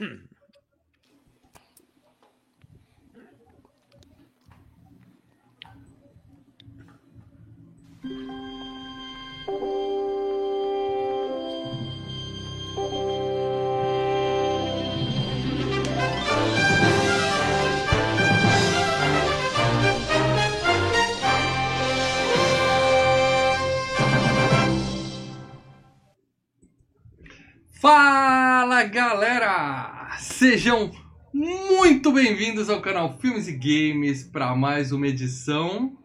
thank you Fala galera! Sejam muito bem-vindos ao canal Filmes e Games para mais uma edição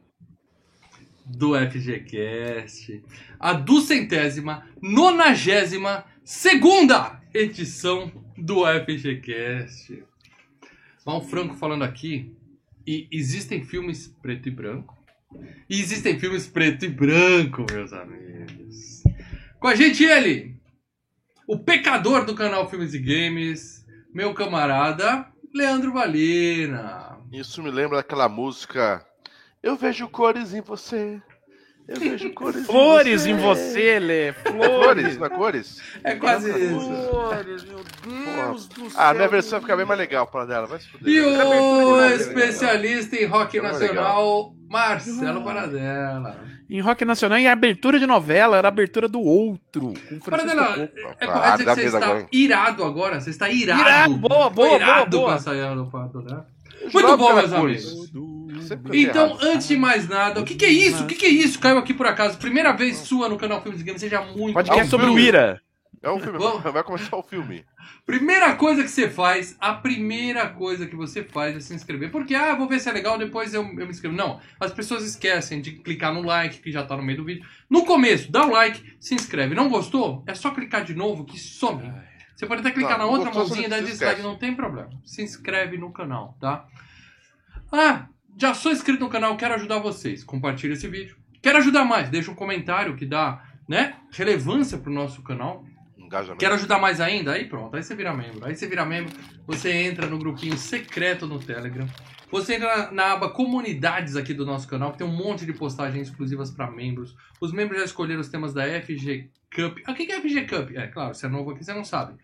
do FGCast, a duzentésima, nonagésima, segunda edição do FGCast. Val Franco falando aqui, e existem filmes preto e branco, e existem filmes preto e branco, meus amigos. Com a gente ele, o pecador do canal Filmes e Games, meu camarada Leandro Valina. Isso me lembra daquela música Eu vejo cores em você. Eu vejo cores Flores em em você. você, Lê. É cores, Flores. não é cores? É quase isso. Flores, meu Deus do céu. Ah, a minha versão fica bem mais legal para dela. Vai se fuder. E o especialista em rock nacional, Marcelo Paradela. Em rock nacional, em abertura de novela, era a abertura do outro. Com Francisco Paradela, Coppola. é Ah, correto dizer que você está agora. irado agora? Você está irado. Irado, boa, boa, irado boa, boa. com essa do fato, né? Muito bom, meus amigos. Então, antes de mais nada, o que, que é isso? O que, que é isso? Caiu aqui por acaso. Primeira vez sua no canal Filmes e Games, seja muito Podcast sobre o. Ira. É um filme, Vamos. vai começar o filme. Primeira coisa que você faz, a primeira coisa que você faz é se inscrever. Porque, ah, vou ver se é legal, depois eu, eu me inscrevo. Não, as pessoas esquecem de clicar no like, que já tá no meio do vídeo. No começo, dá o like, se inscreve. Não gostou? É só clicar de novo que some. Você pode até clicar Não, na outra mãozinha e dar dislike, não tem problema. Se inscreve no canal, tá? Ah, já sou inscrito no canal, quero ajudar vocês. Compartilha esse vídeo. Quero ajudar mais, deixa um comentário que dá, né, relevância pro nosso canal. Engajamento. Quero ajudar mais ainda? Aí pronto, aí você vira membro. Aí você vira membro, você entra no grupinho secreto no Telegram. Você entra na, aba comunidades aqui do nosso canal, que tem um monte de postagens exclusivas para membros. Os membros já escolheram os temas da FG Cup. Ah, o que é FG Cup? É, claro, se é novo aqui, você não sabe.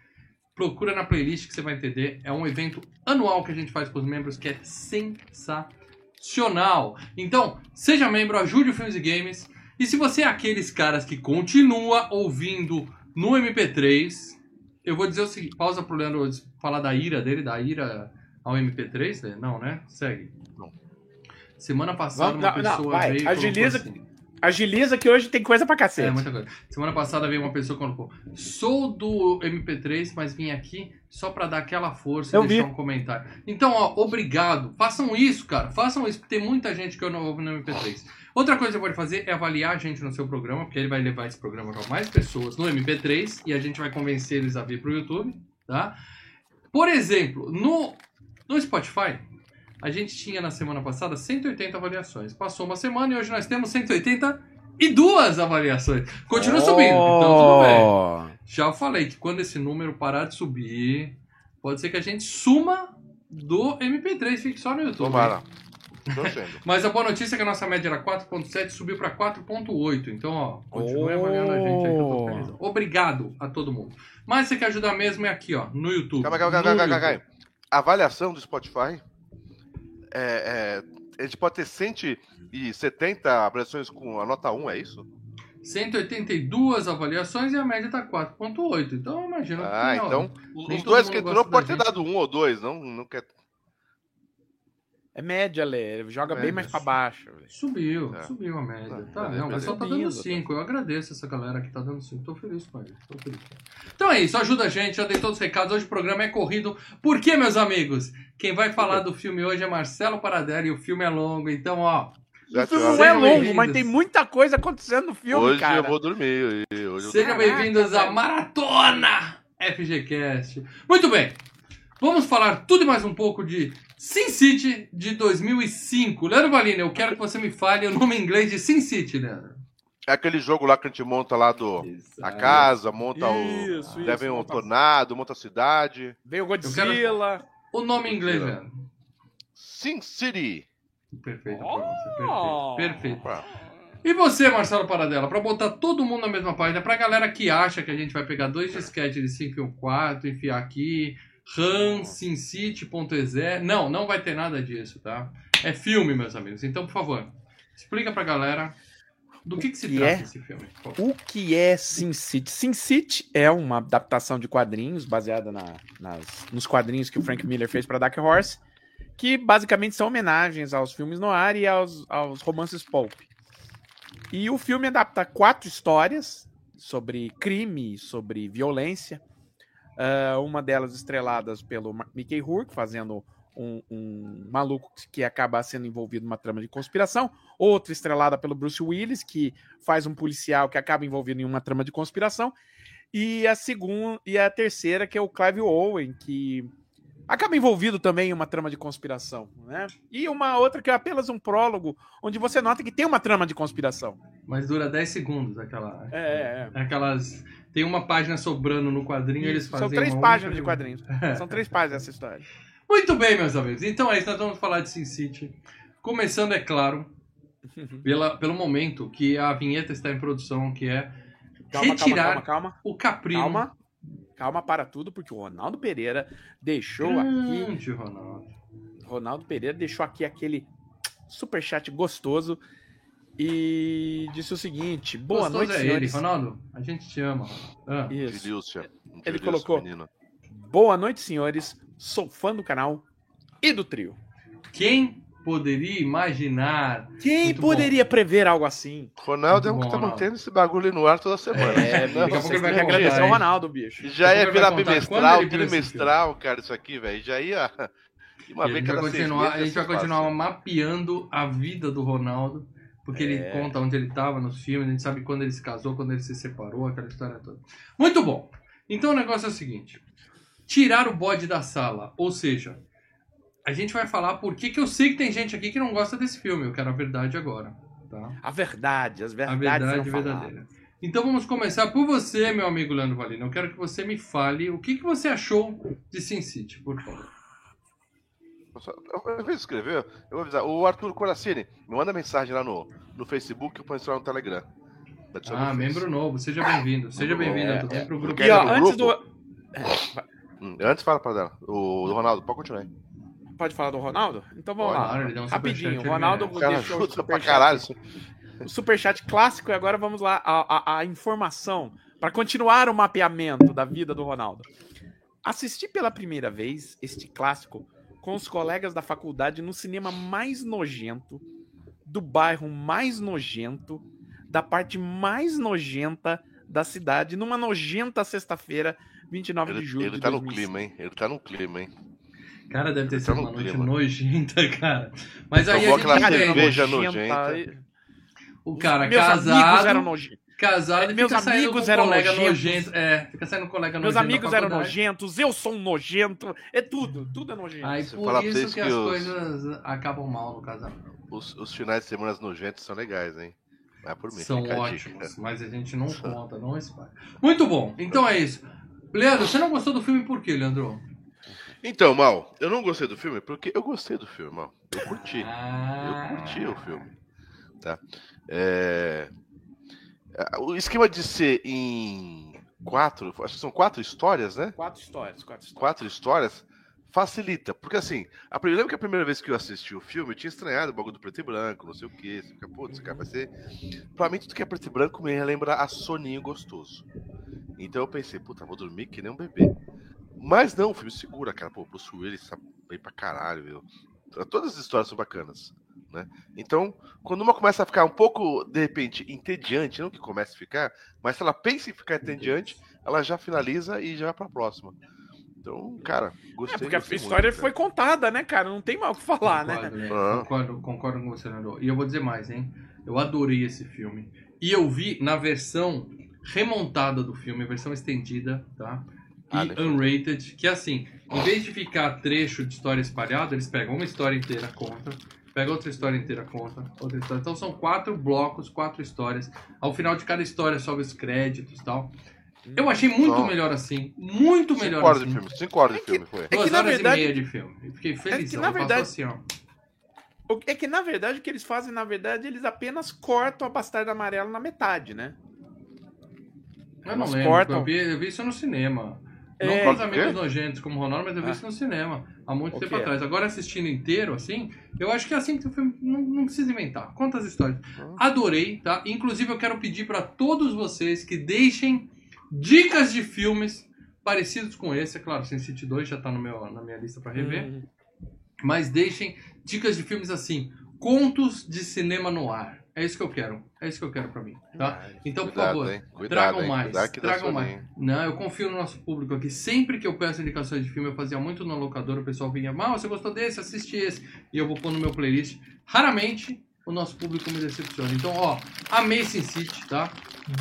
Procura na playlist que você vai entender. É um evento anual que a gente faz com os membros que é sensacional. Então, seja membro, ajude o Filmes e Games. E se você é aqueles caras que continua ouvindo no MP3, eu vou dizer o seguinte, pausa pro Leandro falar da ira dele, da ira ao MP3, né? Não, né? Segue. Não. Semana passada Vamos- uma não, não, pessoa vai, veio e agiliza- assim, Agiliza que hoje tem coisa pra cacete. é, muita coisa. Semana passada veio uma pessoa que colocou: Sou do MP3, mas vim aqui só pra dar aquela força Eu e deixar vi. um comentário. Então, ó, obrigado. Façam isso, cara. Façam isso, porque tem muita gente que eu não ouvo no MP3. Outra coisa que você pode fazer é avaliar a gente no seu programa, porque ele vai levar esse programa pra mais pessoas no MP3 e a gente vai convencer eles a vir pro YouTube, tá? Por exemplo, no, no Spotify, a gente tinha na semana passada 180 avaliações. Passou uma semana e hoje nós temos 182 avaliações. Continua subindo, então tudo bem. Oh. Já falei que quando esse número parar de subir, pode ser que a gente suma do MP3, fique só no YouTube. Tomara. Mas a boa notícia é que a nossa média era 4.7, subiu para 4.8. Então, ó, continue Oh. avaliando a gente aí que eu tô feliz. Obrigado a todo mundo. Mas você quer ajudar mesmo é aqui, ó, no YouTube. Calma, calma, calma, calma, calma, avaliação do Spotify é, é, a gente pode ter 170 avaliações com a nota 1, é isso? 182 avaliações e a média tá 4.8. Então, eu imagino Ah, que ó, então os dois que entrou pode ter gente. dado um ou dois, não, não quer. É média, Lê. Ele joga É, bem mais mas- pra baixo. Lê. Subiu, É. subiu a média. Tá, beleza, não, o pessoal tá dando 5. Eu agradeço essa galera que tá dando 5. Tô feliz com eles. Tô feliz. Então é isso, ajuda a gente. Já dei todos os recados. Hoje o programa é corrido. Por quê, meus amigos? Quem vai falar do filme hoje é Marcelo Paradela e o filme é longo. Então, ó. Já O filme te- não é longo, mas tem muita coisa acontecendo no filme, Hoje cara. eu vou dormir. Hoje eu Sejam bem-vindos à. Maratona FGCast. Muito bem. Vamos falar tudo e mais um pouco de Sin City de 2005. Leandro Valina, eu quero que você me fale o nome em inglês de Sin City, Leandro. É aquele jogo lá que a gente monta lá do. A casa, monta o. Isso, Daí isso, vem um monta- tornado, monta a cidade. Veio o Godzilla. O nome em inglês. Leandro. Sin City. Perfeito, Oh! perfeito, perfeito. Opa. E você, Marcelo Paradela, pra botar todo mundo na mesma página, pra galera que acha que a gente vai pegar dois disquetes de 5 e um quarto, enfiar aqui, ransincity.exe. Não, não vai ter nada disso, tá? É filme, meus amigos. Então, por favor, explica pra galera do que, que se que trata é? esse filme. O que é Sin City? Sin City é uma adaptação de quadrinhos baseada na- nas- nos quadrinhos que o Frank Miller fez para Dark Horse, que basicamente são homenagens aos filmes no ar e aos, aos romances pulp. E o filme adapta quatro histórias sobre crime, sobre violência. Ah, uma delas estreladas pelo Mickey Rourke, fazendo um, um maluco que acaba sendo envolvido numa trama de conspiração. Outra estrelada pelo Bruce Willis, que faz um policial que acaba envolvido em uma trama de conspiração. E a segunda e a terceira, que é o Clive Owen, que acaba envolvido também em uma trama de conspiração, né? E uma outra que é apenas um prólogo, onde você nota que tem uma trama de conspiração. Mas dura 10 segundos aquela. É, é, Aquelas. Tem uma página sobrando no quadrinho, eles São fazem. três uma páginas de quadrinhos. São três páginas essa história. Muito bem, meus amigos. Então é isso, nós vamos falar de Sin City. Começando, é claro, pela, pelo momento que a vinheta está em produção, que é Calma, retirar calma, calma, o caprino. calma. Calma. Para tudo, porque o Ronaldo Pereira deixou aqui. Grande, Ronaldo. Ronaldo Pereira deixou aqui aquele superchat gostoso e disse o seguinte: Boa Gostoso noite, é ele, senhores. Ronaldo. A gente te ama. Ah, Isso. Dilúcia. Ele Dilúcia, colocou. menino. Boa noite, senhores. Sou fã do canal e do trio. Quem poderia imaginar? Quem Muito poderia prever algo assim? Ronaldo é um Muito que tá bom, mantendo esse bagulho no ar toda semana. É, Não, daqui a pouco ele vai agradecer ao Ronaldo, bicho. Já ia Ele virar bimestral, ele trimestral, cara, isso aqui, velho. Já ia. Uma E a vez a gente vai continuar mapeando a vida do Ronaldo, porque ele É. conta onde ele estava nos filmes, a gente sabe quando ele se casou, quando ele se separou, aquela história toda. Muito bom. Então o negócio é o seguinte: tirar o bode da sala, ou seja, a gente vai falar por que eu sei que tem gente aqui que não gosta desse filme, eu quero a verdade agora, tá? A verdade, as A verdades verdade serão faladas. verdadeira. Então vamos começar por você, meu amigo Leandro Valino. Eu quero que você me fale o que, que você achou de Sin City, por favor. Invés de escrever, eu vou avisar. O Arthur Coracini, me manda mensagem lá no, no Facebook e põe isso lá no Telegram. Adiciona Ah, membro novo, seja bem-vindo. Seja bem-vindo, é, Vem pro grupo. E ó, antes grupo? do. Hum, Antes fala pra dela. O do Ronaldo, pode continuar aí. Pode falar do Ronaldo? Então vamos lá. um Rapidinho, o Ronaldo O cara deixou o superchat caralho. o superchat clássico e agora vamos lá a, a, a informação para continuar o mapeamento da vida do Ronaldo. Assisti pela primeira vez este clássico com os colegas da faculdade no cinema mais nojento, do bairro mais nojento, da parte mais nojenta da cidade, numa nojenta sexta-feira, 29 de Ele, julho ele de tá no 2005. clima, hein? Ele tá no clima, hein? Cara, deve ter Ele sido tá no uma noite clima. nojenta, cara. Mas aí Tomou a aquela gente entende. cerveja nojenta, nojenta. O cara Meus amigos casado, eram nojentos. Casado e Meus fica saindo amigos um eram colega nojentos. nojento. É, fica saindo com colega Meus nojento da amigos eram nojentos, eu sou um nojento, é tudo, tudo é nojento. Aí por falar pra isso que, que as os- coisas acabam mal no casamento. Os, os finais de semana nojentos são legais, hein? Vai por mim. São a ótimos, mas a gente não conta, não espalha. Muito bom, então é isso. Leandro, você não gostou do filme por quê, Leandro? Então, Mal, eu não gostei do filme porque eu gostei do filme, Mal. Eu curti. Ah, Eu curti o filme. Tá? É, O esquema de ser em quatro, acho que são quatro histórias, né? Quatro histórias, quatro histórias. Quatro histórias facilita, porque assim, a primeira, lembra que a primeira vez que eu assisti o filme, eu tinha estranhado o bagulho do preto e branco, não sei o que, você fica, putz, cara, vai ser. Pra mim, tudo que é preto e branco me relembra a soninho gostoso. Então eu pensei, puta, vou dormir que nem um bebê. Mas não, o filme segura, cara, pô, Bruce Willis tá bem pra caralho, viu? Todas as histórias são bacanas, né? Então, quando uma começa a ficar um pouco, de repente, entediante, não que comece a ficar, mas se ela pensa em ficar entediante, ela já finaliza e já vai pra próxima. Então, cara, gostei. É, porque a história muito, foi contada, né, cara? Não tem mal o que falar, né? concordo, né? Ah. Concordo, concordo com você, Leandro. E eu vou dizer mais, hein? Eu adorei esse filme. E eu vi na versão remontada do filme, a versão estendida, tá? E Ah, unrated, que é assim, em vez de ficar trecho de história espalhada, eles pegam uma história inteira, conta, pega outra história inteira, conta, outra história. Então são quatro blocos, quatro histórias. Ao final de cada história sobe os créditos e tal. Eu achei muito Não. melhor assim. Muito Cinco melhor horas assim. de filme, cinco horas de É que- filme foi. É que, na horas verdade- e meia de filme. Eu fiquei feliz. na verdade- assim, ó. O- É que, na verdade, o que eles fazem, na verdade, eles apenas cortam a bastarda amarela na metade, né? Eu não Elas lembro. cortam. Eu vi, eu vi isso no cinema. Não É, os amigos nojentos como o Ronaldo, mas eu vi Ah. isso no cinema. Há muito tempo atrás. Agora assistindo inteiro, assim, eu acho que é assim que o filme não, não precisa inventar. Conta as histórias. Ah. Adorei, tá? Inclusive eu quero pedir pra todos vocês que deixem dicas de filmes parecidos com esse. É claro, Sin City 2 já tá no meu, na minha lista pra rever. Hum. Mas deixem dicas de filmes assim. Contos de cinema no ar. É isso que eu quero. É isso que eu quero pra mim, tá? Então, por Cuidado, favor? Cuidado, Tragam hein? mais, tragam mais. Não, eu confio no nosso público aqui. Sempre que eu peço indicações de filme, eu fazia muito na locadora, o pessoal vinha, mal, você gostou desse? Assiste esse. E eu vou pôr no meu playlist. Raramente o nosso público me decepciona. Então, ó, amei Sin City, tá?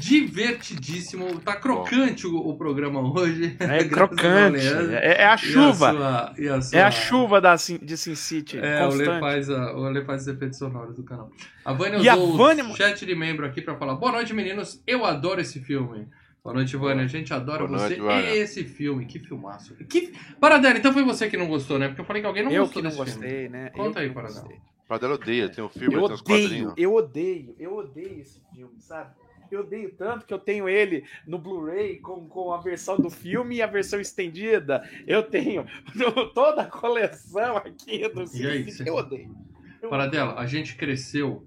Divertidíssimo. Tá crocante o, o programa hoje. É crocante. É, é a E chuva. sua- e a sua- É a chuva da, de Sin City. É, o Lê faz, a, o Lê faz os efeitos sonoros do canal. A Vânia E a usou Vânia- o chat de membro aqui pra falar Boa noite, meninos. Eu adoro esse filme. Boa noite, Vânia. A gente adora Boa você noite, e esse filme. Que filmaço. Que... Paradela, então foi você que não gostou, né? Porque eu falei que alguém não eu gostou que não desse filme. gostei, né? Conta Eu aí, Paradela. gostei. Pradela odeia, tem um filme, Eu tem uns odeio, quadrinhos. eu odeio, eu odeio esse filme, sabe? Eu odeio tanto que eu tenho ele no Blu-ray com, com a versão do filme e a versão estendida. Eu tenho toda a coleção aqui do E você- Eu odeio. Eu Paradela, a gente cresceu.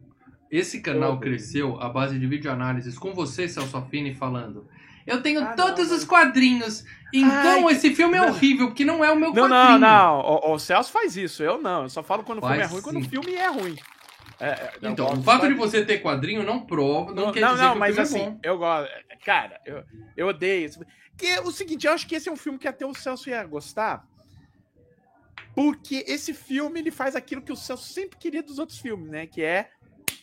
Esse canal cresceu à base de videoanálises com você, Celso Affini, falando. Eu tenho Ah, todos não, os quadrinhos. Então Ai, esse filme é não. horrível, porque não é o meu Não, quadrinho. não, não. O, o Celso faz isso, eu não. Eu só falo quando o filme é ruim, quando sim. o filme é ruim. É, é, Então, o fato de você ter quadrinho não prova, não, Não, quer não, dizer não, que mas filme assim, é bom. eu gosto. Cara, eu, eu odeio isso. Que é o seguinte, eu acho que esse é um filme que até o Celso ia gostar. Porque esse filme ele faz aquilo que o Celso sempre queria dos outros filmes, né? Que é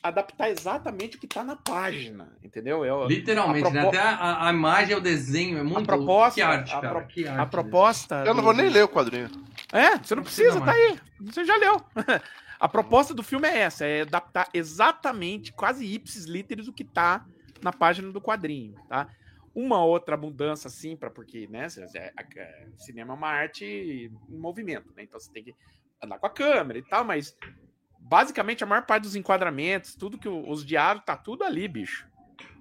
adaptar exatamente o que tá na página, entendeu? Eu, Literalmente, a né? Até a, a imagem, o desenho, é muito... proposta, que arte, a pro- que arte. a proposta. Eu não vou nem ler o quadrinho. É, você não Não precisa precisa, tá aí. Você já leu. A proposta do filme é essa, é adaptar exatamente, quase ipsis literis, o que tá na página do quadrinho, tá? Uma outra mudança, assim, para porque, né, a- a- cinema é uma arte em movimento, né? Então você tem que andar com a câmera e tal, mas basicamente a maior parte dos enquadramentos, tudo que os diálogos, tá tudo ali, bicho.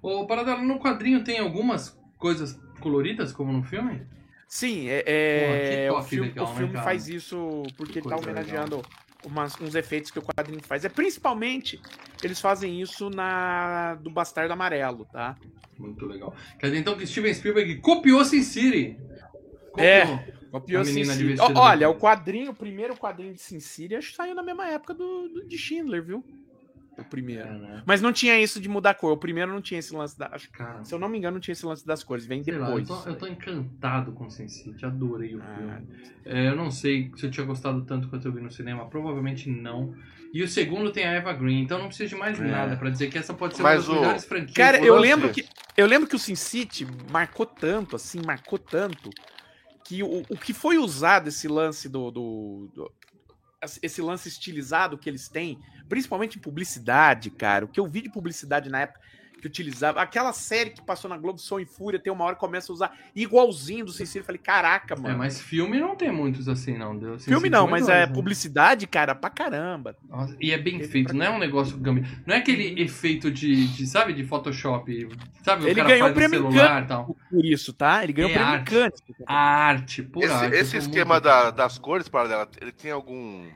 Ô, Paradelo, no quadrinho tem algumas coisas coloridas, como no filme? Sim, é, é- o toque filme, legal, o né, filme faz isso porque ele tá homenageando umas- uns efeitos que o quadrinho faz. É principalmente eles fazem isso na do Bastardo Amarelo, tá? Muito legal. Quer dizer, então, que Steven Spielberg copiou Sin City. Copiou. É. Copiou A Sin City. Olha, o quadrinho, o primeiro quadrinho de Sin City, acho que saiu na mesma época do, do- de Schindler, viu? O primeiro. É, né? Mas não tinha isso de mudar a cor. O primeiro não tinha esse lance da. acho- Cara, se eu não me engano, não tinha esse lance das cores. Vem sei lá, eu, depois. tô, eu tô encantado com Sin City. Adorei o Ah, filme. É, eu não sei se eu tinha gostado tanto quanto eu vi no cinema. Provavelmente não. E o segundo tem a Eva Green, então não precisa de mais É. nada pra dizer que essa pode ser Mas uma das o- melhores franquias. Cara, eu lembro que eu lembro que o Sin City marcou tanto, assim, marcou tanto que o, o que foi usado esse lance do, do- do- esse lance estilizado que eles têm, principalmente em publicidade, cara. O que eu vi de publicidade na época que utilizava, aquela série que passou na Globo Som e Fúria, tem uma hora que começa a usar igualzinho do Sin City, eu falei, caraca, É, mano. mas filme não tem muitos assim, não. Deu Sin Filme City não, mas dois, é né? publicidade, cara, pra caramba. Nossa, e é bem Teve feito, pra não é um negócio gambi. Não é aquele efeito de, de, sabe, de Photoshop. Sabe, Ele o cara ganhou faz o prêmio celular e tal. Por isso, tá? Ele ganhou É o prêmio arte. Cannes. A arte, por Esse, arte. esse esquema muito- da- das cores, para dela, ele tem algum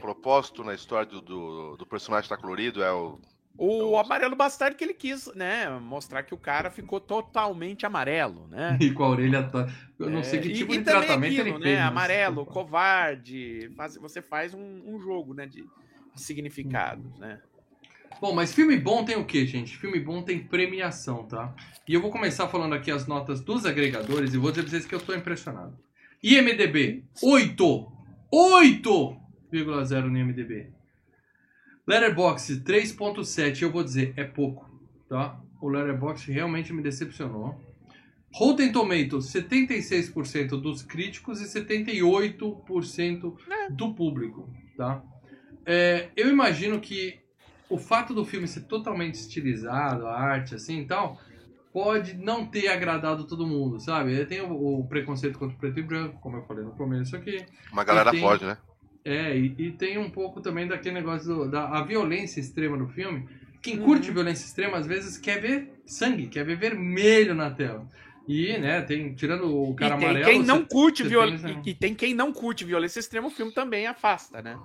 propósito na história do, do, do personagem estar colorido? É o. O Então, amarelo bastardo que ele quis, né? Mostrar que o cara ficou totalmente amarelo, né? E com a orelha. to- Eu não sei É, que e- tipo e de também tratamento aquilo, ele fez. né? mas- Amarelo, covarde. faz- você faz um, um jogo, né? De, significados, né? Bom, mas filme bom tem o que, gente? Filme bom tem premiação, tá? E eu vou começar falando aqui as notas dos agregadores e vou dizer pra vocês que eu tô impressionado. IMDB, 8! 8,0 no IMDB. Letterboxd, 3.7, eu vou dizer, é pouco, tá? O Letterboxd realmente me decepcionou. Rotten Tomatoes, 76% dos críticos e 78% do público, tá? É, eu imagino que o fato do filme ser totalmente estilizado, a arte assim e tal, pode não ter agradado todo mundo, sabe? Tem o, o preconceito contra o preto e branco, como eu falei no começo aqui. Uma galera tem- pode, né? É, e, e tem um pouco também daquele negócio do- da a violência extrema do filme. Quem Uhum. curte violência extrema, às vezes, quer ver sangue, quer ver vermelho na tela. E, né, tem, tirando o E cara tem amarelo. quem não você- curte violência. E, e tem quem não curte violência extrema, o filme também afasta, né?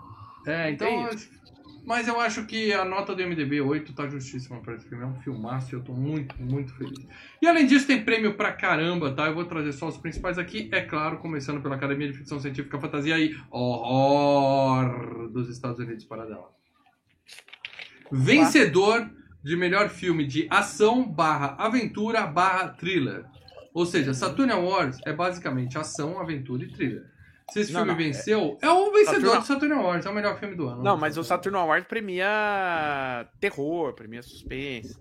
É, então. Mas eu acho que a nota do MDB 8 tá justíssima pra esse filme. É um filmaço e eu tô muito, muito feliz. E além disso, tem prêmio pra caramba, tá? Eu vou trazer só os principais aqui. É claro, começando pela Academia de Ficção Científica, Fantasia e Horror dos Estados Unidos para dela. Vencedor de melhor filme de ação barra aventura barra thriller. Ou seja, Saturn Awards é basicamente ação, aventura e thriller. Se esse Não, filme não, é- venceu, é o vencedor Saturn- do Saturn Awards, é o melhor filme do ano. Não, mas o Saturno Award premia terror, premia suspense.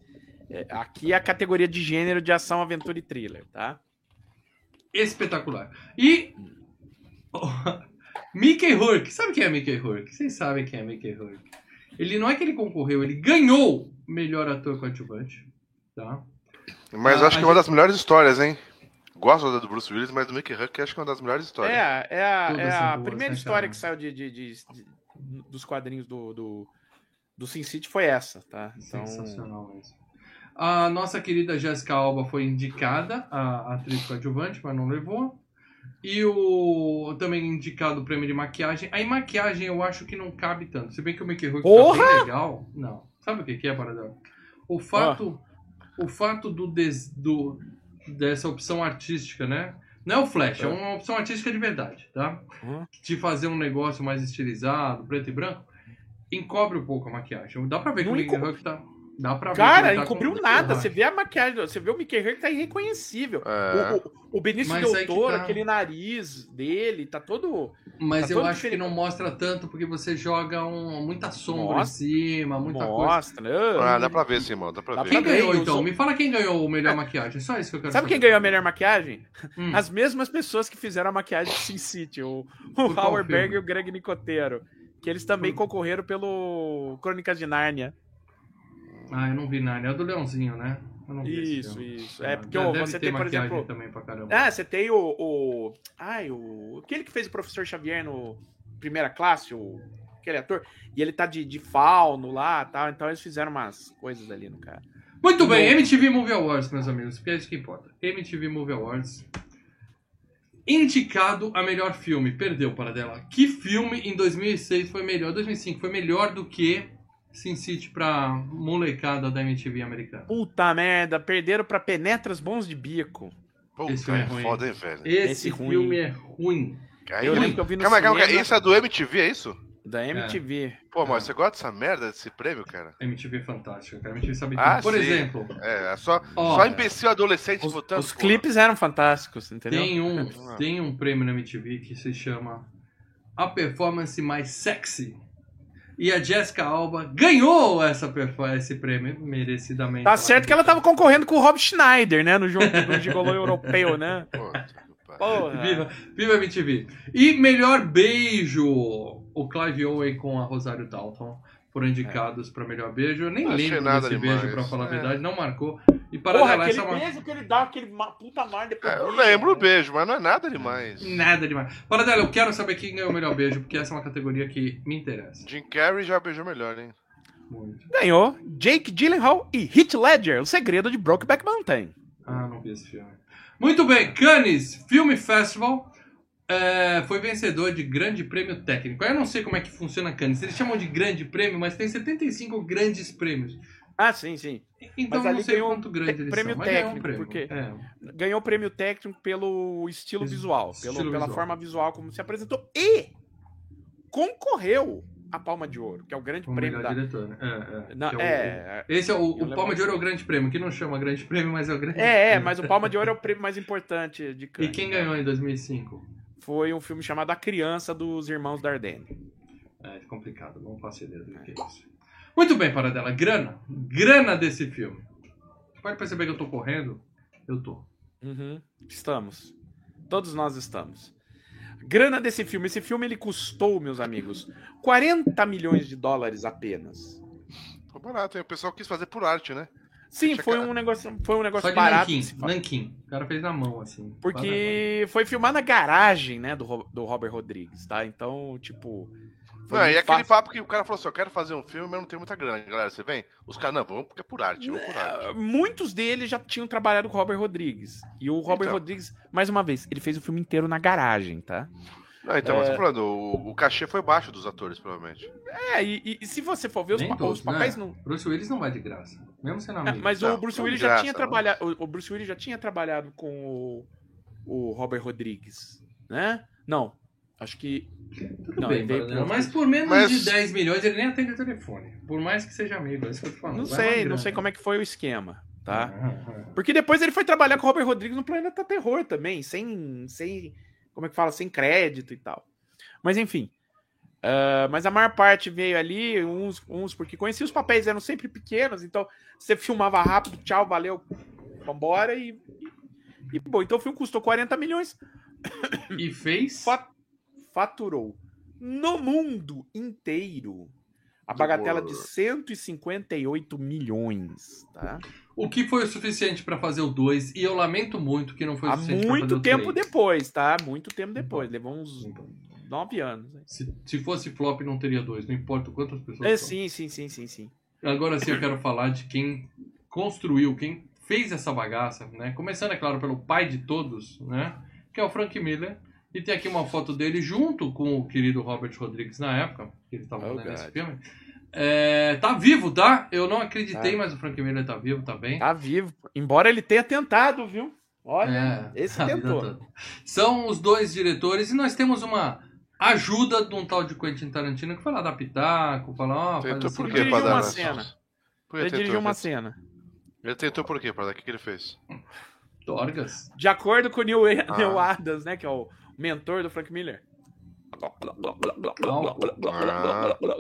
É, aqui é a categoria de gênero de ação, aventura e thriller, tá? espetacular. E Mickey Rourke, sabe quem é Mickey Rourke? Vocês sabem quem é Mickey Rourke. Ele não é que ele concorreu, ele ganhou melhor ator coadjuvante, tá? Mas Ah, acho que é uma gente- das melhores histórias, hein? Gosto da do Bruce Willis, mas do Mickey Huck acho que é uma das melhores histórias. É, é a, é a boas, primeira né, história cara? que saiu de, de- de- de- dos quadrinhos do, do, do Sin City foi essa, tá? Então, Sensacional mesmo. A nossa querida Jessica Alba foi indicada, a atriz coadjuvante, mas não levou. E o também indicado o prêmio de maquiagem. Aí maquiagem eu acho que não cabe tanto. Se bem que o Mickey Rourke tá bem legal. Não. Sabe o que que é, Paradão? O fato, o fato do, des- do dessa opção artística, né? Não é o Flash, é, É. uma opção artística de verdade, tá? Uhum. De fazer um negócio mais estilizado, preto e branco, encobre um pouco a maquiagem. Dá pra ver que o enco- Rourke tá... Dá pra ver que Cara, ele tá encobriu com- nada. Você vê a maquiagem, você vê o Mickey Rourke tá irreconhecível. É. O, o, o Benício Mas Del que Toro, tá. aquele nariz dele, tá todo. Mas Tá eu todo acho que diferente. não mostra tanto porque você joga um- muita sombra Mostra. em cima, muita coisa. Mostra, né? Ah, dá pra ver sim, mano. Dá pra Dá ver. Quem ganhou então? sou- Me fala quem ganhou o melhor maquiagem. Só isso que eu quero Sabe quem saber. ganhou a melhor maquiagem? Hum. As mesmas pessoas que fizeram a maquiagem de Sin City, o, o Howard e o Greg Nicotero. Que eles também concorreram pelo Crônicas de Nárnia. Ah, eu não vi nada. É o do Leãozinho, né? Isso, isso. É Ah, porque ó, ter você tem, por exemplo. também pra caramba. Ah, você tem o, o. Ai, o. Aquele que fez o professor Xavier no primeira classe, o. Aquele ator. E ele tá de, de fauno lá tal. Então eles fizeram umas coisas ali no cara. Muito bem, Não. MTV Movie Awards, meus amigos, porque é isso que importa. MTV Movie Awards. Indicado a melhor filme, perdeu para dela. Que filme em 2006 foi melhor? 2005 foi melhor do que Sin City pra molecada da MTV americana. Puta merda, perderam pra Penetras Bons de Bico. Puta, Esse filme é é ruim. foda, hein, velho. Esse, Esse ruim. filme é ruim. Aí, Eu lembro que eu vi no calma, calma, cinema. Isso é do MTV, é isso? Da MTV. Pô, Ah. mas você gosta dessa merda desse prêmio, cara? MTV é fantástica, cara. MTV sabe tudo. Ah, Por sim. exemplo, É, é só, Ó, só imbecil adolescente Os, votando. os porra. clipes eram fantásticos, entendeu? tem um, Ah. tem um prêmio na MTV que se chama A Performance Mais Sexy. E a Jessica Alba ganhou essa esse prêmio merecidamente. Tá certo que ela tava concorrendo com o Rob Schneider, né? No jogo no Gigolô Europeu, né? Porra. Viva, viva a MTV. E melhor beijo, o Clive Owen com a Rosário Dalton foram indicados pra melhor beijo. Eu nem Não lembro nada desse demais. beijo, pra falar a É. verdade, não marcou. E para Porra, aquele essa é beijo que ele dá, aquele puta mar depois. É, eu lembro o né? beijo, mas não é nada demais. Nada demais. Para dela, eu quero saber quem ganhou o melhor beijo, porque essa é uma categoria que me interessa. Jim Carrey já beijou melhor, hein? Muito. Ganhou Jake Gyllenhaal e Heath Ledger, o segredo de Brokeback Mountain. Ah, não vi esse filme. Muito bem, Cannes Film Festival é, foi vencedor de grande prêmio técnico. Eu não sei como é que funciona Cannes. Eles chamam de grande prêmio, mas tem 75 grandes prêmios. Ah, sim, sim. Então Mas não sei ganhou quanto grande eles prêmio são. ganhou um técnico, prêmio. porque- É. Ganhou prêmio técnico pelo estilo Es- visual, estilo pelo, pela visual. forma visual como se apresentou. E concorreu a Palma de Ouro, que é o grande Como prêmio da. né? É, é. Não, Que é o- é, Esse é o, o Palma de Ouro é o grande prêmio, que não chama grande prêmio, mas é o grande é, é, prêmio. mas o Palma de Ouro é o prêmio mais importante de E Cannes. quem né? ganhou em 2005? Foi um filme chamado A Criança dos Irmãos Dardenne. É complicado, não faço ideia do que é isso. Muito bem, Paradela. Grana. Grana desse filme. Pode perceber que eu tô correndo? Eu tô. Uhum, Estamos. Todos nós estamos. Grana desse filme. Esse filme ele custou, meus amigos, 40 milhões de dólares apenas. Foi barato, hein? O pessoal quis fazer por arte, né? Sim, foi um negócio, foi um negócio Só de barato. fazer. Nanquim. O cara fez na mão, assim. Porque foi filmado na garagem, né, do, do Robert Rodrigues, tá? Então, tipo, Foi Não, e aquele papo que o cara falou assim: eu quero fazer um filme, mas não tem muita grana, galera. Você vem? Os caras, não, vamos porque é por arte, vamos por arte. Muitos deles já tinham trabalhado com o Robert Rodrigues. E o Robert Então. Rodrigues, mais uma vez, ele fez o filme inteiro na garagem, tá? Não, então, mas É. tô falando, o, o cachê foi baixo dos atores, provavelmente. É, e, e- se você for ver os, pa- todos, os papéis né? não. Bruce Willis não vai de graça. Mesmo sendo É, amigo. mas Não, o Bruce Willis de já graça, tinha trabalhado. O, o Bruce Willis já tinha trabalhado com o, o Robert Rodrigues, né? Não, acho que. Tudo Não, bem, por- mas por menos Mas- de 10 milhões ele nem atende o telefone. Por mais que seja amigo, é isso que eu tô falando. Não Vai sei, não sei como é que foi o esquema, tá? Ah, Porque depois ele foi trabalhar com o Robert Rodrigues no Planeta Terror também, sem. sem como é que fala? Sem crédito e tal. Mas enfim. ah, mas a maior parte veio ali, uns, uns porque conhecia os papéis, eram sempre pequenos, então você filmava rápido, tchau, valeu, vambora e. E, e bom, então o filme custou 40 milhões. E fez. fa- faturou no mundo inteiro a bagatela de 158 milhões, tá? O que foi o suficiente pra fazer o 2. E eu lamento muito que não foi o Há suficiente pra fazer muito tempo depois, tá? Muito tempo depois. Levou uns Então, nove anos. né? Se, se fosse flop, não teria dois. Não importa quantas pessoas. É, são. sim, sim, sim, sim, sim. Agora sim eu quero falar de quem construiu, quem fez essa bagaça, né? Começando, é claro, pelo pai de todos, né? Que é o Frank Miller. E tem aqui uma foto dele junto com o querido Robert Rodrigues na época, que ele estava Oh, fazendo esse God. filme. É, tá vivo, tá? Eu não acreditei, Tá. mas o Frank Miller tá vivo, tá bem. Tá vivo. Embora ele tenha tentado, viu? Olha, É, esse tentou. São os dois diretores e nós temos uma ajuda de um tal de Quentin Tarantino que foi lá dar pitaco, falar, ó, faz Tentou assim, por Ele quê, dirigiu pra dar uma cena. mãos? Por que Ele tentou, dirigiu uma cena. Ele tentou por quê, para O que, que ele fez? Dorgas. De acordo com o Neil, Ah. Neil Adams, né? Que é o mentor do Frank Miller.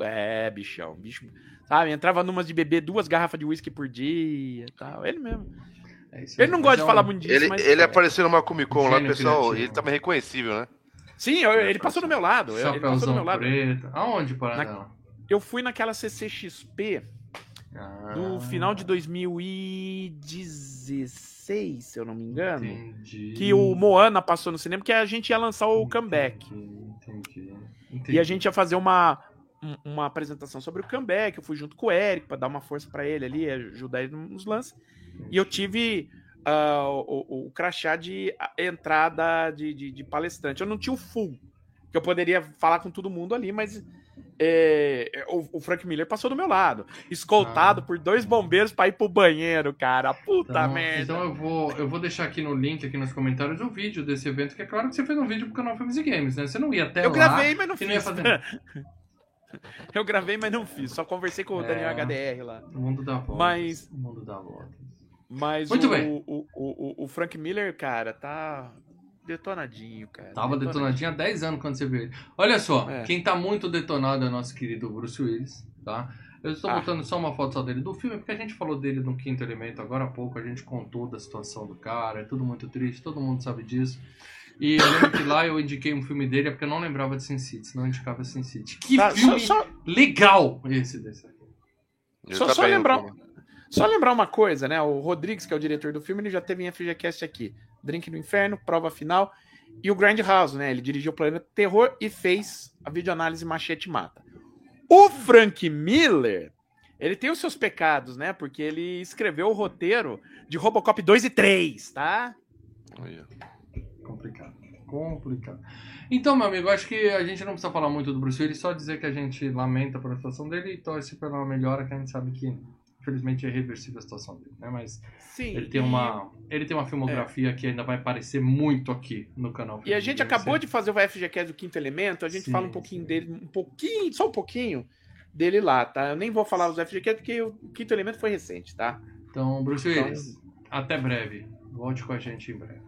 É, bichão, bicho. Sabe, entrava numas de beber duas garrafas de uísque por dia e tal. Ele mesmo. É. Ele não Mas gosta é de falar um- muito disso, Ele, mas. ele é. apareceu numa Comic Con lá, pessoal, criativo. ele tava reconhecível, né? Sim, eu- ele passou do meu lado. eu- Ele passou do meu lado. preto. Aonde, Paranela? Eu fui naquela CCXP Ah, do final de 2016, se eu não me engano. Entendi. Que o Moana passou no cinema, que a gente ia lançar o comeback. Entendi. Entendi. E a gente ia fazer uma, um- uma apresentação sobre o comeback. Eu fui junto com o Eric pra dar uma força pra ele ali, ajudar ele nos lances. E eu tive ah, o, o, crachá de a- entrada de, de, de palestrante. Eu não tinha o full, que eu poderia falar com todo mundo ali, mas é, o, o Frank Miller passou do meu lado, escoltado Ah. por dois bombeiros pra ir pro banheiro, cara. Puta Então, merda. então eu vou, eu vou deixar aqui no link, aqui nos comentários, o vídeo desse evento, que é claro que você fez um vídeo pro canal Filmes e Games, né? Você não ia até eu lá gravei, mas não e não ia fiz. fazer eu gravei, mas não fiz. Só conversei com o É. Daniel HDR lá. O mundo dá voltas. Mas- O mundo dá voltas. Mas Muito o, bem. O, o, o, o Frank Miller, cara, tá detonadinho, cara. Tava detonadinho há 10 anos quando você viu ele. Olha só, É. quem tá muito detonado é o nosso querido Bruce Willis, tá? Eu estou Ah. botando só uma foto só dele do filme, porque a gente falou dele no Quinto Elemento agora há pouco, a gente contou da situação do cara, é tudo muito triste, todo mundo sabe disso. E eu lembro que lá eu indiquei um filme dele, é porque eu não lembrava de Sin City, senão eu indicava Sin City. Que Tá, filme só, só, legal esse desse aqui. Só- tá só lembrar- só lembrar uma coisa, né? O Rodrigues, que é o diretor do filme, ele já teve em FGCast aqui. Drink no Inferno, Prova Final e o Grindhouse, né? Ele dirigiu o Planeta Terror e fez a videoanálise Machete Mata. O Frank Miller, ele tem os seus pecados, né? Porque ele escreveu o roteiro de Robocop 2 e 3, tá? Complicado. Complicado. Então, meu amigo, acho que a gente não precisa falar muito do Bruce Willis, só dizer que a gente lamenta pela situação dele e torce pela melhora, que a gente sabe que, infelizmente, é irreversível a situação dele, né? Mas Sim. ele tem uma, ele tem uma filmografia que ainda vai aparecer muito aqui no canal. E a gente acabou de fazer o FGCast do Quinto Elemento, a gente Sim, fala um pouquinho sim. dele, um pouquinho, só um pouquinho dele lá, tá? Eu nem vou falar os FGCast porque o Quinto Elemento foi recente, tá? Então, Bruce Willis, até breve. Volte com a gente em breve.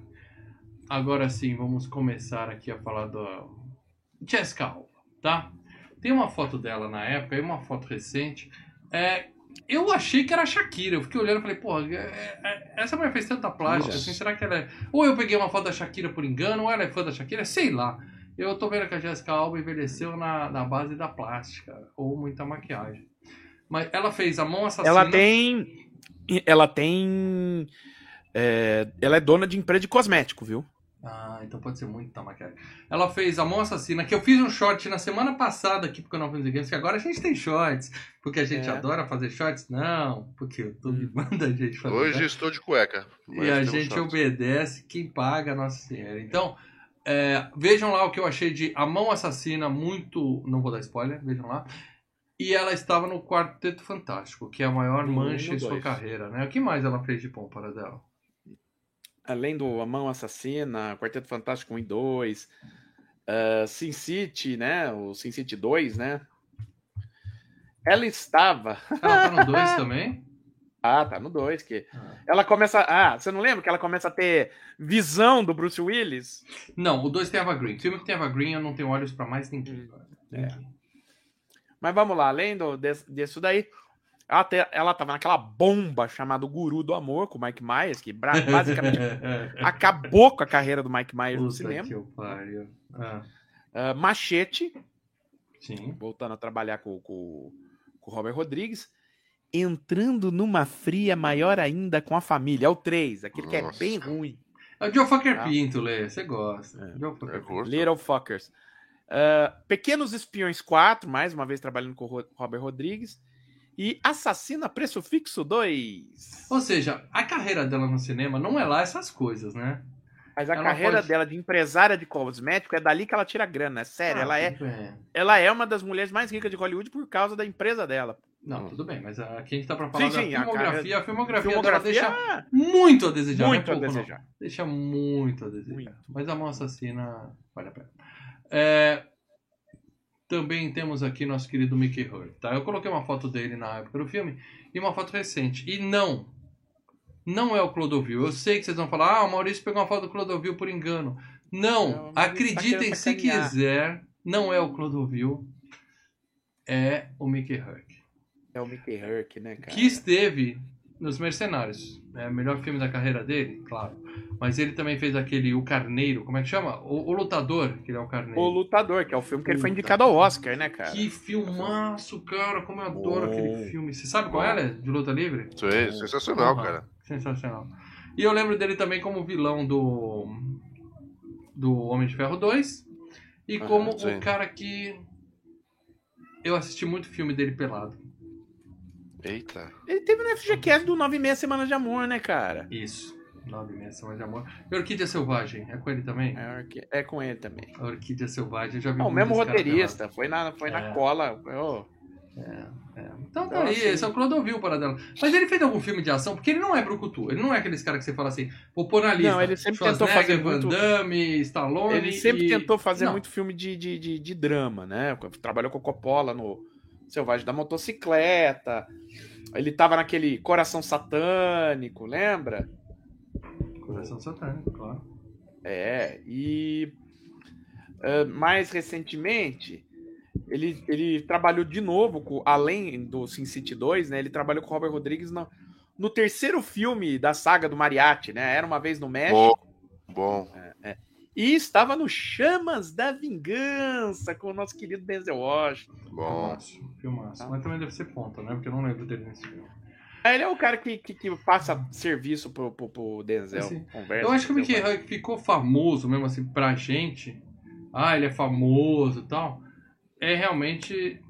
Agora sim, vamos começar aqui a falar do Jessica Alba, tá? Tem uma foto dela na época, e uma foto recente. É, eu achei que era a Shakira. Eu fiquei olhando e falei, porra, é- é- essa mulher fez tanta plástica, assim, será que ela é... Ou eu peguei uma foto da Shakira por engano, ou ela é fã da Shakira, sei lá. Eu tô vendo que a Jessica Alba envelheceu na, na base da plástica, ou muita maquiagem. Mas ela fez a mão assassina... Ela tem. Ela tem. é, ela é dona de empresa de cosmético, viu? Ah, então pode ser muito Tamakeri. Ela fez A Mão Assassina, que eu fiz um short na semana passada aqui pro canal Filmes e Games, que agora a gente tem shorts, porque a gente É. adora fazer shorts. Não, porque o YouTube manda a gente fazer. Hoje né? estou de cueca. E a gente shorts. obedece quem paga a Nossa Senhora. Então, é, vejam lá o que eu achei de A Mão Assassina, muito. Não vou dar spoiler, vejam lá. E ela estava no Quarteto Fantástico, que é a maior um mancha em sua carreira, né? O que mais ela fez de bom para dela? Além do A Mão Assassina, Quarteto Fantástico 1 e 2, uh, Sin City, né? O Sin City 2, né? Ela estava. Ela tá no 2 também? Ah, tá no 2, que. Ah. Ela começa. Ah, você não lembra que ela começa a ter visão do Bruce Willis? Não, o 2 tem Eva Green. Filme que tem Eva Green, eu não tenho olhos pra mais ninguém. É. Mas vamos lá, além do, desse, disso daí, ela, te- ela tava naquela bomba chamada Guru do Amor com o Mike Myers, que basicamente acabou com a carreira do Mike Myers no Puta cinema. que eu pariu. Ah, Ah, Machete, sim. voltando a trabalhar com, com, com o Robert Rodrigues. Entrando numa fria maior ainda com a família. É o 3, aquele que é Nossa. bem ruim. É o Joe Fucker Ah. Pinto, Lê. Você gosta. É. Joe Fucker Pinto. Little Fuckers. Ah, Pequenos Espiões 4, mais uma vez trabalhando com o Ro- Robert Rodrigues. E Assassina Preço Fixo 2. Ou seja, a carreira dela no cinema não é lá essas coisas, né? Mas a ela carreira pode- dela de empresária de cosmético é dali que ela tira grana. É sério, Ah, ela, é, bem. ela é uma das mulheres mais ricas de Hollywood por causa da empresa dela. Não, tudo bem, mas aqui a gente tá pra falar Sim, da sim, a filmografia. A filmografia, Filmografia dela deixa muito a desejar. muito não a é pouco, não. desejar. Deixa muito a desejar. Muito. Mas a mão assassina vale a pena. É, também temos aqui nosso querido Mickey Hurt, tá? Eu coloquei uma foto dele na época do filme e uma foto recente. E não, não é o Clodovil. Eu sei que vocês vão falar, ah, o Maurício pegou uma foto do Clodovil por engano. Não, Não, tá acreditem querendo se quiser, não é o Clodovil, é o Mickey Hurt. É o Mickey Herc, né, cara? Que esteve nos Mercenários. É o melhor filme da carreira dele, claro. Mas ele também fez aquele O Carneiro, como é que chama? O, o Lutador, que ele é o Carneiro. O Lutador, que é o filme que ele foi indicado ao Oscar, né, cara? Que filmaço, cara. Como eu adoro Bom. aquele filme. Você sabe qual é, de luta livre? Isso é sensacional, cara. Sensacional. E eu lembro dele também como vilão do do Homem de Ferro 2 e Aham, como o cara que eu assisti muito filme dele pelado. Eita. Ele teve no FGCast do 9 e meia Semanas de Amor, né, cara? Isso. Meses mais de amor. E Orquídea Selvagem, é com ele também? É, Orque- é com ele também. A Orquídea Selvagem, já vi Não, o muito mesmo roteirista, foi na, foi É. na cola. Ô, pelado. É. Então tá aí, assim- esse é o Clodovil para dela. Mas ele fez algum filme de ação? Porque ele não é brucutu. Ele não é aqueles caras que você fala assim, vou pôr na lista. Não, ele sempre tentou fazer muito- Van Damme, Stallone Ele sempre e- tentou fazer Não. muito filme de, de, de, de drama, né? Trabalhou com o Coppola no Selvagem da Motocicleta. Ele tava naquele Coração Satânico, lembra? Coração satânico, claro. É, e ah, mais recentemente, ele, ele trabalhou de novo, com, além do Sin City 2, né? Ele trabalhou com o Robert Rodrigues no, no terceiro filme da saga do Mariachi, né? Era uma vez no México. Bom. Bom. E estava no Chamas da Vingança com o nosso querido Denzel Washington. Bom. Filmaço, filmaço. Tá. Mas também deve ser ponta, né? Porque eu não lembro dele nesse filme. Ah, Ele é o cara que, que, que passa serviço pro, pro, pro Denzel. Assim, conversa Eu acho que o Mickey. Huck ficou famoso mesmo assim pra gente. Ah, ele é famoso e tal. É realmente.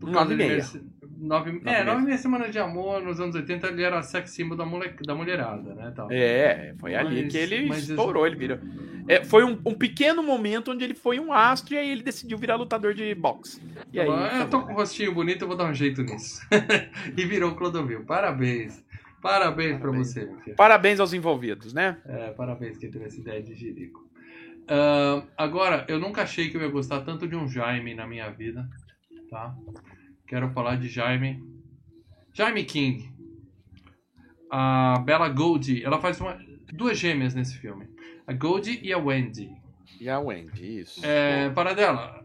por Nove causa. Merce- Nove, Nove é, nove e meia semanas de amor, nos anos 80 ele era sex symbol da, mole, da mulherada, né? Tal. É, foi ali Mas- que ele estourou, ele virou. É, foi um, um pequeno momento onde ele foi um astro e aí ele decidiu virar lutador de boxe. E aí, "Ah, eu tô com o rostinho bonito, eu vou dar um jeito nisso. e virou Clodovil. Parabéns. Parabéns, pra Parabéns. você, meu filho. Parabéns aos envolvidos, né? É, parabéns quem teve essa ideia de Jerico. Ah, agora, eu nunca achei que eu ia gostar tanto de um Jaime na minha vida, tá? Quero falar de Jaime. Jaime King. A Bella Goldie, ela faz uma, duas gêmeas nesse filme. A Goldie e a Wendy. E a Wendy, isso. É, para dela,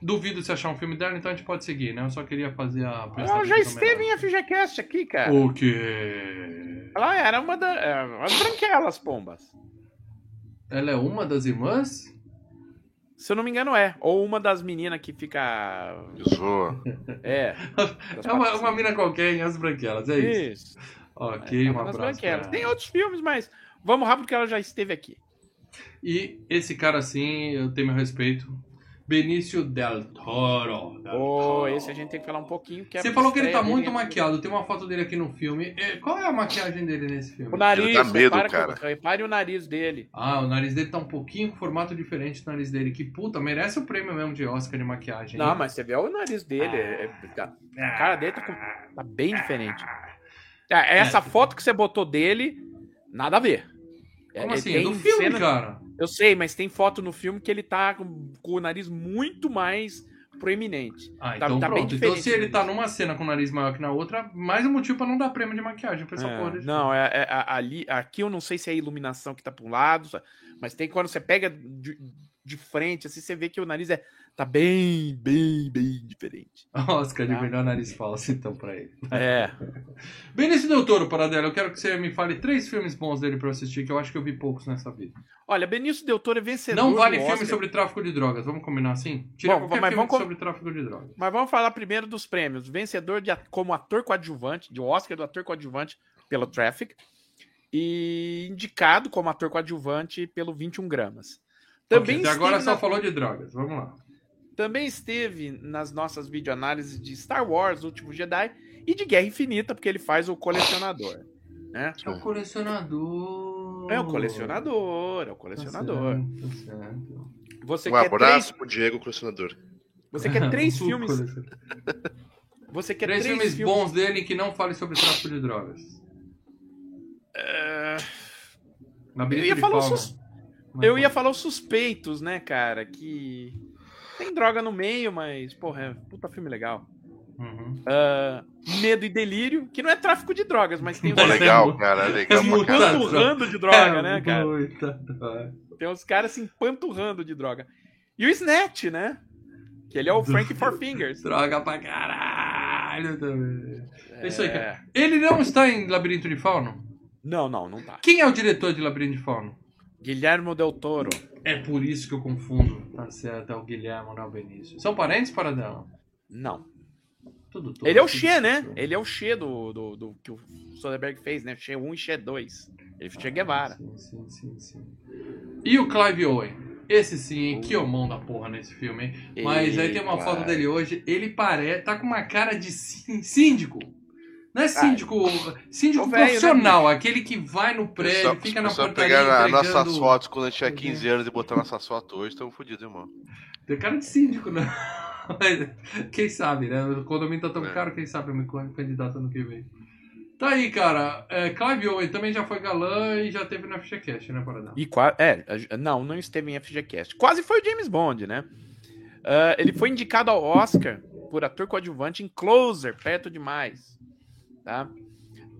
duvido se achar um filme dela, então a gente pode seguir, né? Eu só queria fazer a Ela já esteve em FGCast aqui, cara. O quê? Ela era uma das. As branquelas, pombas. Ela é uma das irmãs? Se eu não me engano, é. Ou uma das meninas que fica. Zoa. É. É uma, uma mina qualquer em As Branquelas, é isso. Isso. Ok, É um uma das abraço. branquelas. pra Tem outros filmes, mas vamos rápido que ela já esteve aqui. E esse cara, assim, eu tenho meu respeito. Benício Del Toro. Del Ô, Toro. esse a gente tem que falar um pouquinho. Que é Você falou que ele tá muito dele. maquiado. Tem uma foto dele aqui no filme. É, Qual é a maquiagem dele nesse filme? O nariz, Ele dá medo, repara, cara. repare o nariz dele. Ah, o nariz dele tá um pouquinho com formato diferente do nariz dele. Que puta, merece o prêmio mesmo de Oscar de maquiagem. Não, hein? mas você vê o nariz dele. é- é- tá- Ah, a cara dele tá, com- tá bem diferente. É, essa foto que você botou dele, nada a ver. É, Como ele assim? É do filme, cena- cara. Eu sei, mas tem foto no filme que ele tá com, com o nariz muito mais proeminente. Ah, Tá- então tá bem pronto. Então se ele tá numa cena com o nariz maior que na outra, mais um motivo pra não dar prêmio de maquiagem pra essa É, porra. não, é, é- ali, aqui eu não sei se é a iluminação que tá pra um lado, mas tem quando você pega de, de frente, assim, você vê que o nariz é, tá bem, bem, bem diferente. Oscar de Ah. melhor nariz falso, então, pra ele. É. Benício Del Toro, Paradela, eu quero que você me fale três filmes bons dele pra eu assistir, que eu acho que eu vi poucos nessa vida. Olha, Benício Del Toro é vencedor Não vale filme Oscar. sobre tráfico de drogas, vamos combinar assim? Tira Bom, qualquer filme vamos sobre tráfico de drogas. Mas vamos falar primeiro dos prêmios. Vencedor de, como ator coadjuvante, de Oscar do ator coadjuvante pelo Traffic. E indicado como ator coadjuvante pelo 21 gramas. Também, Ok, até agora esteve só na- falou de drogas, vamos lá. também esteve nas nossas videoanálises de Star Wars, O Último Jedi, e de Guerra Infinita, porque ele faz o colecionador. Né? É o colecionador. É o colecionador, é o colecionador. Tá certo, tá certo. Você Um quer abraço três, pro Diego, colecionador. você quer três filmes. Você quer Três, três, filmes, filmes bons dele que não falem sobre tráfico de drogas. É, Labirinto Eu ia de falar os Eu ia falar os suspeitos, né, cara? Que tem droga no meio, mas, porra, é puta filme legal. Uhum. Ah, Medo e Delírio, que não é tráfico de drogas, mas tem é legal, muito- cara. É legal é caralho. empanturrando de droga, É né, cara? muita droga. Tem uns caras se empanturrando de droga. E o Snatch, né? Que ele é o Frank Four Fingers. Droga pra caralho também. É isso aí, É. cara. Ele não está em Labirinto de Fauno? Não, não, não tá. Quem é o diretor de Labirinto de Fauno? Guilherme Del Toro. É por isso que eu confundo. Tá certo, é o Guilherme, não é o Benício. São parentes, Paradela? Não. Tudo todo. Ele é o tudo Xê, né? tudo. Ele é o Xê do, do, do que o Soderbergh fez, né? Xê 1 e Xê 2. Ele Che Guevara. Sim, sim, sim, sim. E o Clive Owen? Esse sim, hein? Que homão da porra nesse filme, hein? Mas aí tem uma foto dele hoje, ele parece. tá com uma cara de sí- síndico. Não é síndico. síndico o velho, né, profissional, aquele que vai no prédio, Só, fica na só portaria. pegar entregando- nossas fotos quando a gente tinha 15 anos e botar nossas fotos hoje, estamos fodidos, irmão. Tem cara de síndico, né? Quem sabe, né? O condomínio tá tão É. caro, quem sabe eu me candidato ano que vem. Tá aí, cara. É, Clive Owen também já foi galã e já teve na FGCast, né, Paradão? E qua- é, não, não esteve em FGCast. Quase foi o James Bond, né? Ah, ele foi indicado ao Oscar por ator coadjuvante em Closer, perto demais. Tá?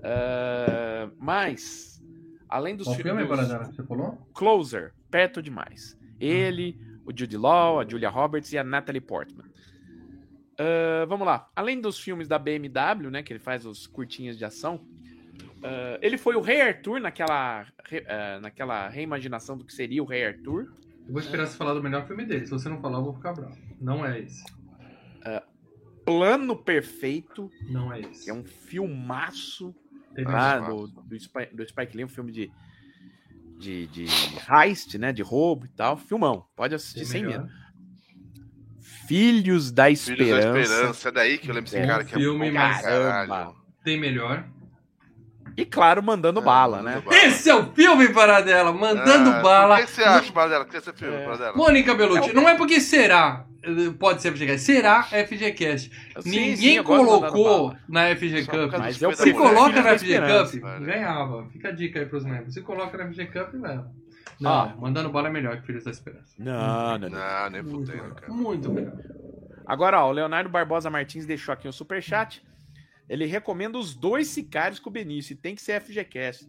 Ah, mas, além dos Qual filme, dos- que você falou? Closer, perto demais. Ele, o Jude Law, a Julia Roberts e a Natalie Portman. Ah, vamos lá. Além dos filmes da BMW, né, que ele faz os curtinhas de ação, ah, ele foi o Rei Arthur naquela, naquela reimaginação do que seria o Rei Arthur. Eu vou esperar você falar do melhor filme dele. Se você não falar, eu vou ficar bravo. Não é esse. Plano Perfeito, Não é esse. que é um filmaço Ah, lá do, do, Spike, do Spike Lee, um filme de, de, de heist, né, de roubo e tal. Filmão, pode assistir Tem sem melhor. medo. Filhos da Filhos da Esperança. Esperança, é daí que eu lembro desse É. cara que é Filme, bom pra mas-. Tem melhor. E claro, mandando É, bala, mandando né? bala. Esse é o filme, Paradela. Mandando Ah, bala. O que você acha, Paradela? O que você filme, É. Paradela? Mônica Bellucci, É não é porque será. Pode ser FGCast. Será FGCast. Sim, Ninguém sim, colocou na FG Só Cup. Mas eu Se coloca na FG Cup, velho. ganhava. Fica a dica aí pros membros. Se coloca na FG Cup, leva. Não, Ó. mandando bala é melhor que Filhos da Esperança. Não, não, não. Não, nem Muito fudendo, cara. Muito melhor. Agora, ó, o Leonardo Barbosa Martins deixou aqui um superchat. Ele recomenda os dois sicários com o Benício. E tem que ser FGCast.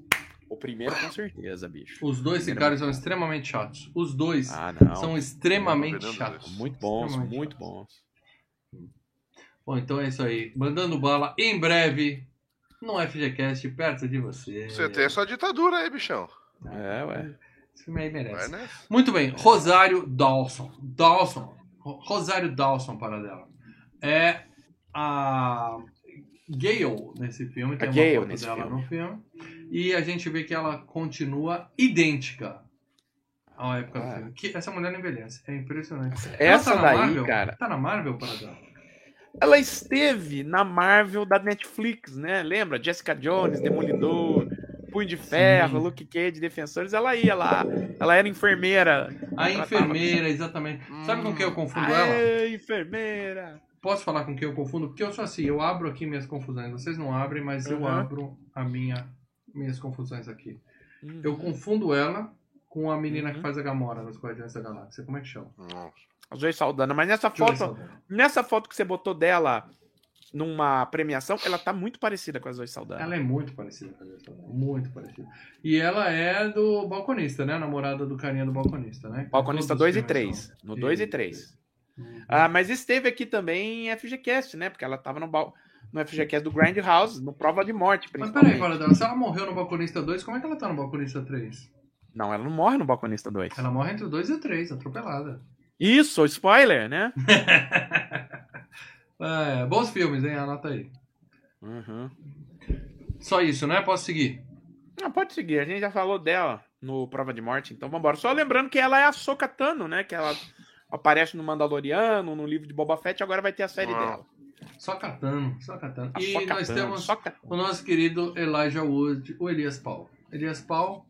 O primeiro, com certeza, bicho. Os dois sicários são extremamente chatos. Os dois Ah, não. são extremamente Não, chatos. Muito bons, Extremamente muito chatos. bons. Bom, então é isso aí. Mandando bala em breve no FGCast, perto de você. Você tem a sua ditadura aí, bichão. É, ué. Esse filme aí Vai merece. nessa. Muito bem, Rosário Dawson. Dawson. Ro- Rosário Dawson, para dela. É a Gale nesse filme. Tem A uma Gale foto nesse dela filme. no filme. E a gente vê que ela continua idêntica. A época do Ah. filme. Que essa mulher não envelhece. É impressionante. Essa Ela tá daí, Marvel? cara. Tá na Marvel, Paradela? Ela esteve na Marvel da Netflix, né? Lembra? Jessica Jones, Demolidor, Punho de Ferro, Sim. Luke Cage, Defensores. Ela ia lá. Ela era enfermeira. A Ela enfermeira, exatamente. Sabe com quem eu confundo ela? Aê, enfermeira. Posso falar com quem eu confundo? Porque eu sou assim, eu abro aqui minhas confusões. Vocês não abrem, mas eu Uhum. abro a minha, minhas confusões aqui. Eu Uhum. confundo ela com a menina que Uhum. faz a Gamora nos Guardiões da Galáxia. Como é que chama? A Zoe Saldana. Mas nessa foto, Saldana. nessa foto que você botou dela numa premiação, ela tá muito parecida com a Zoe Saldana. Ela é muito parecida com a Joey Saldana. Muito parecida. E ela é do Balconista, né? A namorada do carinha do Balconista, né? Balconista Todos os 2 e filmes 3. são. No 2 e Isso. 3. Uhum. Ah, mas esteve aqui também em FGCast, né? Porque ela tava no, no FGCast do Grindhouse, no Prova de Morte, Mas principalmente. peraí, Paradela, se ela morreu no Balconista 2, como é que ela tá no Balconista 3? Não, ela não morre no Balconista 2. Ela morre entre o 2 e o 3, atropelada. Isso, spoiler, né? É, bons filmes, hein? Anota aí. Uhum. Só isso, né? Posso seguir? Não, pode seguir, a gente já falou dela no Prova de Morte, então vambora. Só lembrando que ela é a Ahsoka Tano, né? Que ela aparece no Mandaloriano, no livro de Boba Fett, agora vai ter a série Ah. dela. Só catando, só catando. A E Ahsoka nós Tano, temos o nosso querido Elijah Wood, o Elias Paul. Elias Paul,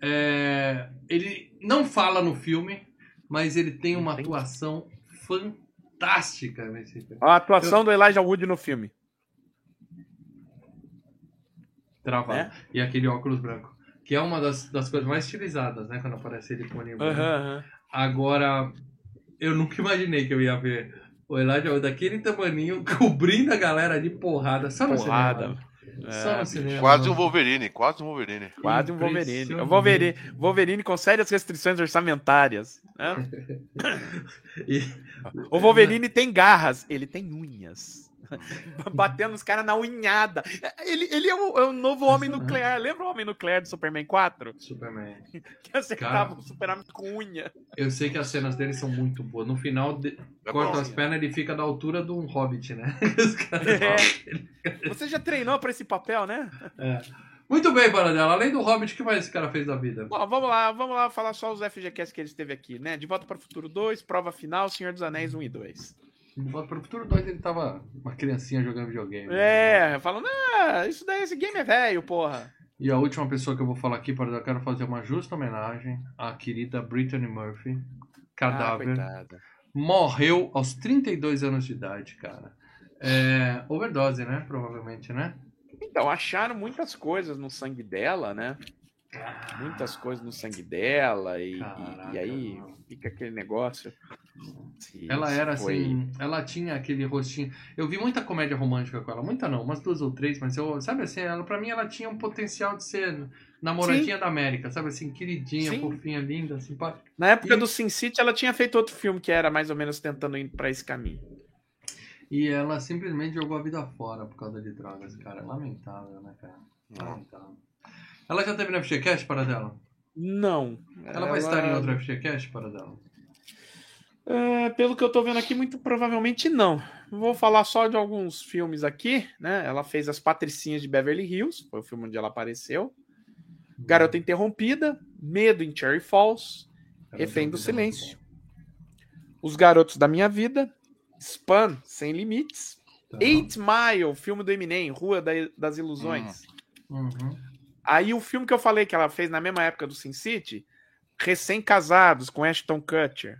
é, ele não fala no filme, mas ele tem uma Tem. atuação fantástica nesse filme. A atuação do Elijah Wood no filme. Travado. Né? E aquele óculos branco. Que é uma das, das coisas mais estilizadas, né? Quando aparece ele com o branco. Aham, aham. Agora, eu nunca imaginei que eu ia ver o Elijah Wood daquele tamaninho, cobrindo a galera de porrada. Só no Porrada. É, Só no cinema. Quase um Wolverine, quase um Wolverine. Quase um Wolverine. O Wolverine, Wolverine com sérias restrições orçamentárias. né? E- O Wolverine tem garras, ele tem unhas. Batendo os caras na unhada. Ele, ele é, o, é o novo homem nuclear. Lembra o homem nuclear do Superman 4? Superman. Que acertava Cara. o Superman com unha. Eu sei que as cenas dele são muito boas. No final, de... É corta bom. as pernas ele fica da altura de um hobbit, né? Os caras É. Você já treinou pra esse papel, né? É. Muito bem, Paradela. Além do Hobbit, o que mais esse cara fez da vida? Bom, vamos lá, vamos lá falar só os FGCast que ele esteve aqui, né? De Volta para o Futuro 2, Prova Final, Senhor dos Anéis 1 e 2. De Volta para o Futuro 2, ele tava uma criancinha jogando videogame. É, falando, ah, isso daí, esse game é velho, porra. E a última pessoa que eu vou falar aqui, Paradela, eu quero fazer uma justa homenagem à querida Brittany Murphy. Ah, Cadáver. coitada. morreu aos 32 anos de idade, cara. É, overdose, né? Provavelmente, né? Então, acharam muitas coisas no sangue dela, né? Muitas coisas no sangue dela, e, Caraca, e aí mano. fica aquele negócio. se- Ela era foi- assim, ela tinha aquele rostinho. Eu vi muita comédia romântica com ela, muita não, umas duas ou três, mas eu, sabe assim, ela para mim ela tinha um potencial de ser namoradinha da América, sabe assim, queridinha, Sim. fofinha, linda, simpática. Na época E- do Sin City, ela tinha feito outro filme que era mais ou menos tentando ir pra esse caminho. E ela simplesmente jogou a vida fora por causa de drogas, cara. Lamentável, né, cara? Não. Lamentável. Ela já teve no FGCast para dela? Não. Ela, vai estar em outro FGCast para dela? É, pelo que eu tô vendo aqui, muito provavelmente não. Vou falar só de alguns filmes aqui, né? Ela fez As Patricinhas de Beverly Hills, foi o filme onde ela apareceu. Garota Interrompida, Medo em Cherry Falls, Refém do Silêncio, Os Garotos da Minha Vida, Spam, Sem Limites, Tá. Eight Mile, filme do Eminem, Rua da- das Ilusões. Uhum. Aí o filme que eu falei que ela fez na mesma época do Sin City, Recém-Casados, com Ashton Kutcher.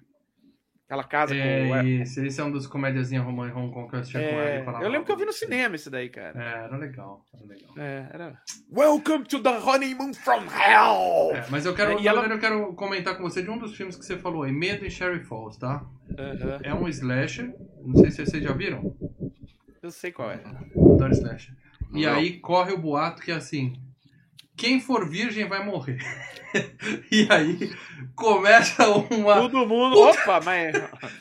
Ela casa com o... É esse, esse é um dos comédiazinhas românticas Hong Kong que eu assistia com É, ela. e falava eu lembro que eu vi no cinema esse daí, cara. É, era legal, era legal. É, era... Welcome to the honeymoon from hell! É, mas eu quero, É, ela- eu quero comentar com você de um dos filmes que você falou aí, Medo em Sherry Falls, tá? Aham. É um slasher, não sei se vocês já viram, Eu sei qual é. adoro slasher. E Não. aí corre o boato que é assim, quem for virgem vai morrer. e aí começa uma, Todo mundo... Opa, mas...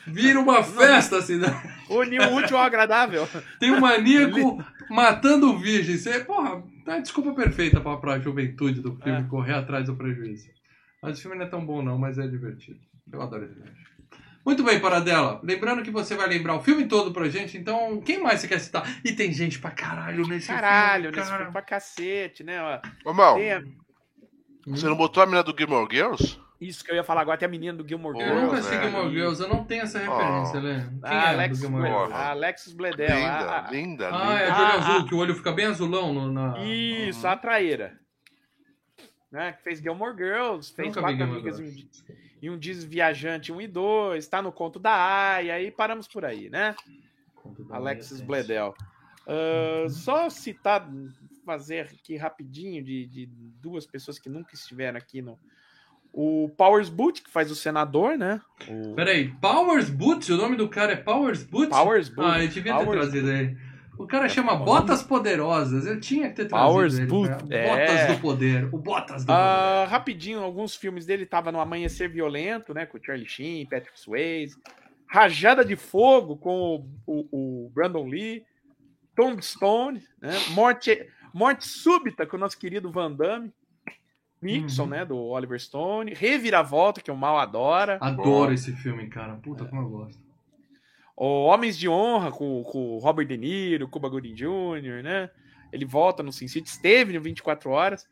vira uma festa assim, né? Unir o útil ao agradável. Tem um maníaco matando virgem. Você, porra, é a desculpa perfeita pra, pra juventude do filme É. correr atrás do prejuízo. Mas o filme não é tão bom não, mas é divertido. Eu adoro esse filme. Muito bem, Paradela. Lembrando que você vai lembrar o filme todo pra gente, então quem mais você quer citar? E tem gente pra caralho nesse Caralho, filme, nesse cara. filme pra cacete, né? ó. Ô, Mal, Tem- você não botou a mina do Gilmore Girls? Isso que eu ia falar agora, tem a menina do Gilmore Pô, Eu nunca Girls. assisti velho. Gilmore Girls, eu não tenho essa referência, Oh. Lê. Quem A é Ah, Alex, do Gilmore Girls? a Alexis Bledel. Linda, a- a- linda, Ah, é linda. olho Ah, azul, ah. que o olho fica bem azulão no, na... Isso, a traíra. Né? Que fez Gilmore Girls, fez quatro amigas e um, di- e um desviajante, um e dois, tá no conto da Aya, aí paramos por aí, né? Alexis Bledel. Ah, só citar, fazer aqui rapidinho de, de duas pessoas que nunca estiveram aqui no. O Powers Boot, que faz o senador, né? O Peraí, Powers Boots? O nome do cara é Powers Boots? Powers Boot. Ah, eu devia ter Powers trazido ele. O cara É, chama Botas Poderosas. Eu tinha que ter trazido Powers ele. Boot, é. Botas do Poder. O Botas do Ah, rapidinho, alguns filmes dele tava no Amanhecer Violento, né? Com o Charlie Sheen, Patrick Swayze. Rajada de Fogo com o, o- o Brandon Lee. Tombstone, né? Morte, Morte Súbita com o nosso querido Van Damme. Nixon, Uhum. né? Do Oliver Stone. Reviravolta, que o mal adora. Poder. Adoro esse filme, cara. Puta, como eu gosto. O Homens de Honra com, com o Robert De Niro, Cuba Gooding Jr., né? Ele volta no Sin City, esteve no 24 Horas.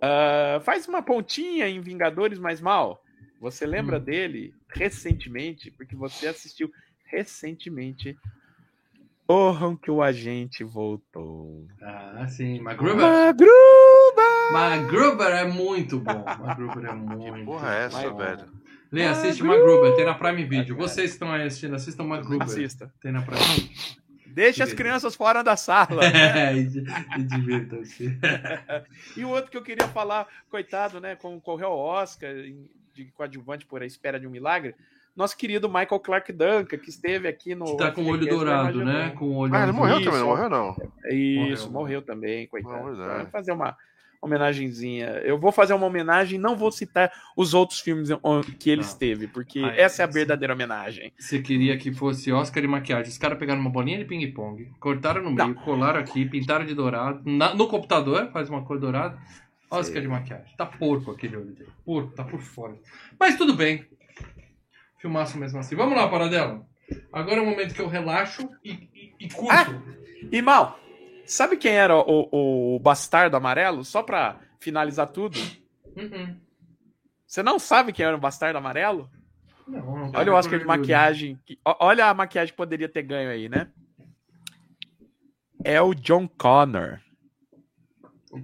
Ah, faz uma pontinha em Vingadores Mais Mal. Você lembra Hum. dele recentemente, porque você assistiu recentemente Honram que o agente voltou. Ah, sim. MacGruber. Magruba! MacGruber é muito bom. MacGruber é muito Que porra é essa, Vai, velho? Lê, assiste MacGruber. Tem na Prime Video. Vocês que estão aí assistindo, assistam MacGruber. Assista. Tem na Prime Video. Deixa as crianças fora da sala. né? É, e, e divirtam-se. E o outro que eu queria falar, coitado, né? Concorreu ao Oscar em- de coadjuvante por A Espera de um Milagre. Nosso querido Michael Clark Duncan, que esteve aqui no. Que tá com o olho dourado, né? Com o olho Ah, ele morreu Isso. também, não morreu não. Isso, Morreu. morreu, também, coitado. Verdade. Vai fazer uma homenagenzinha. Eu vou fazer uma homenagem, não vou citar os outros filmes que ele Não. esteve, porque Ah, essa é a verdadeira homenagem. Você queria que fosse Oscar e maquiagem. Os caras pegaram uma bolinha de ping-pong, cortaram no meio, colaram aqui, pintaram de dourado. Na- no computador, faz uma cor dourada. Oscar de maquiagem. Tá porco aquele olho dele. Porco, tá por fora. Mas tudo bem. Filmaço mesmo assim. Vamos lá, Paradela. Agora é o momento que eu relaxo e, e, e curto. Ah! E mal, sabe quem era o, o bastardo amarelo? Só pra finalizar tudo. Uh-uh. Você não sabe quem era o bastardo amarelo? Não, não Olha o Oscar de maquiagem. que- Olha a maquiagem que poderia ter ganho aí, né? É o John Connor.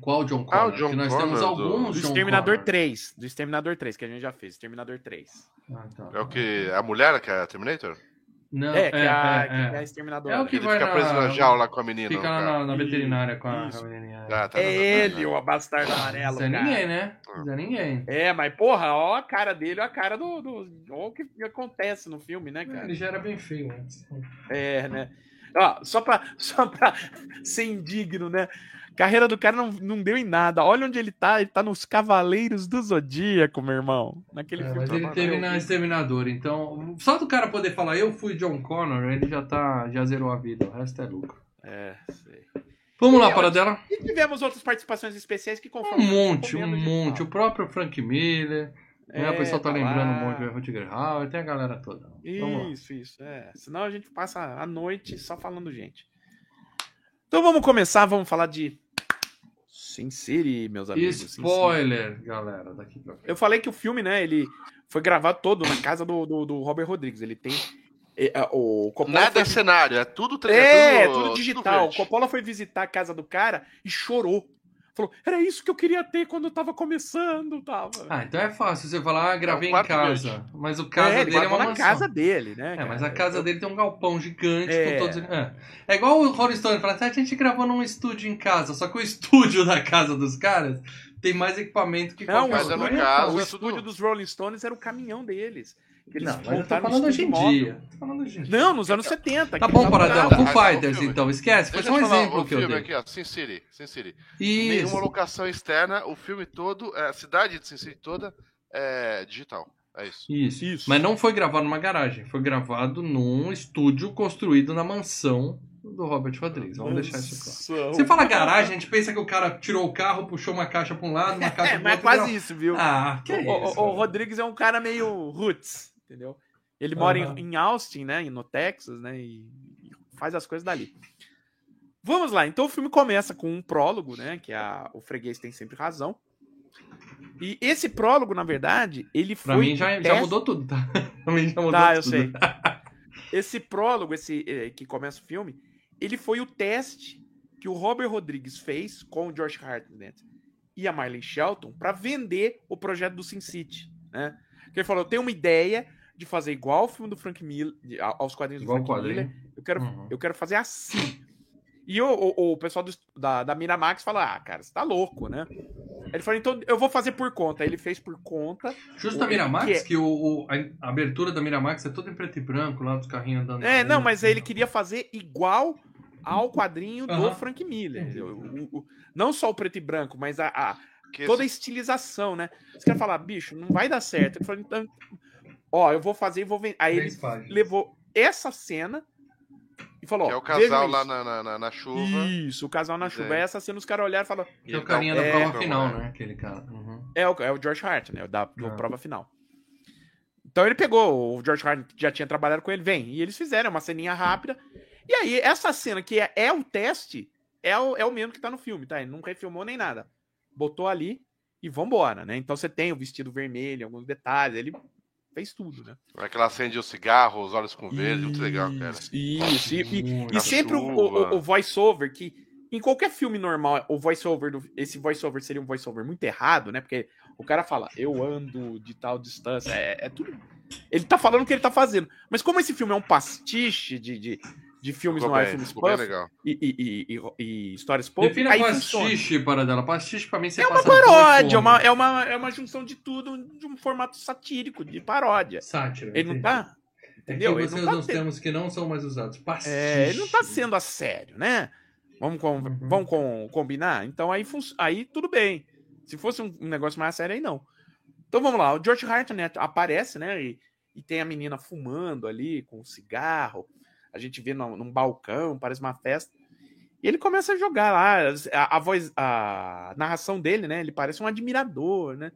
Qual John Ah, Connor? o John que nós Connor temos do- alguns Do Exterminador Connor. 3. Do Exterminador 3, que a gente já fez. Exterminador 3. Ah, tá. É o que? A mulher que é a Terminator? Não, É, que é, a, é, que é a é. Exterminador. É o que Ele vai fica na- preso na jaula com a menina. Fica no lá na, na veterinária com a, Isso. com a menininha. Ah, tá, É ele, o bastardo amarelo. Zé cara. ninguém, né? Zé ninguém. É, mas porra, ó a cara dele, ó a cara do. do ó o que acontece no filme, né, cara? Ele já era bem feio antes. É, né? Ó, só pra, só pra ser indigno, né? Carreira do cara não, não deu em nada. Olha onde ele tá. Ele tá nos Cavaleiros do Zodíaco, meu irmão. Naquele É, filme. mas ele eu teve na Exterminador, então. Só do cara poder falar, eu fui John Connor, ele já tá. já zerou a vida. O resto é lucro. É, sei. Vamos lá, E, para dela. E tivemos outras participações especiais que Um conforme. monte, um a gente monte. O próprio Frank Miller. né? O pessoal tá tá lembrando lá. um monte do Rutger Hauer, tem a galera toda. Lá. Isso, isso. É. Senão a gente passa a noite só falando gente. Então vamos começar, vamos falar de Sin City, meus amigos. Spoiler, galera, daqui pra frente. Eu falei que o filme, né, ele foi gravado todo na casa do, do, do Robert Rodrigues. Ele tem. é, é, o Coppola Nada foi- é cenário, é tudo tre- É, tudo, tudo digital. o verde. Coppola foi visitar a casa do cara e chorou. Falou, era isso que eu queria ter quando eu tava começando. Tava. Ah, então é fácil você falar, ah, gravei É em casa. Mas o casa é, ele dele é gravou uma na mansão. casa dele, né? É, cara? mas a casa Eu- dele tem um galpão gigante É. com todos. É. é igual o Rolling Stone fala assim: "Ah, a gente gravou num estúdio em casa, só que o estúdio da casa dos caras tem mais equipamento que Não, qualquer o é no outro. estúdio, caso, o é estúdio dos Rolling Stones era o caminhão deles. Eles Não, mas eu tô falando hoje em dia. Tô falando hoje em dia. Não, nos anos 70. Tá bom, Paradela. o Fighters, então. Esquece. Foi só um exemplo o que eu filme dei. aqui, ó, Sin City, Sin City. Isso. Nenhuma locação externa, o filme todo, é, a cidade de Sin City toda é digital. É isso. Isso. Isso. Mas não foi gravado numa garagem. Foi gravado num estúdio construído na mansão do Robert Rodrigues. Vamos deixar isso claro. Você fala garagem, a gente pensa que o cara tirou o carro, puxou uma caixa pra um lado, uma caixa É, pro mas é outro. quase e isso, viu? Ah, que o, é o- isso. o cara. Rodrigues é um cara meio roots, entendeu? Ele mora Aham. em, em Austin, né? No Texas, né? E, e faz as coisas dali. Vamos lá, então o filme começa com um prólogo, né? Que é a, o freguês tem sempre razão. E esse prólogo, na verdade, ele foi. Pra mim já, já mudou tudo, tá? Pra mim já mudou Tá, eu tudo. sei. Esse prólogo, esse eh, que começa o filme, ele foi o teste que o Robert Rodrigues fez com o George Hartnett e a Marley Shelton para vender o projeto do Sin City, né? Que ele falou, eu tenho uma ideia de fazer igual o filme do Frank Miller, de- aos quadrinhos Igual do Frank quadrinho. Miller, eu quero, Uhum. eu quero fazer assim. E o, o, o pessoal do- da, da Miramax fala, ah, cara, você tá louco, né? Ele falou, então eu vou fazer por conta. Ele fez por conta. Justo a O- Miramax, que é- que o, o- a abertura da Miramax é toda em preto e branco, lá dos carrinhos andando. É, não, rua. mas ele queria fazer igual ao quadrinho do Aham. Frank Miller. O- o- o- não só o preto e branco, mas a, a- Que toda a estilização, né? Você quer falar, bicho, não vai dar certo. Ele falou, então, ó, eu vou fazer e vou vender. Aí ele páginas. levou essa cena e falou, que é o casal lá na, na, na- na chuva. Isso, o casal na chuva. é. Essa cena os caras olharam e falaram, Que é o um carinha da é, prova pra final, mulher. né? Aquele cara. Uhum. É o, é o George Hart, né? o Da do Ah. prova final. Então ele pegou, o George Hart já tinha trabalhado com ele, vem. E eles fizeram uma ceninha rápida. E aí, essa cena que é, é o teste, é o, é o mesmo que tá no filme, tá? Ele não refilmou nem nada. Botou ali e vambora, né? Então você tem o vestido vermelho, alguns detalhes, ele fez tudo, né? É que ela acende o cigarro, os olhos com verde, muito legal, cara. Isso, Isso, e, e- e sempre o, o, o voice-over, que em qualquer filme normal, o voice-over, do- esse voice-over seria um voice-over muito errado, né? Porque o cara fala, eu ando de tal distância, é, é tudo. Ele tá falando o que ele tá fazendo. Mas como esse filme é um pastiche de, de, de filmes Ficou no bem, filmes puff legal. e, e, e, e, e histórias pop, Defina aí pastiche para dela. Pastiche pra mim você É uma paródia, é uma, é, uma, é uma junção de tudo, de um formato satírico, de paródia. Sátira. Ele não tá. É Entendeu? que Ele você não tá termos que não são mais usados. Pastiche. É, ele não tá sendo a sério, né? Vamos, com- Uhum. vamos com- combinar? Então aí, fun- aí tudo bem. Se fosse um, um negócio mais sério, aí não. Então vamos lá, o George Hartnett aparece, né? E, e tem a menina fumando ali com um cigarro. A gente vê num, num balcão, parece uma festa. E ele começa a jogar lá. A, a voz, a narração dele, né? Ele parece um admirador, né?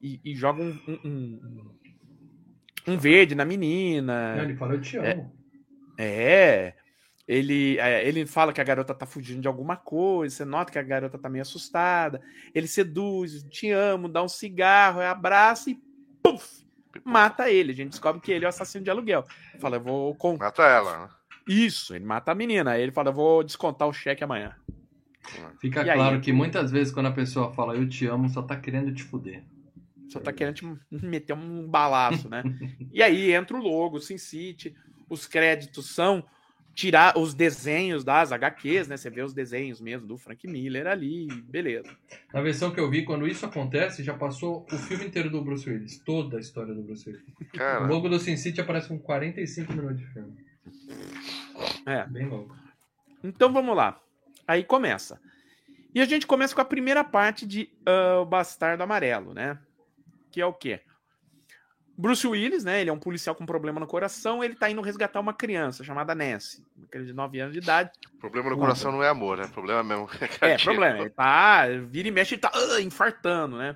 E, e joga um, um, um- um verde na menina. Não, ele fala, eu te amo. É. Ele, é, ele fala que a garota tá fugindo de alguma coisa, você nota que a garota tá meio assustada. Ele seduz, te amo, dá um cigarro, abraça e puf, mata ele. A gente descobre que ele é o assassino de aluguel. Fala, eu vou. con- Mata ela, né? Isso, ele mata a menina. Aí ele fala, eu vou descontar o cheque amanhã. Fica E aí? claro que muitas vezes quando a pessoa fala eu te amo, só tá querendo te fuder. Só tá querendo te meter um balaço, né? e aí entra o logo, Sin City. Os créditos são tirar os desenhos das HQs, né? Você vê os desenhos mesmo do Frank Miller ali, beleza. Na versão que eu vi, quando isso acontece, já passou o filme inteiro do Bruce Willis. Toda a história do Bruce Willis. O Cara, logo do Sin City aparece com 45 minutos de filme. É. Bem louco. Então vamos lá. Aí começa. E a gente começa com a primeira parte de ah, O Bastardo Amarelo, né? Que é o quê? Bruce Willis, né? Ele é um policial com problema no coração. Ele tá indo resgatar uma criança chamada Nancy, uma criança de 9 anos de idade. problema no coração não é amor, é problema mesmo. É, cardíaco. problema. Ele tá. Vira e mexe e tá ah, infartando, né?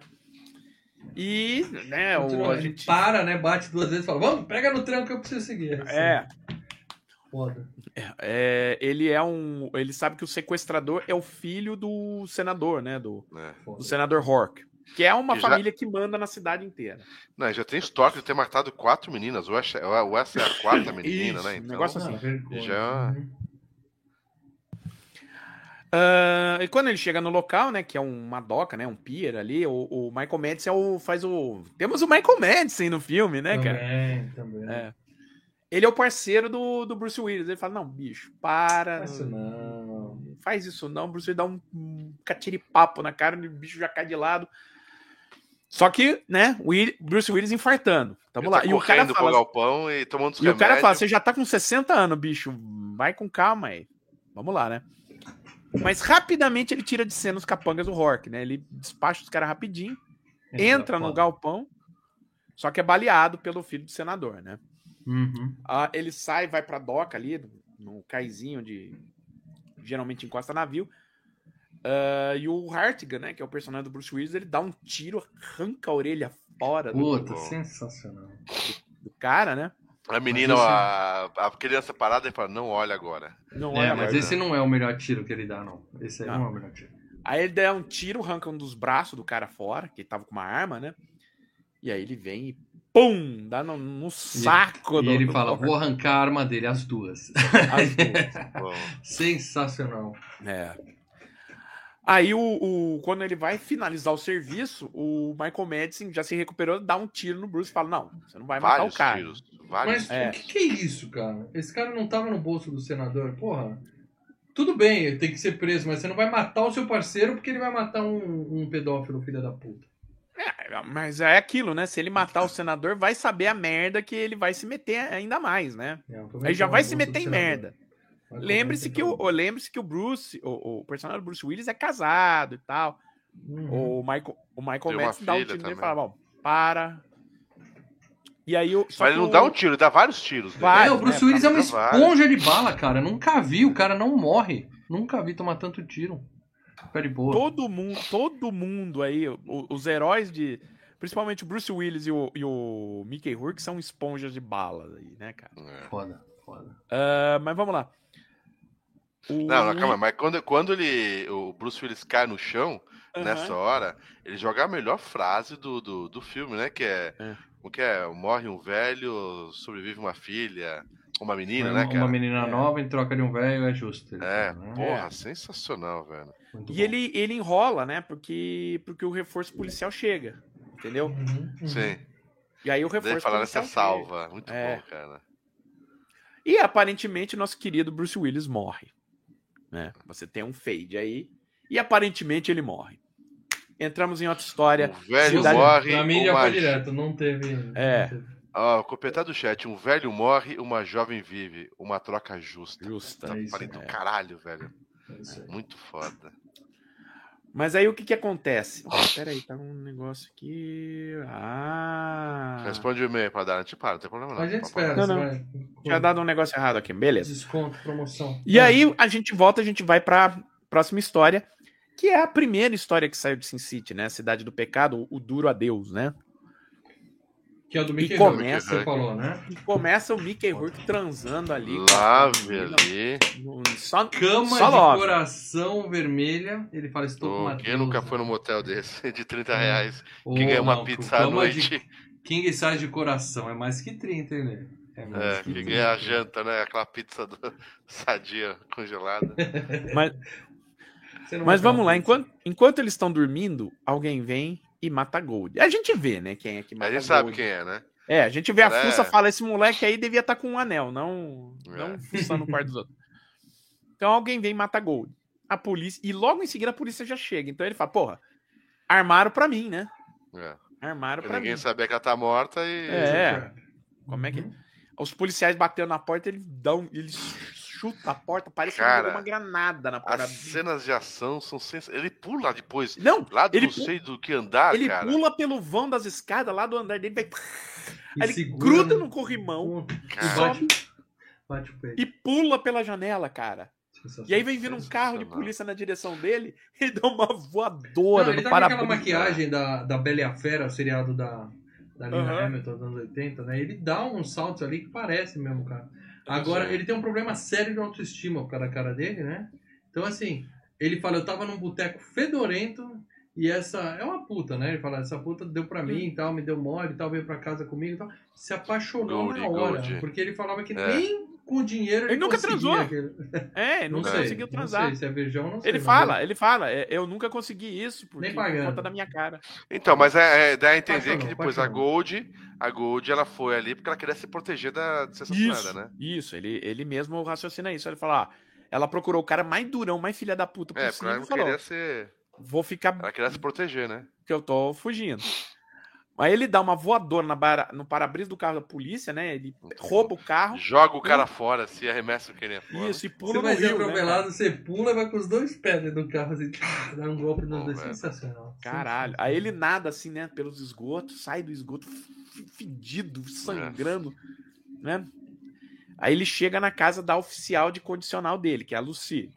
E, né, o, a ele gente. para, né? Bate duas vezes e fala, vamos, pega no tranco que eu preciso seguir. É, Foda. é, ele é um. Ele sabe que o sequestrador é o filho do senador, né? Do, É. do senador Hork. Que é uma E já- família que manda na cidade inteira. Não, já tem histórico de ter matado quatro meninas. Ou essa, ou essa é a quarta menina, Isso, né? um Então, negócio assim. Já-. Ah, e quando ele chega no local, né, que é uma doca, né, um pier ali, o, o Michael Madison é o, faz o... Temos o Michael Madison no filme, né, cara? Também, também. É. Ele é o parceiro do, do Bruce Willis. Ele fala, não, bicho, para. Faz isso não. não faz isso não. Bruce Willis dá um, um catiripapo na cara, o bicho já cai de lado. Só que, né, o Will- Bruce Willis infartando. Tamo ele lá. tá e o cara fala, galpão e tomando e o cara fala, você já tá com 60 anos, bicho. Vai com calma aí. Vamos lá, né? Mas rapidamente ele tira de cena os capangas do Rock, né? Ele despacha os caras rapidinho, entra no galpão, só que é baleado pelo filho do senador, né? Uhum. Ah, ele sai, vai pra doca ali, no, caizinho de. Geralmente encosta navio. Ah, e o Hartigan, né? Que é o personagem do Bruce Willis, ele dá um tiro, arranca a orelha fora do, Puta, Bom. sensacional. do cara, né? A menina, Mas a, a criança parada e fala, não olha agora. Não É, olha mas mais, esse não é o melhor tiro que ele dá, não. Esse aí Não. não, é o melhor tiro. Aí ele dá um tiro, arranca um dos braços do cara fora, que tava com uma arma, né? E aí ele vem e pum! Dá no, no saco E do- ele do fala, vou arrancar a arma dele, as duas. As duas. Sensacional. É. Aí o, o- quando ele vai finalizar o serviço, o Michael Madison já se recuperou, dá um tiro no Bruce e fala: Não, você não vai matar vários o cara. tiros. Vários Mas É. o que, que é isso, cara? Esse cara não tava no bolso do senador, porra. Tudo bem, ele tem que ser preso, mas você não vai matar o seu parceiro porque ele vai matar um, um pedófilo, filho da puta. É, mas é aquilo, né? Se ele matar o senador, vai saber a merda que ele vai se meter ainda mais, né? É, Aí já vai se meter em merda. Lembre-se que, o, lembre-se que o Bruce, o, o personagem do Bruce Willis é casado e tal. Uhum. O Michael, o Michael Madison dá um tiro nele e fala: Bom, para. E aí o. só Mas ele não dá um tiro, ele dá vários tiros. Vai. É, o Bruce né, Willis é uma pra vários. esponja de bala, cara. Nunca vi, o cara não morre. Nunca vi tomar tanto tiro. Fica de boa. todo mundo, todo mundo aí, os heróis de. Principalmente o Bruce Willis e o, e o Mickey Rourke são esponjas de balas aí, né, cara? É. Foda, foda. Ah, mas vamos lá. O- Não, não, calma, mas quando, quando ele, o Bruce Willis cai no chão, Aham. nessa hora, ele joga a melhor frase do, do, do filme, né? Que é, É. o que é? Morre um velho, sobrevive uma filha, uma menina, uma, né, cara? uma menina É. nova em troca de um velho é justo. ele É, fala, né? porra, sensacional, velho. Muito E bom. ele, ele enrola, né? Porque, porque o reforço policial chega. Entendeu? Uhum, uhum. Sim. E aí o reforço falaram essa policial chega. salva. Muito É. bom, cara. E aparentemente nosso querido Bruce Willis morre. Né? Você tem um fade aí. E aparentemente ele morre. Entramos em outra história. Um velho Cidade- morre. Pra mim já foi direto, não teve. É. não teve. Ó, completar do chat. Um velho morre, uma jovem vive. Uma troca justa. Justa. Tá É isso, falei do é. caralho, velho. É. Muito foda. Mas aí o que que acontece? Oh, peraí, tá um negócio aqui. Ah. Responde o e-mail pra dar. A gente para, não tem problema não. A gente espera, Não, não. vai. Tinha dado um negócio errado aqui, beleza. Desconto, promoção. E aí a gente volta, a gente vai pra próxima história, que é a primeira história que saiu de Sin City, né? Cidade do Pecado, o Duro Adeus, né? Que é o do Mickey começa- Rourke, que você falou, né? E começa o Mickey Rourke transando ali. Lave ali. no- Só, Cama só de love. coração vermelha. Ele fala, estou com uma Quem nunca foi num motel desse de 30 reais? Ô, Que ganha uma não, pizza à noite? de King size de coração. É mais que 30, hein, né? É mais É, que que 30. ganha a janta, né? Aquela pizza do... sadia congelada. Mas, mas vamos lá, enquanto, enquanto eles estão dormindo, alguém vem e mata Gold. A gente vê, né, quem é que A mata gente sabe Gold. quem é, né? É, a gente vê a É. fuça fala, esse moleque aí devia estar com um anel, não, não É. fuçando no quarto dos outros. Então alguém vem e mata Gold. A polícia, e logo em seguida a polícia já chega. Então ele fala, porra, armaram pra mim, né? É. Armaram Porque pra ninguém mim. sabia que ela tá morta e. É. Como é que- Uhum. Os policiais batendo na porta, ele dá um, ele chuta a porta, parece que ele Cara, jogou uma granada na porta. As cenas de ação são sens... Ele pula depois. Não, Lá do ele não sei do que andar, ele cara. pula pelo vão das escadas lá do andar dele, vai, E aí ele gruda no- corrimão E Cara, bate, e pula pela janela, cara. E aí vem vindo um carro de polícia na direção dele e dá uma voadora Não, ele no tá aquela maquiagem da, da Bela e a Fera, seriado da, da Lina Aham. Hamilton dos anos 80, né? Ele dá uns saltos ali que parece mesmo, cara. Agora, ele tem um problema sério de autoestima por causa da cara dele, né? Então, assim, ele fala, eu tava num boteco fedorento e essa... É uma puta, né? Ele fala, essa puta deu pra mim e tal, me deu mole e tal, veio pra casa comigo e tal. Se apaixonou Gold, na hora, gold. porque ele falava que É. nem com dinheiro ele, Ele nunca transou. aquele- É, Não nunca sei, conseguiu não transar. sei, se é virgão, não sei. Ele fala, ele fala, "É, eu nunca consegui isso porque, Nem por pagando. conta da minha cara. Então, mas é, é, dá a entender Apaixonou, que depois a apaixonou. Gold, a Gold, ela foi ali porque ela queria se proteger da de ser assassinada, Isso, né? isso, ele, ele mesmo raciocina isso. Ele fala, ah, ela procurou o cara mais durão, mais filha da puta É, porque possível ela e não falou, queria ser. vou ficar Ela queria se proteger, né? que eu tô fugindo. Aí ele dá uma voadora na bara- no para-brisa do carro da polícia, né? Ele rouba o carro, Joga o cara fora, se arremessa o que ele é fora. isso, e Você pula no vai ser rio, né, atropelado, você pula e vai com os dois pés dentro do carro, assim, dá um golpe dois. velho. Sensacional. Caralho. Aí ele nada assim, né? Pelos esgotos, sai do esgoto fedido, sangrando, né? Aí ele chega na casa da oficial de condicional dele, que é a Lucy,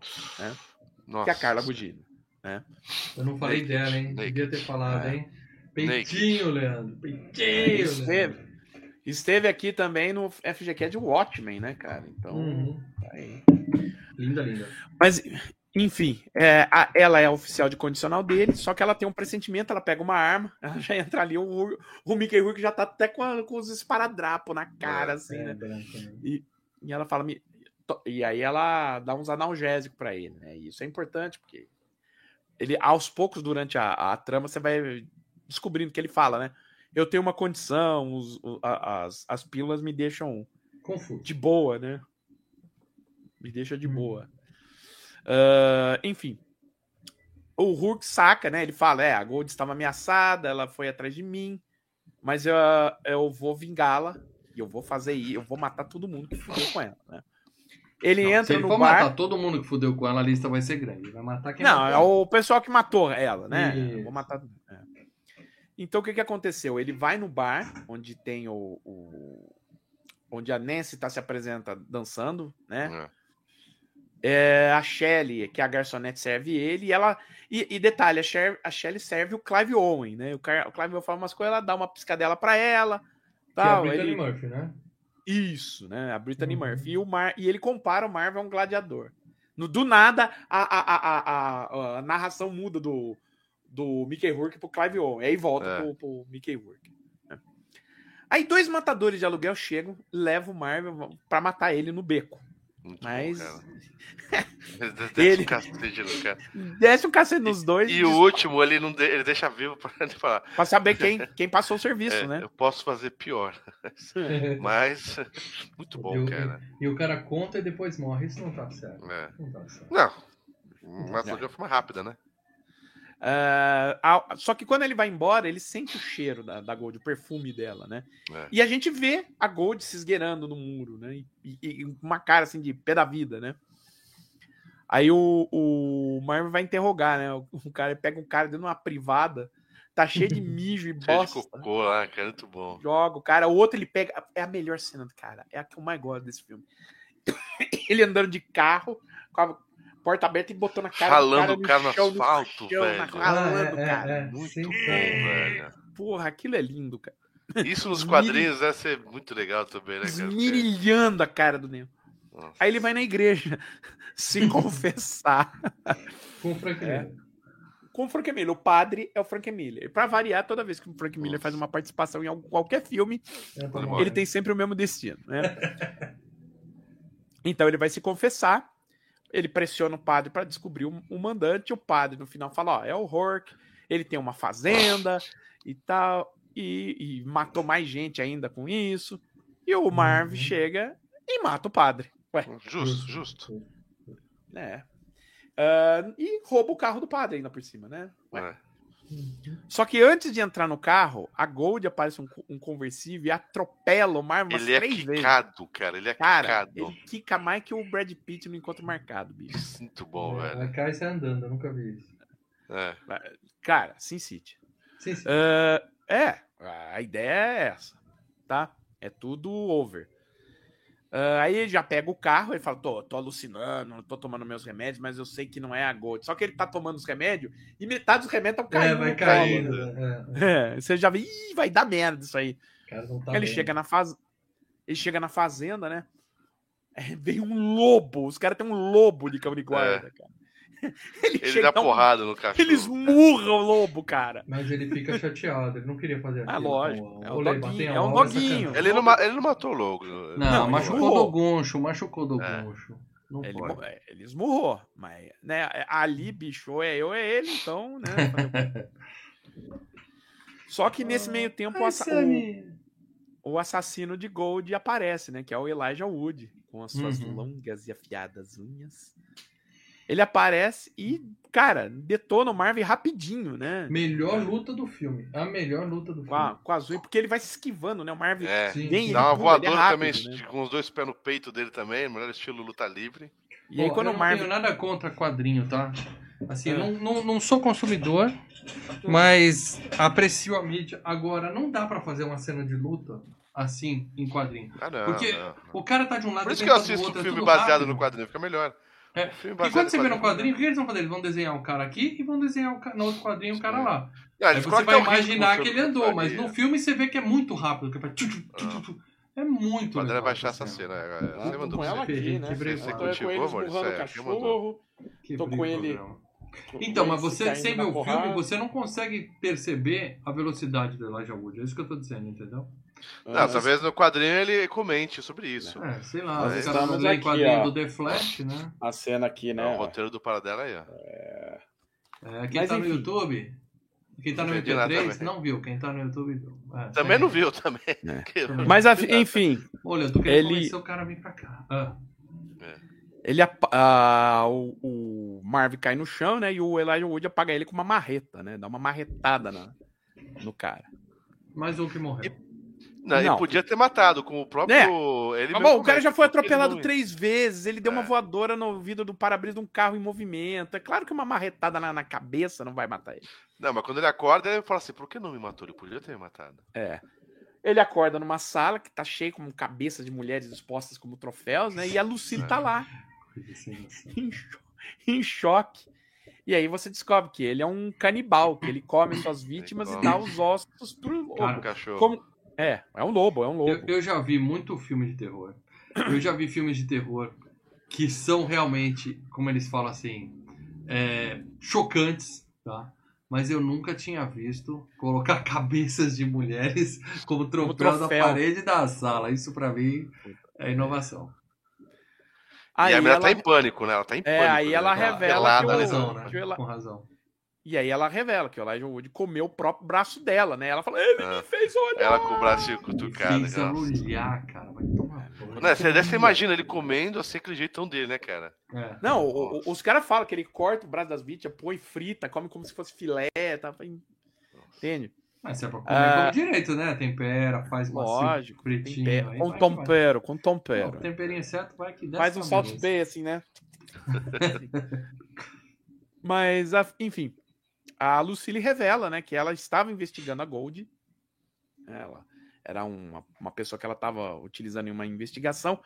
Nossa. que é a Carla Gugino. Eu não falei Naked, dela, hein? naked. Devia ter falado, É. hein? Peitinho, Leandro. Peitinho, Leandro. Esteve, esteve aqui também no de Watchmen, né, cara? Então, Uhum. tá aí. Linda, linda. Mas Enfim, é, a- ela é oficial de condicional dele, só que ela tem um pressentimento, ela pega uma arma, ela já entra ali, o, o Mickey Rourke já tá até com, a- com os esparadrapos na cara, assim, É, né? branco, né? E ela fala. "Me- to-" E aí ela dá uns analgésicos pra ele, né? E isso é importante, porque ele, aos poucos, durante a, a trama, você vai descobrindo que ele fala, né? Eu tenho uma condição, os- as, as pílulas me deixam Confuso. de boa, né? Me deixa de Hum. boa. Ah, enfim. O Hulk saca, né? Ele fala: é, a Gold estava ameaçada, ela foi atrás de mim, mas eu, eu vou vingá-la e eu vou fazer isso, eu vou matar todo mundo que fudeu com ela, né? Ele Não, se entra ele no for bar. matar todo mundo que fudeu com ela, a lista vai ser grande. Ele vai matar quem Não, matou. é o pessoal que matou ela, né? Isso. Eu Vou matar. é. Então o que, que aconteceu? Ele vai no bar onde tem o. o- onde a Nancy tá se apresenta dançando, né? É. É, a Shelly, que é a garçonete, serve ele, e ela. E, e detalhe, a, Sher, a Shelly serve o Clive Owen, né? O, Car- o Clive Owen fala umas coisas, ela dá uma piscadela pra ela. Que é a Tal, Brittany ele- Murphy, né? Isso, né? A Brittany Uhum. Murphy. E, o Mar... e ele compara o Marvel a um gladiador. No, do nada, a, a, a, a, a narração muda do, do Mickey Rourke pro Clive Owen. Aí volta É. pro, pro Mickey Rourke. né? Aí dois matadores de aluguel chegam, levam o Marvel pra matar ele no beco. Muito Mas bom, cara. Ele... Um cacete no cara. desce um cacete nos dois E o último, ele, não de- ele deixa vivo pra ele falar. pra saber quem, quem passou o serviço, é, né? Eu posso fazer pior. Mas, muito bom, E o- cara. E o cara conta e depois morre. Isso não tá certo. É. Não tá certo. Não. Mas de uma forma rápida, né? Ah, a- só que quando ele vai embora, ele sente o cheiro da, da Gold, o perfume dela, né? É. E a gente vê a Gold se esgueirando no muro, né? E, e- uma cara assim de pé da vida, né? Aí o, o Marvel vai interrogar, né? O, o cara pega um cara dentro de uma privada, tá cheio de mijo e Cheio de bosta. cocô lá, cara. Muito bom. Joga o cara, o outro ele pega. É a melhor cena do cara, é a que eu mais gosto desse filme. ele andando de carro, com a porta aberta e botando a cara Ralando o cara no chão, asfalto, chão, velho. na- ralando, é, cara. é, é. Muito bom, velho. Porra, aquilo é lindo, cara. Isso nos quadrinhos deve ser muito legal também, né, cara? Esmirilhando a cara do Neo. Nossa. Aí ele vai na igreja se confessar Com o Frank É. Miller. com o Frank Miller. O padre é o Frank Miller. Pra variar, toda vez que o Frank Miller Nossa. faz uma participação em algum- qualquer filme, É, tá ele tem sempre o mesmo destino, né? então ele vai se confessar, ele pressiona o padre pra descobrir o, o mandante, o padre no final fala, ó, é o Hork, ele tem uma fazenda e tal, e, e matou mais gente ainda com isso, e o Marv Uhum. chega e mata o padre. Ué, Justo, justo. né? Ah, e rouba o carro do padre ainda por cima, né? Ué. É. Só que antes de entrar no carro, a Gold aparece um, um conversível e atropela o Marvel Ele é três vezes. quicado, cara. Ele é Cara, quicado. ele quica mais que o Brad Pitt no encontro marcado, bicho. É Muito bom, É, velho. A Kai sai andando, eu nunca vi isso. É. Cara, Sin City. Sim, sim. Ah, é, a ideia é essa, tá? É tudo over. Ah, aí ele já pega o carro, ele fala, tô, tô alucinando, tô tomando meus remédios, mas eu sei que não é a Gold. Só que ele tá tomando os remédios e metade dos remédios estão É, caindo vai no caindo. né? É, É, você já vê, ih, vai dar merda isso aí. tá ele bem. chega na faz... ele chega na fazenda, né? É, vem um lobo, os caras têm um lobo de de guarda, cara. Ele, Ele chega dá um- porrada no cachorro. Ele esmurra o lobo, cara. Mas ele fica chateado, ele não queria fazer aquilo. Ah, lógico. É um doguinho, é um doguinho. Ele não, ele não matou o lobo. Não, Não, machucou do goncho, machucou do É. goncho. Não Ele, pode. é, ele esmurrou, mas né, ali, bicho, ou é eu, é ele, então, né? o? Só que nesse meio tempo o, Ai, assa- Sammy. o- o assassino de Gold aparece, né? Que é o Elijah Wood, com as suas Uhum. longas e afiadas unhas. Ele aparece e, cara, detona o Marvel rapidinho, né? Melhor luta do filme. A melhor luta do Com, a, filme. com a Zui, porque ele vai se esquivando, né? O Marvel É. Vem. Dá uma é voadora rápido, também, né? com os dois pés no peito dele também, melhor estilo luta livre. E aí Ó, quando eu o não Marvel... tenho nada contra quadrinho, tá? Assim, eu Ah. não, não, não sou consumidor, mas aprecio a mídia. Agora, não dá pra fazer uma cena de luta assim em quadrinho. Ah, não. Porque não. O cara tá de um lado Por isso que eu assisto outro, um é filme baseado rápido. no quadrinho, fica melhor. É. E quando você vê no quadrinho, o que eles vão fazer? Eles vão desenhar um cara aqui e vão desenhar um ca- no outro quadrinho um cara lá. Ah, Aí você vai imaginar que ele andou, mas no filme você vê que é muito rápido. Que vai tchu, tchu, tchu. É muito legal. baixar essa cena. é, Ah, Você mandou com ela pra você. aqui, né? Você com cultivou, é, quem cachorro. Tô com ele- Então, mas você, sem na ver o porrada. filme, você não consegue perceber a velocidade do Elijah Wood. É isso que eu tô dizendo, entendeu? Não, Ah, talvez no quadrinho ele comente sobre isso. É, sei lá. Os estamos aqui, quadrinho ó. do The Flash, né? A cena aqui, É, né? o roteiro do Paradela aí, ó. É, quem Mas, tá no enfim. YouTube, quem tá no Não entendi nada MP3 também. não viu. Quem tá no YouTube. É, Também segue. não viu, também. É. Que- Mas, enfim, Olha, tô querendo Ele- convencer o cara a vir pra cá. Ah, ele apa- ah, o, o Marv cai no chão, né? E o Elijah Wood apaga ele com uma marreta, né? Dá uma marretada na, no cara. mais um que morreu. Não, ele podia ter matado com o próprio. Ele Tá mesmo bom, o cara comete, já foi ele atropelado três vezes, ele deu uma É. voadora no vidro do para-brisa de um carro em movimento. É claro que uma marretada na, na cabeça não vai matar ele. Não, mas quando ele acorda, ele fala assim: por que não me matou? Ele podia ter me matado. É. Ele acorda numa sala que tá cheia com cabeças de mulheres expostas como troféus, né? E a Lucille tá lá, em, cho- em choque. E aí você descobre que ele é um canibal, que ele come suas vítimas e dá os ossos pro lobo. Cara, O cachorro. Como- É, é um lobo, é um Eu, lobo. eu já vi muito filme de terror. Eu já vi filmes de terror que são realmente, como eles falam assim, é, chocantes, tá? Mas eu nunca tinha visto colocar cabeças de mulheres como troféu, da troféu. parede da sala. Isso pra mim é inovação. Aí e a menina ela- tá em pânico, né? Ela tá em É, pânico. aí né? ela Tá revela pelada, que o- né? razão, né? que ela- Com razão. E aí ela revela que o Elijah Wood comeu o próprio braço dela, né? Ela fala, ele Ah. me fez olhar. Ela com o braço cutucado. Fez né? olhar, cara. Vai tomar banho. Não, você, você imagina ele comendo assim, aquele jeitão dele, né, cara? É. Não, o- o- os caras falam que ele corta o braço das vítimas, põe frita, come como se fosse filé, tá? Entende? Mas se é pra comer, Ah. direito, né? Tempera, faz macio, Lógico. fritinho. Tempero, aí com vai tempero, com tempero. o temperinho certo vai que desce Faz um salt bay, assim, né? Mas, enfim, a Lucille revela, né, que ela estava investigando a Gold. Ela era uma, uma pessoa que ela estava utilizando em uma investigação.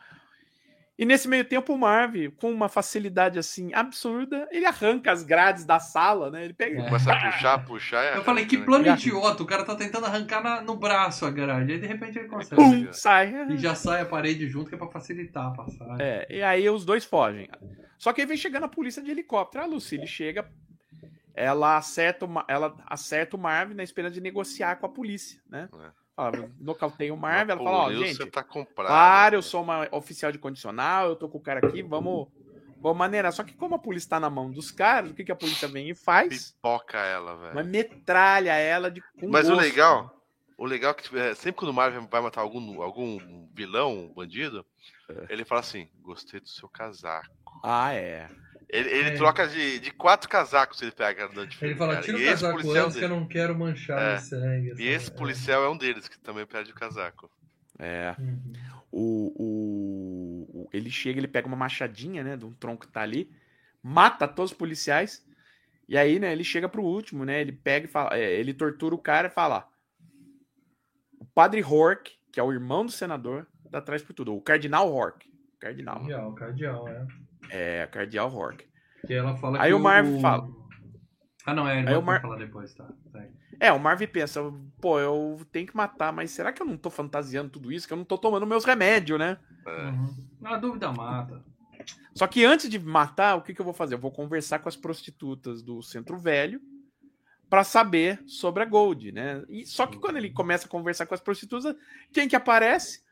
E nesse meio tempo, o Marv, com uma facilidade assim absurda, ele arranca as grades da sala, né? Ele pega. É. Começa a puxar, puxar. e Eu falei, que né? plano Ele idiota, o cara tá tentando arrancar na- no braço a grade, aí de repente ele consegue. Pum, sai. E já sai a parede junto, que é pra facilitar a passagem. É, e aí os dois fogem. Só que aí vem chegando a polícia de helicóptero. A Lucille chega, ela acerta, o, ela acerta o Marv na esperança de negociar com a polícia, né? É. Fala, nocauteia o Marv, ela fala, ó, gente, tá comprado. claro, eu sou uma oficial de condicional, eu tô com o cara aqui, vamos, vamos maneirar. Só que como a polícia tá na mão dos caras, o que, que a polícia vem e faz? Pipoca ela, velho. Mas metralha ela de com Mas o gosto. legal, o legal é que é, sempre quando o Marvel vai matar algum, algum vilão, um bandido, É. ele fala assim: gostei do seu casaco. Ah, é. Ele, ele É. troca de, de quatro casacos ele pega no de Ele fala, cara. tira o E esse casaco policial antes que eu não quero manchar É. sangue. E esse policial é um deles que também perde o casaco. É. Uhum. o, o- o- ele chega, ele pega uma machadinha, né, de um tronco que tá ali, mata todos os policiais, e aí, né, ele chega pro último, né, ele pega e fala, é, ele tortura o cara e fala, o padre Hork, que é o irmão do senador, dá atrás por tudo, o cardinal Hork, cardinal, Cardeal, cardeal, é. É, cardeal Hork. Que ela fala Aí que o Marv fala. Ah, não, é, ele Aí vai o Mar- falar depois, tá. tá. É, o Marvin pensa, pô, eu tenho que matar, mas será que eu não tô fantasiando tudo isso? Que eu não tô tomando meus remédios, né? É. Uhum. Na dúvida mata. Só que antes de matar, o que, que eu vou fazer? Eu vou conversar com as prostitutas do Centro Velho para saber sobre a Gold, né? E só que quando ele começa a conversar com as prostitutas, quem que aparece?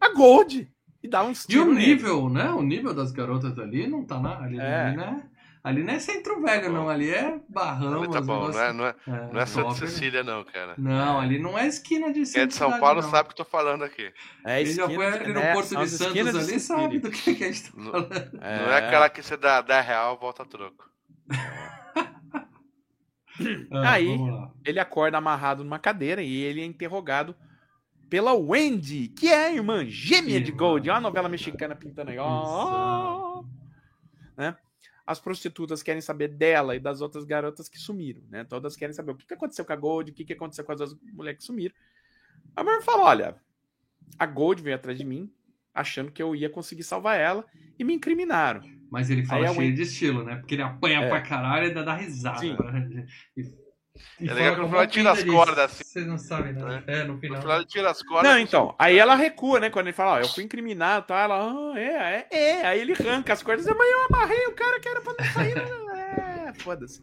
A Gold. E dá uns E o nele. nível, né? O nível das garotas ali não tá na. Ali, É. ali, né? Ali não é centro velho, não. Ali é barrão. Ali tá os bom, não é, negócios- não é, É, não é Santa né? Cecília, não, cara. Não, ali não é esquina de Quem é de São cidade, Paulo não. sabe o que eu tô falando aqui. É, Ele já foi ali no é, Porto de Santos de ali, sabe do que, que a gente tá Não, falando. não é aquela que você dá 10 real volta a troco. Ah, Aí-. Ele acorda amarrado numa cadeira e ele é interrogado pela Wendy, que é a irmã gêmea de. Gold. É uma novela mexicana pintando aí. ó. Né? As prostitutas querem saber dela e das outras garotas que sumiram, né? Todas querem saber o que que aconteceu com a Gold, o que que aconteceu com as duas mulheres que sumiram. A mulher fala: olha, a Gold veio atrás de mim, achando que eu ia conseguir salvar ela, e me incriminaram. Mas ele fala Aí cheio Wendy- de estilo, né? Porque ele apanha É. pra caralho e ainda dá risada. Sim. E- E É legal que no final uma tira as cordas, assim. Vocês não sabem, né? É, no No final. final ele tira as cordas. Não, então, aí ela recua, né? Quando ele fala, ó, eu fui incriminado, tá? Ela, ah, é, é, é. Aí ele arranca as cordas, mas eu amarrei o cara que era pra não sair. né? É, foda-se.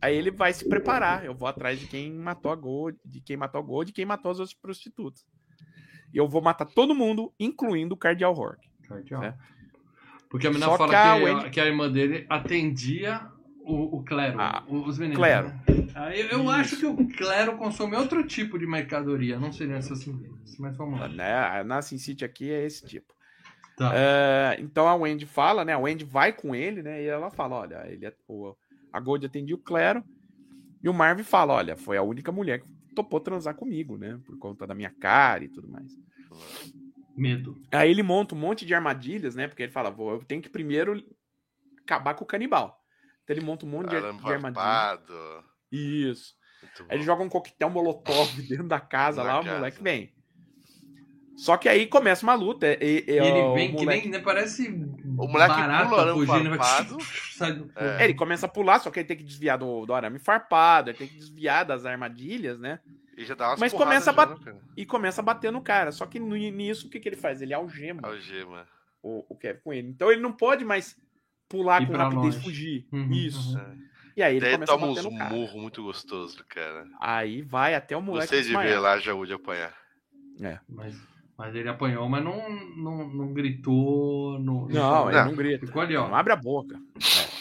Aí ele vai se preparar. Eu vou atrás de quem matou a Gold, de quem matou a Gold, de quem matou as outras prostitutas. E eu vou matar todo mundo, incluindo o Cardial Rock. Cardeal. É. Porque a menina Só fala que a, Wendy- que a irmã dele atendia o, o clero, Ah, os meninos. clero. né? Aí eu, eu acho que o clero consome outro tipo de mercadoria, não seria essas meninas. Mas vamos lá. Né? Na Sin City aqui é esse tipo. Tá. É, então a Wendy fala, né? A Wendy vai com ele, né? E ela fala: olha, ele, é- o, a Gold atendia o Clero. E o Marv fala: olha, foi a única mulher que topou transar comigo, né? Por conta da minha cara e tudo mais. Medo. Aí ele monta um monte de armadilhas, né? Porque ele fala: vou, eu tenho que primeiro acabar com o canibal. Então ele monta um monte de, Arame de armadilhas. farpado. Isso. Aí ele joga um coquetel molotov dentro da casa lá, o casa. moleque vem. Só que aí começa uma luta. E, e- E ele o vem que moleque- nem né, parece O moleque barata pula arame fugindo, vai- farpado. É. É, ele começa a pular, só que ele tem que desviar do, do arame farpado, ele tem que desviar das armadilhas, né? E já dá umas Mas começa a bat- né? E começa a bater no cara. Só que no início, o que, que ele faz? Ele algema Algema. o, o Kevin com ele. Então ele não pode mais pular Ir com rapidez e longe. fugir. Uhum, Isso. uhum. É. E aí ele Daí começa a toma uns murros muito gostosos, cara. Aí vai até o moleque Gostei de ver lá Jaú de apanhar. Mas, mas ele apanhou, mas não, não, não gritou. Não, Não, ele Não. não grita. Ficou ali, ó. Não abre a boca.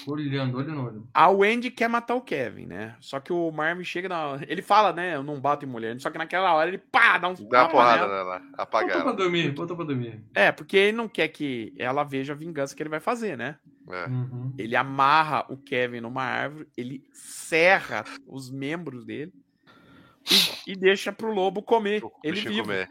Olhando, olho no olho. A Wendy quer matar o Kevin, né? Só que o Marvin chega na. Ele fala, né? Eu não bato em mulher. Só que naquela hora ele pá, dá um. Dá uma porrada nela. nela. Voltou Apagar pra dormir, voltou pra dormir. É, porque ele não quer que ela veja a vingança que ele vai fazer, né? É. Uhum. Ele amarra o Kevin numa árvore, ele serra os membros dele e, e deixa pro lobo comer. O Ele vivo. comer.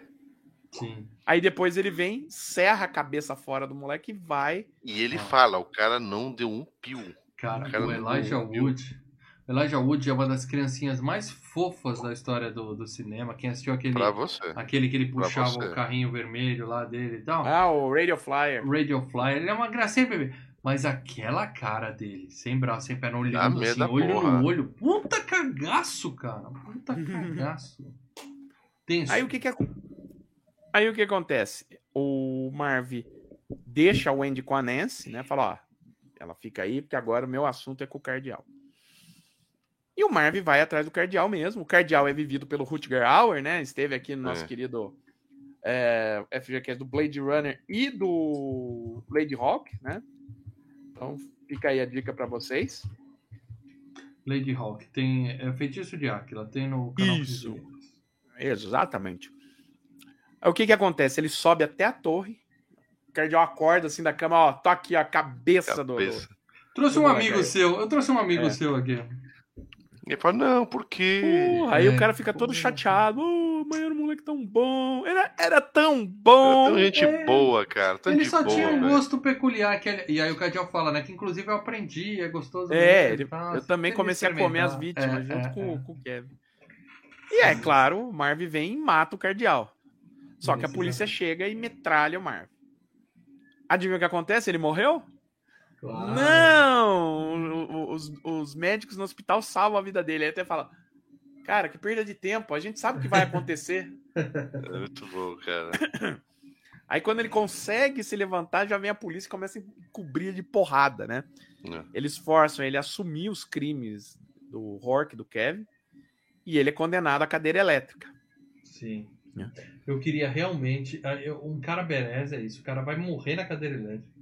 Sim. Aí depois ele vem, serra a cabeça fora do moleque e vai. E ele fala, o cara não deu um pio. Cara, Cara, o Elijah viu. Wood. O Elijah Wood é uma das criancinhas mais fofas da história do, do cinema. Quem assistiu aquele, Pra você. aquele que ele puxava o carrinho vermelho lá dele e tal. Ah, o Radio Flyer. Radio Flyer, ele é uma gracinha, bebê. Mas aquela cara dele, sem braço, sem perna, olhando assim, olho porra. no olho. Puta cagaço, cara. Puta cagaço. Tenso. Aí o que que acon- Aí o que acontece? O Marv deixa a Wendy com a Nancy, né? Fala, ó, ela fica aí porque agora o meu assunto é com o Cardial. E o Marv vai atrás do Cardial mesmo. O Cardial é vivido pelo Rutger Hauer, né? Esteve aqui no nosso É. querido é, FGCast do Blade Runner e do Blade Hawk, né? Então fica aí a dica pra vocês. Lady Hawk. Tem é, Feitiço de Áquila. Tem no canal Isso. Exatamente. Aí o que que acontece? Ele sobe até a torre. O Cardial acorda assim da cama, ó, tá aqui a cabeça, do- Cabeça. Trouxe um amigo aí. seu. Eu trouxe um amigo É. seu aqui. Ele fala, não, por quê? Porra, aí É, o cara fica todo porra. chateado. Ô, mas era um moleque tão bom. Era, era tão bom. Tão gente é. boa, cara. Tão ele de só boa, tinha um velho. gosto peculiar. Que ele- E aí o Cadial fala, né? Que inclusive eu aprendi, é gostoso. É, mesmo ele- tal, eu também comecei a comer as vítimas É, junto é, com, é. com o Kevin. E é claro, o Marv vem e mata o Cardial. Só que a polícia exatamente. chega e metralha o Marv. Adivinha o que acontece? Ele morreu? Claro. Não! Os, os médicos no hospital salvam a vida dele. Aí até fala: Cara, que perda de tempo, a gente sabe o que vai acontecer. É muito bom, cara. Aí quando ele consegue se levantar, já vem a polícia e começa a cobrir de porrada, né? É. Eles forçam ele a assumir os crimes do Hork, do Kevin, e ele é condenado à cadeira elétrica. Sim. É. Eu queria realmente. ah, Um cara beleza é isso. O cara vai morrer na cadeira elétrica.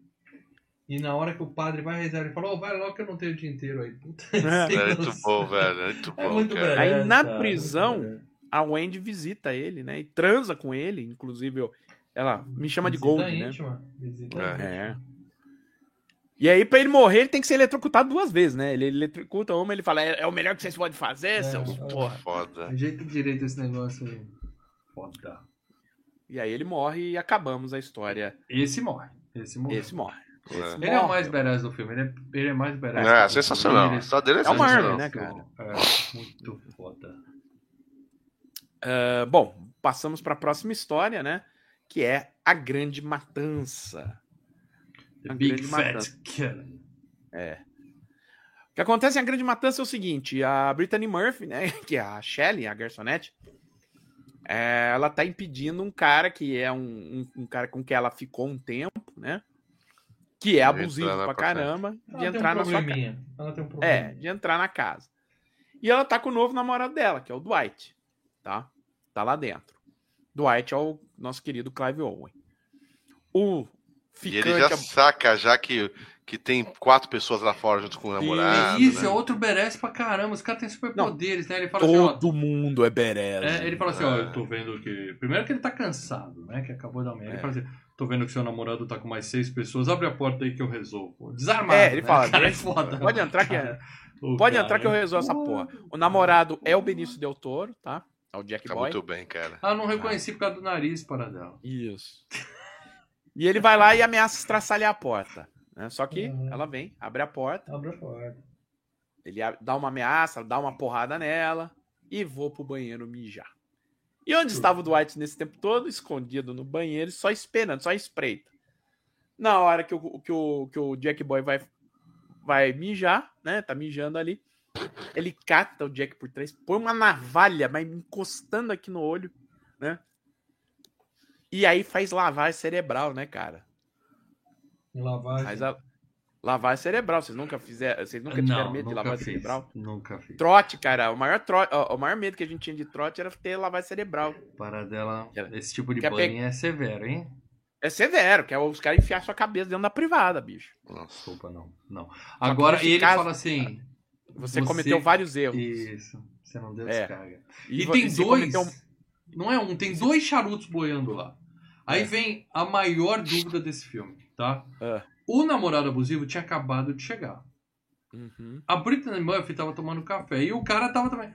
E na hora que o padre vai rezar, ele fala: Ô, vai logo que eu não tenho o dia inteiro aí. Puta, sem É muito bom, velho. É muito bom, É muito cara. beleza. Aí, na prisão. A Wendy visita ele, né? E transa com ele, inclusive eu- ela me chama de Visita Gold, né? íntima. Visita É. íntima. É. E aí, pra ele morrer, ele tem que ser eletrocutado duas vezes, né? Ele eletrocuta uma, ele fala, é, é o melhor que vocês podem fazer, É, seus é. porra. Foda. Ajeita direito esse negócio aí. Foda. E aí ele morre e acabamos a história. Esse morre. Esse morre. Esse morre. É. Ele é o mais badass do filme. Ele é, ele é mais badass. É, sensacional. A história dele é É sensacional. Marvin, né, cara? É, muito foda. Ah, bom, passamos para a próxima história, né? Que é a Grande Matança. The A Big grande Fat matança. Killer. É. O que acontece em A Grande Matança é o seguinte: a Brittany Murphy, né, que é a Shelley, a garçonete, é, ela tá impedindo um cara que é um, um, um cara com que ela ficou um tempo, né? Que é De abusivo entrar pra caramba, Ela de tem um entrar na sua casa. Ela tem um problema. É, de entrar na casa. E ela tá com o novo namorado dela, que é o Dwight, tá? Tá lá dentro. Dwight é o nosso querido Clive Owen. O E ficante... ele já saca, já que, que tem quatro pessoas lá fora junto com o namorado. Isso, né? é outro merece pra caramba. Os caras têm superpoderes, né? Ele fala assim, ó. Todo mundo é berez. É, ele fala assim, ó, É. eu tô vendo que. Primeiro que ele tá cansado, né? Que acabou da merda. Ele fala assim, tô vendo que seu namorado tá com mais seis pessoas, abre a porta aí que eu resolvo. Desarmado. É, ele né? fala, Cara, é foda. Pode entrar que é. Pode entrar que eu resolvo essa porra. O namorado é o Benício Del Toro, tá? É o Jack Tá Boy. muito bem, cara. Ah, não reconheci por causa do nariz, para dela. Isso. E ele vai lá e ameaça estraçalhar a porta. né? Só que Uhum. ela vem, abre a porta, Abre a porta. ele dá uma ameaça, dá uma porrada nela e vou pro banheiro mijar. E onde estava o Dwight nesse tempo todo? Escondido no banheiro, só esperando, só espreita. Na hora que o, que o, que o Jack Boy vai, vai mijar, né? Tá mijando ali. Ele cata o Jack por trás, põe uma navalha, mas encostando aqui no olho, né? E aí faz lavagem cerebral, né, cara? Lavagem. Faz a lavagem cerebral. Vocês nunca fizeram, vocês nunca tiveram não, medo de nunca lavagem fiz. cerebral? Nunca fiz. Trote, cara, o maior, tro... o maior medo que a gente tinha de trote era ter lavagem cerebral. Para dela, esse tipo de quer banho é severo, hein? É severo, que é os caras enfiar sua cabeça dentro da privada, bicho. Nossa. Desculpa, não. Não. Agora, ele caso- fala assim. Você, Você- cometeu vários erros. Isso. Você não deu É. descarga. E, E, tem dois. cometeu- Não é um, tem dois charutos boiando lá. Aí É. vem a maior dúvida desse filme, tá? É. O namorado abusivo tinha acabado de chegar. Uhum. A Britney Murphy tava tomando café e o cara tava também.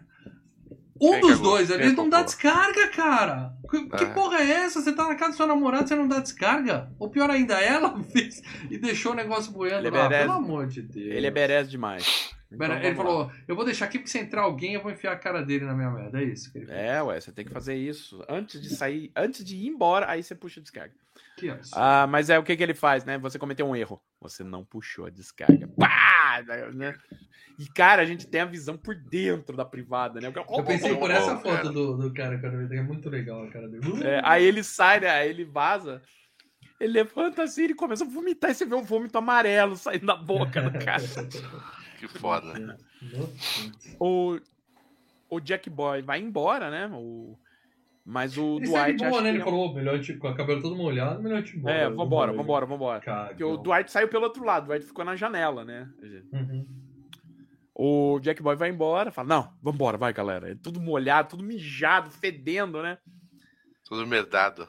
Um Quem dos dois Quem não dá descarga, cara. Que, que É. porra é essa? Você tá na casa do seu namorado e você não dá descarga? Ou pior ainda, ela fez e deixou o negócio boiando Ele é lá. berez. Pelo amor de Deus. Ele é berés demais. Então, ele falou: Eu vou deixar aqui porque se entrar alguém, eu vou enfiar a cara dele na minha merda. É isso ele. É, ué, você tem que fazer isso. Antes de sair, antes de ir embora, aí você puxa a descarga. Que absurdo. Ah, mas é o que, que ele faz, né? Você cometeu um erro. Você não puxou a descarga. Pá! Né? E, cara, a gente tem a visão por dentro da privada, né? Eu pensei por essa oh, foto cara. do, do cara eu vi, é muito legal a cara dele. É, aí ele sai, né? Aí ele vaza. Ele levanta assim, ele começa a vomitar e você vê um vômito amarelo saindo da boca do cara. Que foda. O, o Jack Boy vai embora, né? O, mas o sai Dwight. boa, né? que Ele falou, melhor tipo, com a cabelo todo molhado, melhor te embora. É, vambora, vambora, vambora. Porque o. Dwight saiu pelo outro lado, o Dwight ficou na janela, né? Uhum. O Jack Boy vai embora, fala: Não, vambora, vai, galera. É tudo molhado, tudo mijado, fedendo, né? Tudo merdado.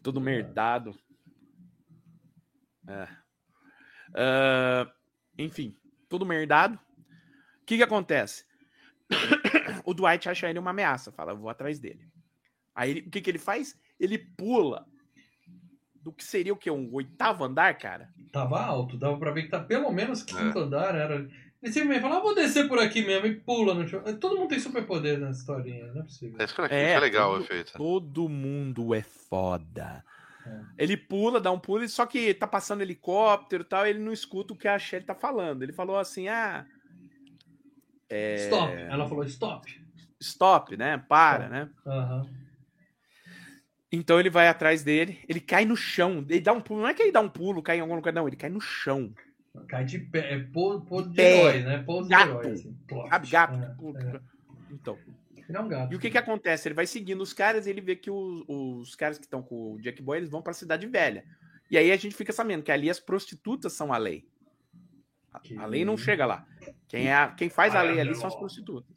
Tudo merdado. É. Ah, enfim, tudo merdado. O que que acontece? o Dwight acha ele uma ameaça, fala, eu vou atrás dele. Aí ele- o que que ele faz? Ele pula do que seria o quê? Um oitavo andar, cara? Tava alto, dava pra ver que tá pelo menos É. quinto andar. Era... Ele simplesmente fala, ah, vou descer por aqui mesmo e pula no chão. Todo mundo tem superpoder nessa historinha, não é possível. É, isso que é, É, isso é legal o tudo- efeito. Todo mundo é foda. É. Ele pula, dá um pulo, só que tá passando helicóptero e tal, ele não escuta o que a Shelly tá falando. Ele falou assim, ah... É... Stop. Ela falou stop. Stop, né? Para, né? Aham. Então ele vai atrás dele, ele cai no chão, ele dá um pulo, não é que ele dá um pulo, cai em algum lugar, não, ele cai no chão. Cai de pé. É pô, pô de Pé. herói, né? Pô de Gato. herói. Assim. Sabe, gato? É, pula. é. Então, é um gato. e o que que acontece? Ele vai seguindo os caras e ele vê que os, os caras que estão com o Jack Boy, eles vão pra Cidade Velha. E aí a gente fica sabendo que ali as prostitutas são a lei. A, Que a lei não chega lá. Quem, é a- quem faz a Ai, lei ali meu. são as prostitutas.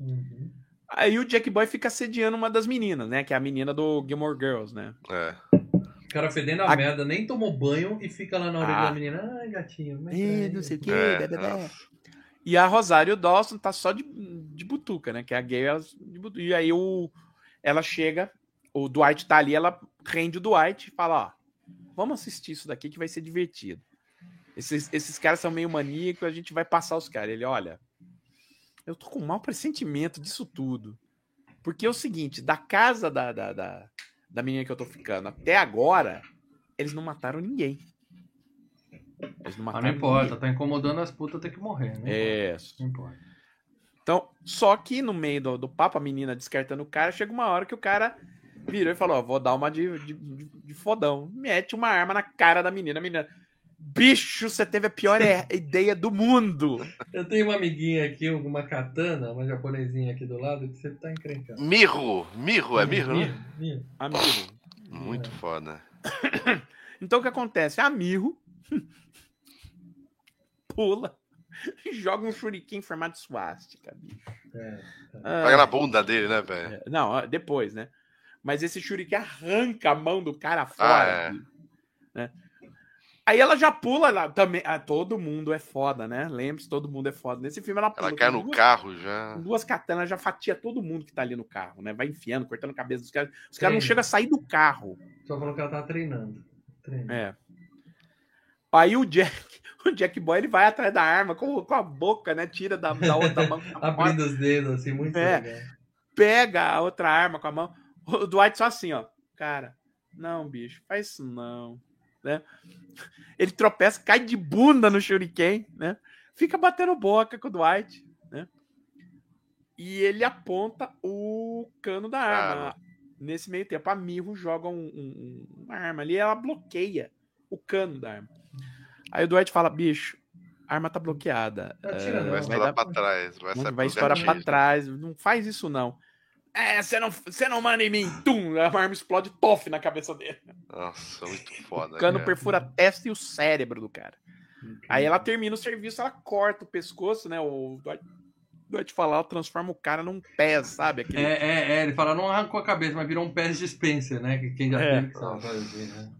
Uhum. Aí o Jack Boy fica assediando uma das meninas, né? Que é a menina do Gilmore Girls, né? É. O cara fedendo a, A- merda, nem tomou banho e fica lá na orelha Ah. da menina. Ai, gatinho. como é É, é não aí?" sei o que, É, nossa. E a Rosário Dawson tá só de, de butuca, né? Que é a gay, ela. E aí o, ela chega, o Dwight tá ali, ela rende o Dwight e fala, ó, vamos assistir isso daqui que vai ser divertido. Esses, esses caras são meio maníacos, a gente vai passar os caras. Ele, olha, eu tô com um mau pressentimento disso tudo. Porque é o seguinte, da casa da, da, da, da menina que eu tô ficando até agora, eles não mataram ninguém. Eles não Mas mataram não importa, ninguém. tá incomodando as putas, tem que morrer. Não É. Não importa. Então, só que no meio do, do papo, a menina descartando o cara, chega uma hora que o cara virou e falou: Ó, vou dar uma de, de, de- de fodão. Mete uma arma na cara da menina. A menina, bicho, você teve a pior ideia do mundo. Eu tenho uma amiguinha aqui, uma katana, uma japonesinha aqui do lado, que você tá encrencando. Mirro, Mirro, é Mirro, né? Mirro. Muito foda. Então o que acontece? A Mirro pula e joga um shuriken em formato de swastika, bicho. É. Ah, Pega na bunda dele, né, velho? É, Não, depois, né? Mas esse shuriken arranca a mão do cara Ah, fora. é. bicho, né? Aí ela já pula lá também. Ah, todo mundo é foda, né? Lembre-se, todo mundo é foda. Nesse filme ela pula. Ela cai no duas, carro já. com duas katanas, já fatia todo mundo que tá ali no carro, né? Vai enfiando, cortando a cabeça dos caras. Os caras não chegam a sair do carro. Só falou que ela tava treinando. Treinando. É. Aí o Jack, o Jack Boy, ele vai atrás da arma com, com a boca, né? Tira da, da outra mão. com a mão, Abrindo os dedos, assim, muito É. legal. pega a outra arma com a mão. O Dwight só assim, ó. Cara, não, bicho, faz isso não. Né? Ele tropeça, cai de bunda no Shuriken, né? Fica batendo boca com o Dwight, né? E ele aponta o cano da arma. Cara. Nesse meio tempo, a Mirro joga um- um- um- uma arma ali e ela bloqueia o cano da arma. Aí o Dwight fala, bicho, a arma tá bloqueada. Não. Vai vai estourar dar- pra trás. Vai, vai estourar pra trás. Não faz isso, não. É, você não, você não manda em mim. Tum! A arma explode tof na cabeça dele. Nossa, muito foda. O cano cara. perfura a testa e o cérebro do cara. Aí ela termina o serviço, ela corta o pescoço, né? O Dwight, Dwight fala, ela transforma o cara num pé, sabe? Aquele... É, é, é, ele fala, não arrancou a cabeça, mas virou um pé de dispenser, né? Que quem já É. teve que sabe fazer, né?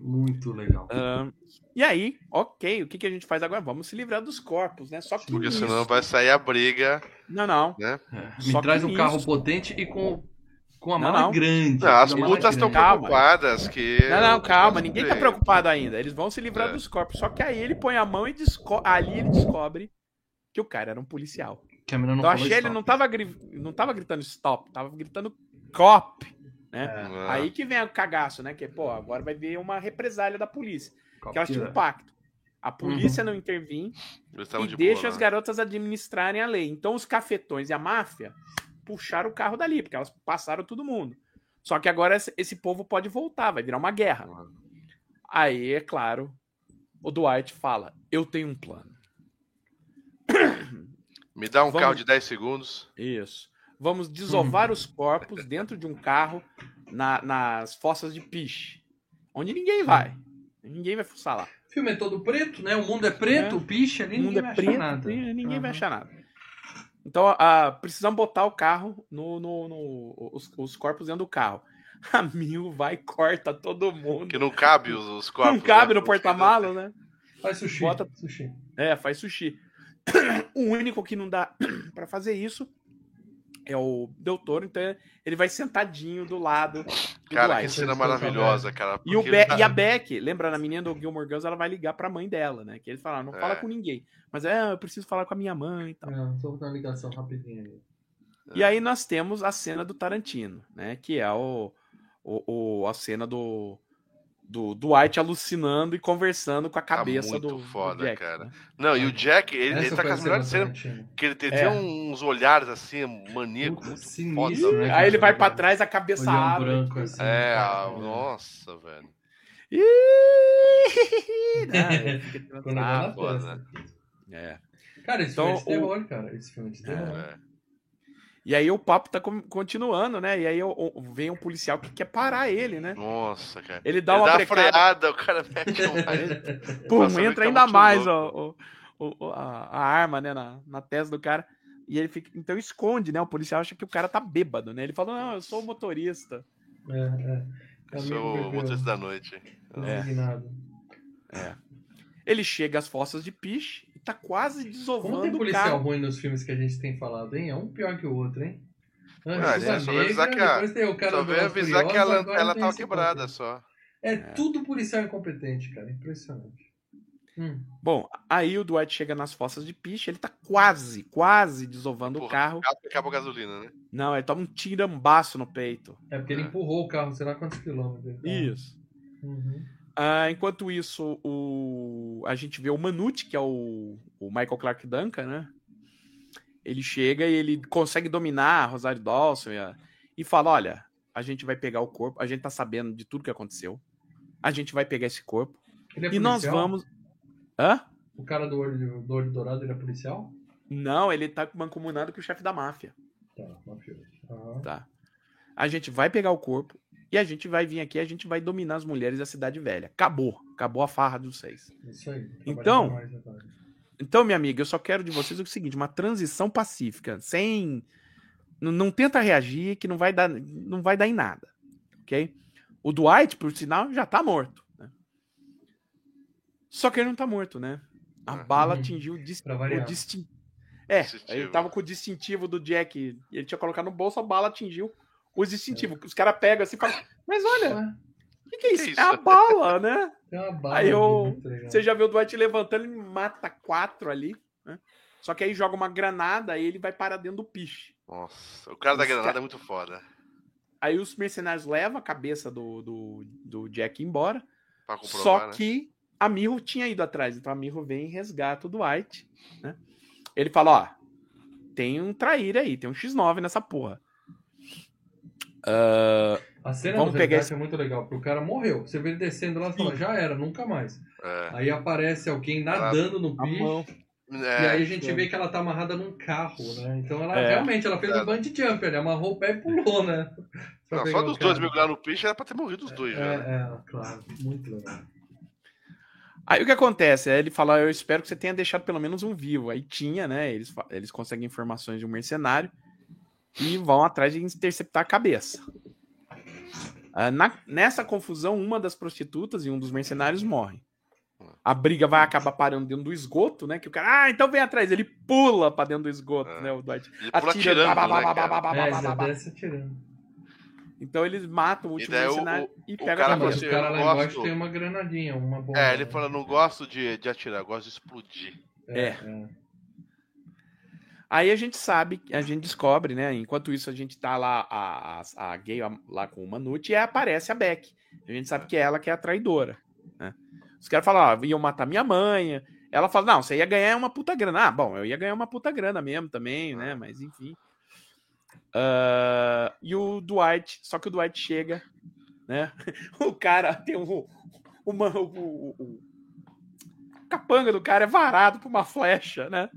Muito legal. Ahn, e aí, ok, o que, que a gente faz agora? Vamos se livrar dos corpos, né? Só que Porque nisso- senão vai sair a briga, Não, não. né? É. Me traz um carro potente e com, com a mala não. grande. Não, as putas estão preocupadas que. Não, não, calma, ninguém tá sei. preocupado ainda. Eles vão se livrar É. dos corpos. Só que aí ele põe a mão e desco... ali ele descobre que o cara era um policial. Que a menina não então achei ele não tava, gri- não tava gritando stop, tava gritando cop. Né? É, Aí que vem o cagaço, né? Que, pô, agora vai vir uma represália da polícia. Que elas tinham copia. um pacto. A polícia não intervém e de deixa boa, as né? garotas administrarem a lei. Então os cafetões e a máfia puxaram o carro dali, porque elas passaram todo mundo. Só que agora esse, esse povo pode voltar, vai virar uma guerra. Aí, é claro, o Dwight fala: Eu tenho um plano. Me dá um Vamos- carro de 10 segundos. Isso. Vamos desovar os corpos dentro de um carro na- nas fossas de piche. Onde ninguém vai. Ninguém vai fuçar lá. O filme é todo preto, né? O mundo é preto, É. o piche ali, O mundo ninguém é vai preto, achar nada. ninguém vai Aham. achar nada. Então, ah, precisamos botar o carro no, no- no- os, os corpos dentro do carro. A Mil vai e corta todo mundo. Que não cabe os, os corpos. Não cabe né? no porta-malas, né? Faz sushi. Bota- sushi. É, faz sushi. O único que não dá pra fazer isso é o Del Toro, então ele vai sentadinho do lado do Cara, que cena maravilhosa, cara. E, Be ele tá- e a Beck, lembra na menina do Gilmore Girls, ela vai ligar pra mãe dela, né? Que eles falaram, não fala É. com ninguém. Mas é, eu preciso falar com a minha mãe e tal. Não, só botar uma ligação rapidinha aí. E aí nós temos a cena do Tarantino, né? Que é o, o, o- a cena do, do Dwight alucinando e conversando com a cabeça Tá muito do, do foda, Jack, cara. né? Não, e o Jack, ele, ele tá com a as melhores cena cenas. Que ele tem, É. tem uns olhares assim, maníacos, muito sinistro, foda. né? velho. Aí ele vai pra trás, a cabeça Olhão abre. branco assim. É, cara. a- nossa, velho. Ih! Né? Quando vai na sarro. foda. testa. É. Cara, esse Então, filme é de o- terror, cara. Esse filme é de terror. É. E aí o papo tá continuando, né? E aí vem um policial que quer parar ele, né? Nossa, cara. Ele dá Ele uma dá freada, o cara mete um... pum, Nossa, entra tá ainda mais ó, o- o- a, a arma, né, na, na testa do cara. E ele fica, então esconde, né? O policial acha que o cara tá bêbado, né? Ele fala, não, eu sou o motorista. É, é. Eu sou o motorista da noite. É. Indignado. Ele chega às fossas de piche tá quase Como tem desovando o policial carro. ruim nos filmes que a gente tem falado, hein? É um pior que o outro, hein? Antes Ah, é, só vai avisar Negra, que a- depois tem o cara Só veio avisar que ela, ela tava quebrada ponto. só. É tudo policial incompetente, cara. Impressionante. Hum. Bom, aí o Dwight chega nas fossas de piche, ele tá quase, quase desovando o Porra, carro. Acabou, acabou a gasolina, né? Não, ele toma um tirambaço no peito. É porque ele É. empurrou o carro, sei lá quantos quilômetros. Isso. Uhum. Ah, enquanto isso, o, a gente vê o Manute, que é o, o Michael Clark Duncan, né? Ele chega e ele consegue dominar a Rosário Dawson e, a- e fala: olha, a gente vai pegar o corpo, a gente tá sabendo de tudo que aconteceu. A gente vai pegar esse corpo Ele é e nós vamos. Hã? O cara do olho, do olho dourado, ele é policial? Não, ele tá mancomunado com o chefe da máfia. Tá, mafioso. Aham. Tá. A gente vai pegar o corpo e a gente vai vir aqui, a gente vai dominar as mulheres da cidade velha. Acabou. Acabou a farra dos seis. Isso aí. Então- mais agora. Então, minha amiga, eu só quero de vocês o seguinte: uma transição pacífica, sem. N- Não tenta reagir, que não vai dar, não vai dar em nada. Ok? O Dwight, por sinal, já tá morto. né? Só que ele não tá morto, né? A Uhum. bala atingiu o, dis- Pra o variar. distin- É, Distintivo. ele tava com o distintivo do Jack. Ele tinha colocado no bolso, a bala atingiu o distintivo. Os caras pegam assim e falam: Mas olha, o que, que é isso? isso? É a bala, né? tem uma bala Aí eu- muito legal. Você já viu o Dwight levantando, ele mata quatro ali. Né? Só que aí joga uma granada e ele vai parar dentro do piche. Nossa, o cara da Os granada ca- é muito foda. Aí os mercenários levam a cabeça do, do, do Jack embora. Só né? que a Mirro tinha ido atrás. Então a Mirro vem e resgata o Dwight. Né? Ele fala: ó, tem um traíra aí, tem um X9 nessa porra. Ah, A cena Vamos do pegar resgate é muito legal, porque o cara morreu. Você vê ele descendo lá e fala, já era, nunca mais. É. Aí aparece alguém nadando no bicho. mão. E É, aí a gente é. vê que ela tá amarrada num carro, né? Então ela É. realmente ela fez É. um bungee jump, ele amarrou o pé e pulou, né? Não, só o dos dois mergulhar no peixe era pra ter morrido os dois já. né? É, é, claro, muito legal. Aí o que acontece? Ele fala: Eu espero que você tenha deixado pelo menos um vivo. Aí tinha, né? Eles, eles conseguem informações de um mercenário e vão atrás de interceptar a cabeça. Ah, na- nessa confusão, uma das prostitutas e um dos mercenários morrem. A briga vai acabar parando dentro do esgoto, né? Que o cara, ah, então vem atrás. Ele pula pra dentro do esgoto, É. né? O Dwight. Ele pula Atira, atirando, bah, bah, né, É, atirando. Então eles matam o último o- mercenário e o pegam cara a assim, o cabeça. eu cara lá não embaixo tem uma granadinha, uma bomba. É, ele né? fala, não gosto de, de atirar, gosto de explodir. É. É. Aí a gente sabe, a gente descobre, né? Enquanto isso, a gente tá lá, a, a, a gay lá com o Manute, e aparece a Beck. A gente sabe que é ela que é a traidora. Né? Os caras falam, ó, iam matar minha mãe. Ela fala, não, você ia ganhar uma puta grana. Ah, bom, eu ia ganhar uma puta grana mesmo também, né? Mas enfim. Ah, e o Dwight, só que o Dwight chega, né? O cara tem um. Uma, o, o, o capanga do cara é varado por uma flecha, né?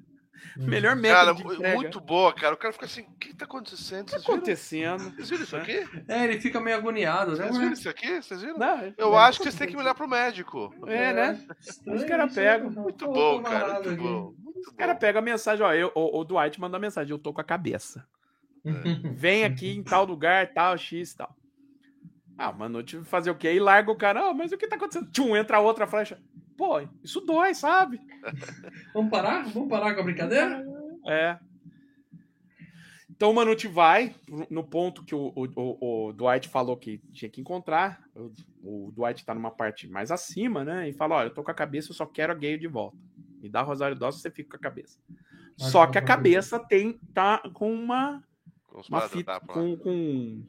Melhor método Cara, muito boa, cara. O cara fica assim, o que tá acontecendo? O que tá Vocês viram? acontecendo? Vocês viram isso aqui? É, ele fica meio agoniado, né? Vocês viram isso aqui? Vocês viram? Não, Eu não, acho que vocês têm que me olhar pro médico. É, né? Estranho Os cara isso, pegam. Muito Pô, bom, tô cara. Muito aqui. bom. Muito O cara bom. pega a mensagem, ó, eu, o, o Dwight manda a mensagem, eu tô com a cabeça. Vem aqui em tal lugar, tal, X, tal. Ah, mano, eu tive que fazer o quê? E larga o cara, ah, mas o que tá acontecendo? Tchum, entra outra flecha. Pô, isso dói, sabe? Vamos parar? Vamos parar com a brincadeira? É. Então o Manute vai no ponto que o, o, o- Dwight falou que tinha que encontrar. O, o Dwight tá numa parte mais acima, né? E fala: Olha, eu tô com a cabeça, eu só quero a Gale de volta. Me dá Rosário Dawson, você fica com a cabeça. Mas só que a cabeça tem tá com uma, Com os uma fita lá. com, com.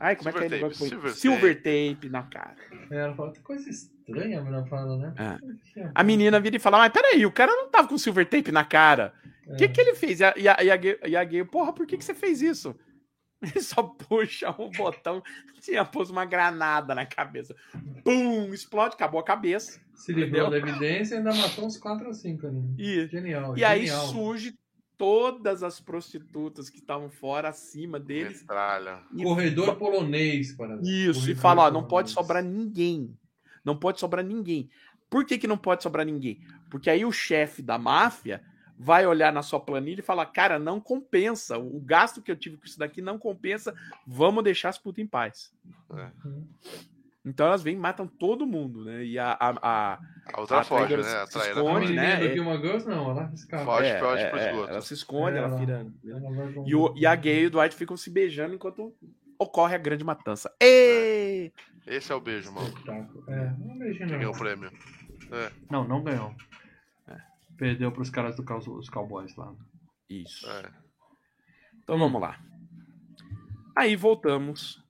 Ai, como é que é Silver tape, silver? Silver tape na cara. É, ela fala, que coisa estranha a menina fala, né? É. A menina vira e fala: Mas peraí, o cara não tava com silver tape na cara. O É. que, que ele fez? E a, e a, e a, gay, e a gay, porra, por que, que você fez isso? Ele só puxa um botão, tinha pôs uma granada na cabeça. Bum! Explode, acabou a cabeça. Se livrou da evidência e ainda matou uns 4 ou 5 ali. E, Genial, e aí genial. surge todas as prostitutas que estavam fora, acima deles. Metralha. E Corredor polonês, para Isso, e Corredor fala, ó, não pode sobrar ninguém. Não pode sobrar ninguém. Por que, que não pode sobrar ninguém? Porque aí o chefe da máfia vai olhar na sua planilha e falar, cara, não compensa. O gasto que eu tive com isso daqui não compensa. Vamos deixar as putas em paz. É. Então elas vêm e matam todo mundo, né? E a, a, a- A outra A foge, né? A traíra A esconde, né? do É- Girls, não, ela escapa. Foge, é, foge é, pro é, esgoto. ela se esconde, É, ela ela- vira. ela com- E, o, e a gay e o Dwight ficam se beijando enquanto ocorre a grande matança. Ê! Esse é o beijo, mano. Espetáculo. É, não beijinho Quem ganhou não. o prêmio? Não, não ganhou. Perdeu pros caras do caos- os cowboys lá. Isso. É. Então vamos lá. Aí voltamos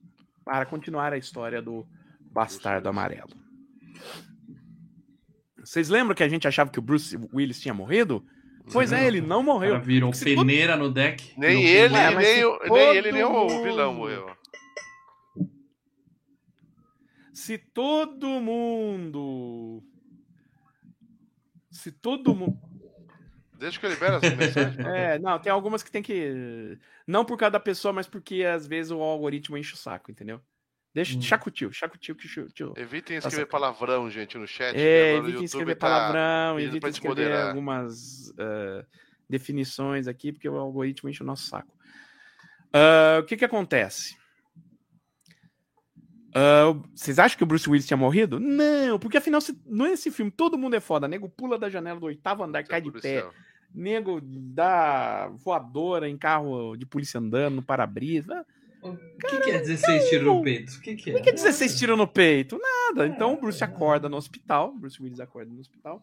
para continuar a história do Bastardo Amarelo. Vocês lembram que a gente achava que o Bruce Willis tinha morrido? Pois é, ele não morreu. cara virou todo- peneira no deck. Nem ele, nem, nem todo ele, nem o vilão morreu. Se todo mundo. Se todo mundo. Deixa que eu libere as mensagens. É, não, tem algumas que tem que. Não por causa da pessoa, mas porque às vezes o algoritmo enche o saco, entendeu? Deixa, Hum. o tio que tio. Evitem Tá escrever palavrão, gente, no chat. É, evita YouTube escrever tá palavrão, te escrever moderar. algumas eh, definições aqui, porque o algoritmo enche o nosso saco. Ah, o que que acontece? Ah, o- vocês acham que o Bruce Willis tinha morrido? Não, porque afinal, se, nesse filme todo mundo é foda. Nego pula da janela do oitavo andar, cai de pé. Policial. Nego dá voadora em carro de polícia andando, no para-brisa. O que, que é 16 tiros no peito? O que, que é? Por que 16 tiros no peito? Nada. Então o Bruce acorda no hospital, Bruce Willis acorda no hospital,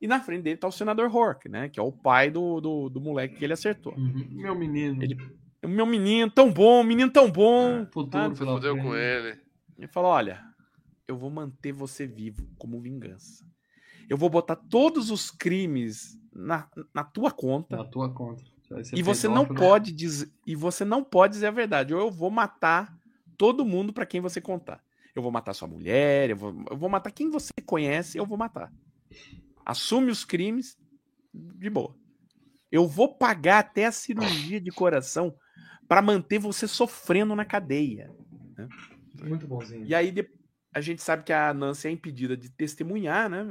e na frente dele tá o senador Hork, né? Que é o pai do, do, do moleque que ele acertou. Uhum. Meu menino. Ele- O meu menino, tão bom, menino tão bom. Futuro pela Fudeu frente. com ele. Ele falou: olha, eu vou manter você vivo como vingança. Eu vou botar todos os crimes na, na tua conta. Na tua conta. ser E você não pode dizer, e você não pode dizer a verdade. Ou eu vou matar todo mundo pra quem você contar. Eu vou matar sua mulher, eu vou, eu vou matar quem você conhece, eu vou matar. Assume os crimes de boa. Eu vou pagar até a cirurgia de coração pra manter você sofrendo na cadeia. Muito bonzinho. E aí a gente sabe que a Nancy é impedida de testemunhar, né?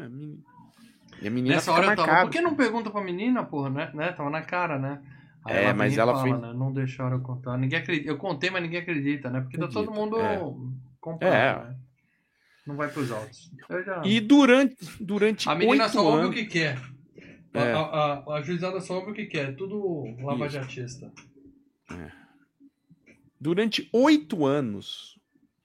E a menina Nessa hora eu tava. marcada. Por que não pergunta pra menina, porra, né? né? Tava na cara, né? É, ela mas ela fala, foi- né? Não deixaram eu contar. Ninguém acredita. Eu contei, mas ninguém acredita, né? Porque tá todo Acredita, mundo é. comprando, É. né? Não vai pros altos. Já... E durante, durante A menina só ouve o anos... que quer. A- É. A, a, a juizada só ouve o que quer. Tudo lavajatista. Durante oito anos,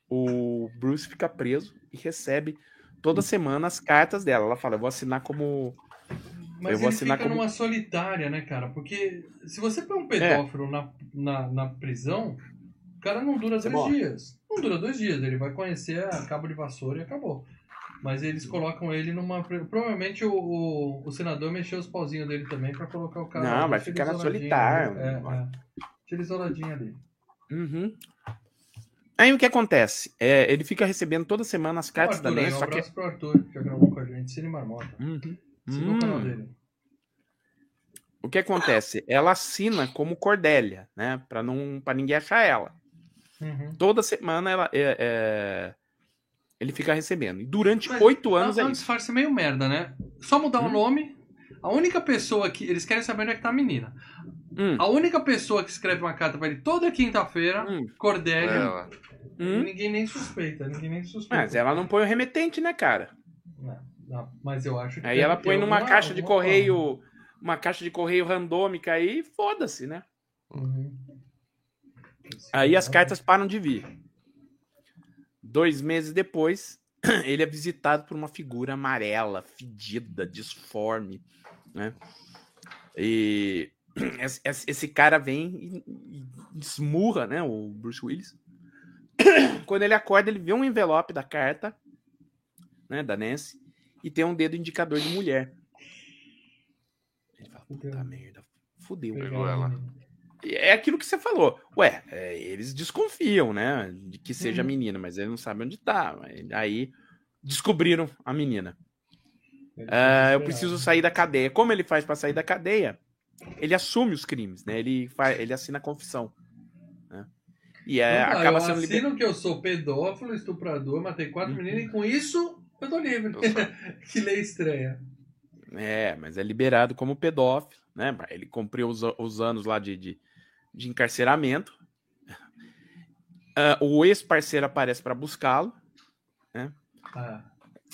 o Bruce fica preso e recebe toda semana as cartas dela. Ela fala: Eu vou assinar como. Mas Eu vou ele assinar fica como- numa solitária, né, cara? Porque se você põe É. um pedófilo na, na, na prisão, o cara não dura Você dois morre. dias. Não dura dois dias. Ele vai conhecer a cabo de vassoura e acabou. Mas eles colocam ele numa. Provavelmente o, o, o senador mexeu os pauzinhos dele também pra colocar o cara. Não, lá, vai ficar na solitária. ali. É, é. Deixa ele isoladinho ali. Uhum. Aí o que acontece? É, ele fica recebendo toda semana as cartas o da Arthur, aí, Nancy, um só que. pro Arthur, que já gravou com a gente. Cine Marmota. Uhum. Siga o canal Hum. dele. O que acontece? Ela assina como Cordélia, né? Pra, não, pra ninguém achar ela. Uhum. Toda semana ela, é, é, ele fica recebendo. E durante oito anos é é um disfarce meio merda, né? Só mudar o Hum. nome. A única pessoa que. Eles querem saber onde é que tá a menina. Hum, A única pessoa que escreve uma carta pra ele toda quinta-feira, hum, Cordélia, Ela. hum. ninguém nem suspeita, ninguém nem suspeita. Mas ela não põe o remetente, né, cara? Não, não, mas eu acho que. Aí ela põe numa alguma- caixa de correio, uma caixa de correio randômica aí, foda-se, né? forma. Uhum. Aí as cartas param de vir. Dois meses depois, ele é visitado por uma figura amarela, fedida, disforme, né? E esse- cara vem e esmurra, né, o Bruce Willis. Quando ele acorda, ele vê um envelope da carta, né, da Nancy, e tem um dedo indicador de mulher. Ele fala, puta Fudeu. merda, fudeu. Pegou ela. É aquilo que você falou. Ué, é, eles desconfiam, né? De que seja Uhum. menina, mas eles não sabem onde tá. Aí descobriram a menina. Ah, eu preciso sair da cadeia. Como ele faz pra sair da cadeia? Ele assume os crimes, né? Ele, faz, ele assina a confissão. né? E é, tá, acaba eu sendo assino que eu sou pedófilo, estuprador, matei quatro Uhum. meninas e com isso eu tô livre. Eu que lei estranha. É, mas é liberado como pedófilo, né? Ele cumpriu os, os anos lá de, de, de encarceramento. Ah, o ex-parceiro aparece pra buscá-lo. Ah,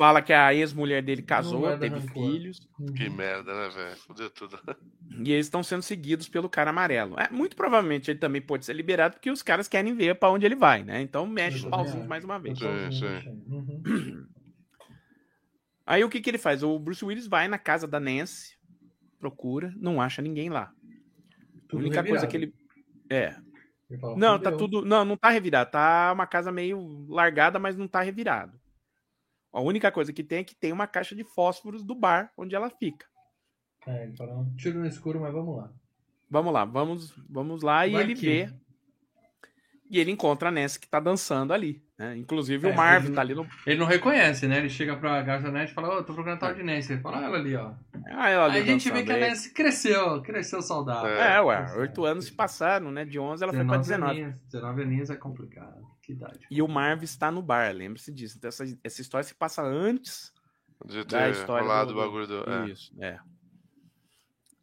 Fala que a ex-mulher dele casou, dar teve rancor. filhos. uhum. Que merda, né, velho? Fudeu tudo. E eles estão sendo seguidos pelo cara amarelo. É, muito provavelmente ele também pode ser liberado porque os caras querem ver pra onde ele vai, né? Então mexe os Eu pauzinhos também mais uma vez. Sim, sim. Uhum. Aí o que, que ele faz? O Bruce Willis vai na casa da Nancy, procura, não acha ninguém lá. A Tudo única coisa revirado. que ele. É. Ele fala, Não, tá tudo. Não, não tá revirado. Tá uma casa meio largada, mas não tá revirado. A única coisa que tem é que tem uma caixa de fósforos do bar onde ela fica. É, ele fala um tiro no escuro, mas vamos lá. Vamos lá, vamos, vamos lá. E ele que- vê. E ele encontra a Nancy que tá dançando ali. né? Inclusive É, o Marvin ele- tá ali no. Ele não reconhece, né? Ele chega pra garçonete e fala, ô, tô procurando tal de Nancy. Ele fala, ah, ela ali, ó. Ah, ela ali Aí a gente vê que a Nancy cresceu, cresceu saudável. É, ué, oito anos se passaram, né? De 11 ela foi pra 19. aninhos. 19 aninhos é complicado. Que idade. E o Marvin está no bar, lembre-se disso. Então essa, essa história se passa antes De da ter história rolado do- o bagulho do. É. Isso, é.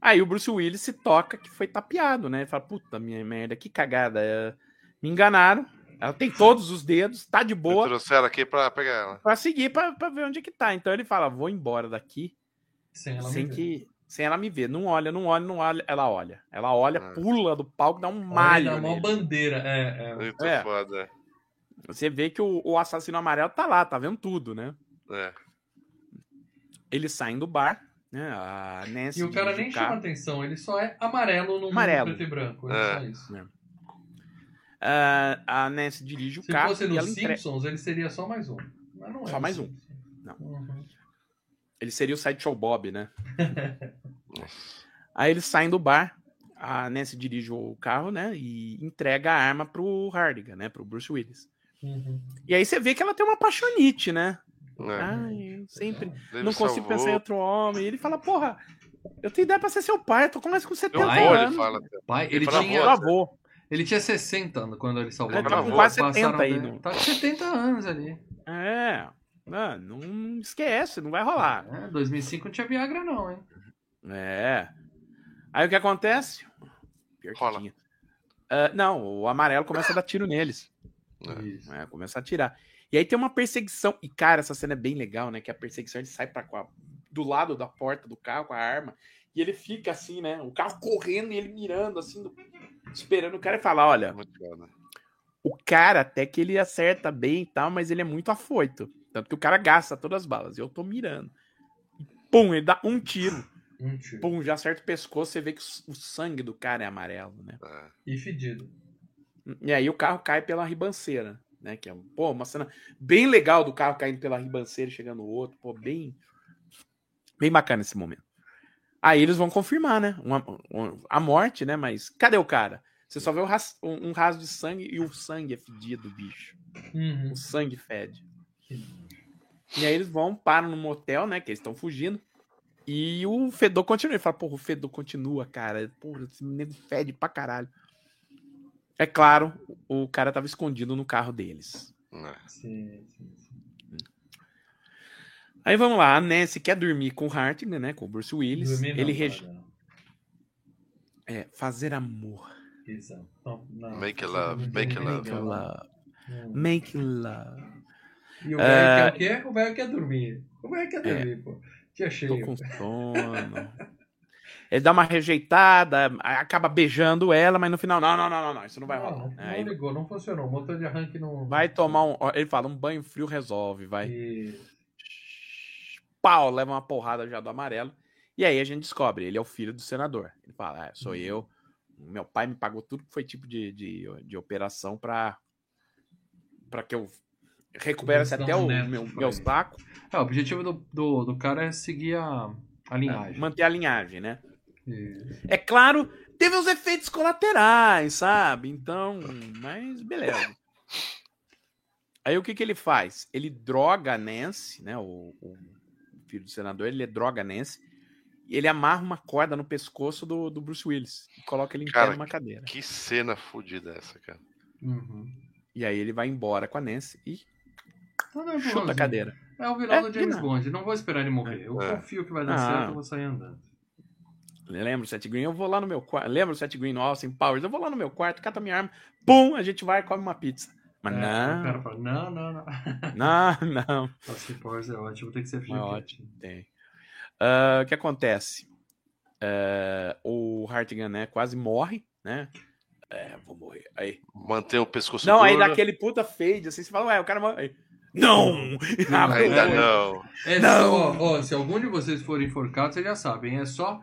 Aí o Bruce Willis se toca que foi tapeado, né? Ele fala, puta minha merda, que cagada. é, Me enganaram. Ela tem todos os dedos, tá de Me boa. trouxeram aqui pra pegar ela. Pra seguir, pra, pra ver onde é que tá. Então ele fala, vou embora daqui Sem ela sem me ver. que... Sem ela me ver. Não olha, não olha, não olha. Ela olha. Ela olha, pula do palco, dá um malho dá mó nele. bandeira. É, é. Muito É. foda. Você vê que o, o assassino amarelo tá lá, tá vendo tudo, né? É. Eles saem do bar, né? A Nancy E o cara nem chama atenção, ele só é amarelo no Amarelo. mundo preto e branco. É, É. só isso. Ah, a Nancy dirige o Se carro fosse e nos ela entrega. Simpsons, ele seria só mais um. Mas não é Só mais um. Não. Uhum. Ele seria o Sideshow Bob, né? Aí eles saem do bar, a Nancy dirige o carro, né? E entrega a arma pro Hardigan, né? Pro Bruce Willis. Uhum. E aí você vê que ela tem uma paixonite, né? É. Ai, eu sempre Ele não consigo salvou. pensar em outro homem. E ele fala, porra, eu tenho ideia pra ser seu pai, eu tô quase com 70 Meu avô, ele anos. fala. Pai, Ele ele, tinha, Meu avô. ele tinha 60 anos quando ele salvou Ele a tá com quase Passaram 70 aí. Tá com 70 anos ali. É. Não, não esquece, não vai rolar. É, 2005 não tinha Viagra não, hein? É. Aí o que acontece? Pior que Rola. Ah, não, o amarelo começa a dar tiro neles. É. É, começa a atirar. E aí tem uma perseguição. E, cara, essa cena é bem legal, né? Que a perseguição ele sai pra, com a- do lado da porta do carro com a arma. E ele fica assim, né? O carro correndo e ele mirando, assim, do- esperando o cara e fala: olha, o cara até que ele acerta bem e tal, mas ele é muito afoito. Tanto que o cara gasta todas as balas. E eu tô mirando. E, pum, ele dá um tiro. Um tiro. Pum, já acerta o pescoço. Você vê que o sangue do cara é amarelo, né? É. E fedido. E aí o carro cai pela ribanceira, né? Que é pô, uma cena bem legal do carro caindo pela ribanceira e chegando no outro, pô, bem bem bacana esse momento. Aí eles vão confirmar, né? uma- um- a morte, né? Mas cadê o cara? Você só vê o ras- um, um raso de sangue e o sangue é fedido, bicho. Uhum. O sangue fede. E aí eles vão, param no motel, né? Que eles estão fugindo. E o fedor continua. Ele fala, porra, o fedor continua, cara. Porra, esse menino fede pra caralho. É claro, o cara tava escondido no carro deles. É. Sim, sim, sim. Aí vamos lá, a Nancy quer dormir com o Hartigan, né? Com o Bruce Willis. Dormir não, Ele reje... é, fazer amor. Exato. Não, não. Make love, make Make Não. love. Make love. E o É. velho quer o quê? O velho quer dormir. O velho quer dormir, pô. Dia Tô cheio. com sono. Ele dá uma rejeitada, acaba beijando ela, mas no final, não, não, não, não, não isso não vai Não, rolar. não, não ligou, não funcionou. O motor de arranque não. vai tomar um. Ele fala, um banho frio resolve, vai. E... Pau, leva uma porrada já do amarelo. E aí a gente descobre, ele é o filho do senador. Ele fala, ah, sou eu. Meu pai me pagou tudo que foi tipo de, de, de operação pra, pra que eu recuperasse até o neto meu, pra meu saco. É, o objetivo do, do, do cara é seguir a, a linhagem. Manter a linhagem, né? Isso. É claro, teve os efeitos colaterais, sabe? Então, mas beleza. Aí o que, que ele faz? Ele droga a Nancy, né? O, o filho do senador, ele droga a Nancy. E ele amarra uma corda no pescoço do, do Bruce Willis e coloca ele em Cara, pé numa cadeira. Que cena fodida essa, cara. Uhum. E aí ele vai embora com a Nancy e chuta a cadeira. É o vilão É, do James. Bond. Não vou esperar ele morrer. Eu É. confio que vai dar Ah. certo, eu vou sair andando. Lembra o Seth Green? Eu vou lá no meu quarto. Lembra o Seth Green no Austin Powers? Eu vou lá no meu quarto, cata minha arma, pum, a gente vai e come uma pizza. Mas É, O não, cara fala, não, não, não. não, não. Austin Powers é ótimo, tem que ser Felipe. É ótimo. Tem. Ah, o que acontece? Ah, o Hartigan, né, quase morre, né? É, vou morrer. Aí. Manter o pescoço Não, aí duro. dá aquele puta fade, assim, você fala, ué, o cara morre. Aí, Não! Abre o Ainda não. É Não. só, ó, se algum de vocês for enforcado, vocês já sabem. É só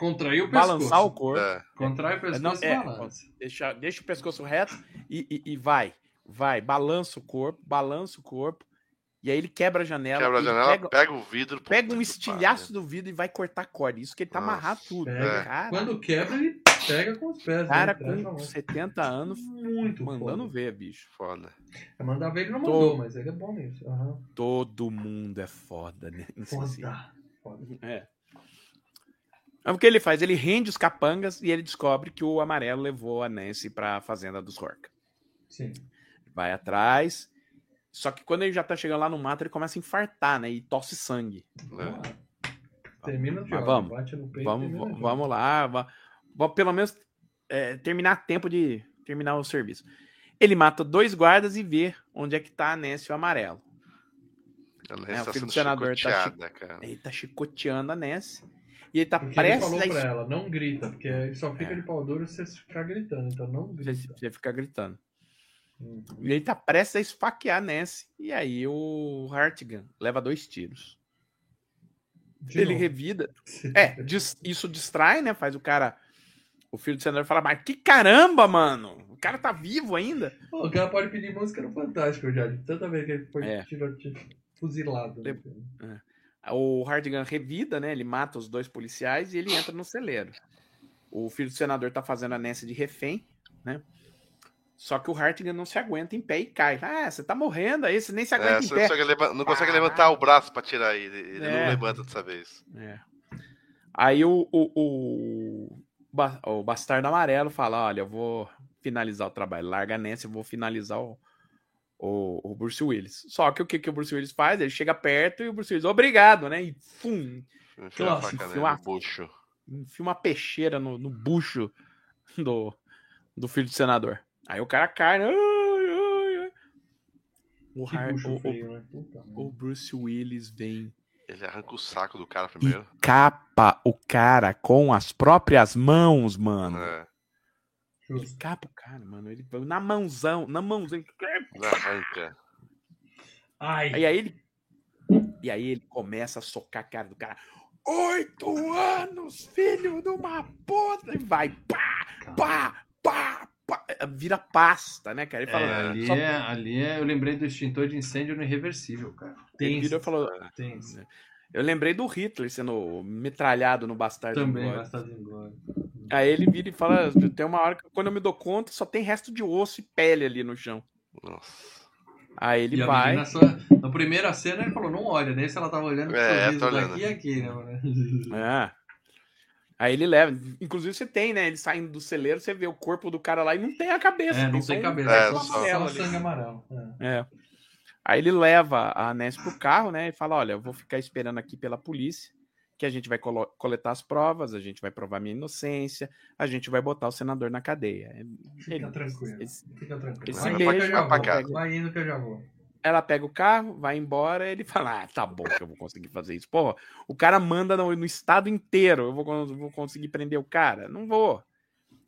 contrair o pescoço. Balançar o corpo. É. Contrai o pescoço Não, e é, balança. Deixa, deixa o pescoço reto e, e- e vai. Vai, balança o corpo, balança o corpo E aí ele quebra a janela. Quebra a janela, pega, pega, o vidro. pega um estilhaço do vidro e vai cortar a corda. Isso que ele tá Nossa, amarrado tudo. É. Cara, Quando quebra, ele pega com os pés. cara né? Traz a com mão. 70 anos muito mandando foda. ver, bicho. Foda. É mandar ver ele não mandou, mas ele é bom nisso. Aham. Todo mundo é foda, né? Foda. Foda. É. O que ele faz? Ele rende os capangas e ele descobre que o amarelo levou a Nancy pra fazenda dos Horka. Sim. Vai atrás. Só que quando ele já tá chegando lá no mato, ele começa a infartar, né? E tosse sangue. né? Termina jogo. vamos, Bate no peito. Vamos, termina o va- jogo. vamos lá. va- Vamos pelo menos é, terminar a tempo de terminar o serviço. Ele mata dois guardas e vê onde é que tá a Nancy e o amarelo. A Nancy É, o tá filho do senador tá cara. Ele tá chicoteando a Nancy. E ele tá Porque ele prestes falou a pra ela, não grita, porque ele só fica É. de pau duro se você ficar gritando, então não Você, grita. você fica gritando. Hum. E ele tá prestes a esfaquear a Nancy. E aí o Hartigan leva dois tiros. De ele novo. revida. É, isso distrai, né? Faz o cara. O filho do senador fala, mas que caramba, mano! O cara tá vivo ainda. Pô, o cara pode pedir música no Fantástico já, de tanta vez que ele foi É. tirou, tirou- fuzilado. né? O Hardigan revida, né? Ele mata os dois policiais e ele entra no celeiro. O filho do senador tá fazendo a Nancy de refém, né? Só que o Hartigan não se aguenta em pé e cai. Ah, você tá morrendo aí, você nem se aguenta É, em pé. não consegue, leva- não consegue Ah. levantar o braço pra tirar ele. Ele É. não levanta dessa vez. É. Aí o, o, o, o bastardo amarelo fala: Olha, eu vou finalizar o trabalho. Larga a Nancy, eu vou finalizar o, o, o Bruce Willis. Só que o que, que o Bruce Willis faz? Ele chega perto e o Bruce Willis, obrigado, né? E fum, Enfia a Clássico, faca enfia nele uma- no bucho. enfia uma peixeira no, no bucho do, do filho do senador. Aí o cara cai. Ai, ai, ai. O, Har- o- feio, né? O Bruce Willis vem Ele arranca o saco do cara e primeiro. capa o cara com as próprias mãos, mano. É, Ele capa o cara, mano. Ele na mãozão, na mãozão. Ele arranca. Ai, Aí, aí ele. E aí ele começa a socar a cara do cara. Oito anos, filho de uma puta! E vai, pá, pá, pá, pá. Vira pasta, né, cara? Ele fala. É, ali, só- é, ali é. Eu lembrei do extintor de incêndio no irreversível, cara. Ele Tem. virou e falou. Tem. Eu lembrei do Hitler sendo metralhado no Bastardo Também, Inglório. glória. Aí ele vira e fala: tem uma hora que quando eu me dou conta, só tem resto de osso e pele ali no chão. Nossa. Aí ele e vai. na primeira cena ele falou, não olha, nesse ela tava olhando É, sorriso tô olhando. daqui e aqui, né, mano? É. Aí ele leva. Inclusive você tem, né? Ele saindo do celeiro, você vê o corpo do cara lá e não tem a cabeça. É, não tem um- cabeça, É, é, só, só- só ali. sangue amarelo. É. É. Aí ele leva a Nancy pro carro, né? E fala: Olha, eu vou ficar esperando aqui pela polícia, que a gente vai coletar as provas, a gente vai provar minha inocência, a gente vai botar o senador na cadeia. Fica Ele- tranquilo. esse- Fica tranquilo. esse vai, beijo- pra vou. Vai indo que eu já vou. Ela pega o carro, vai embora, ele fala: Ah, tá bom que eu vou conseguir fazer isso. Porra, o cara manda no, no estado inteiro, eu vou, vou conseguir prender o cara? Não vou.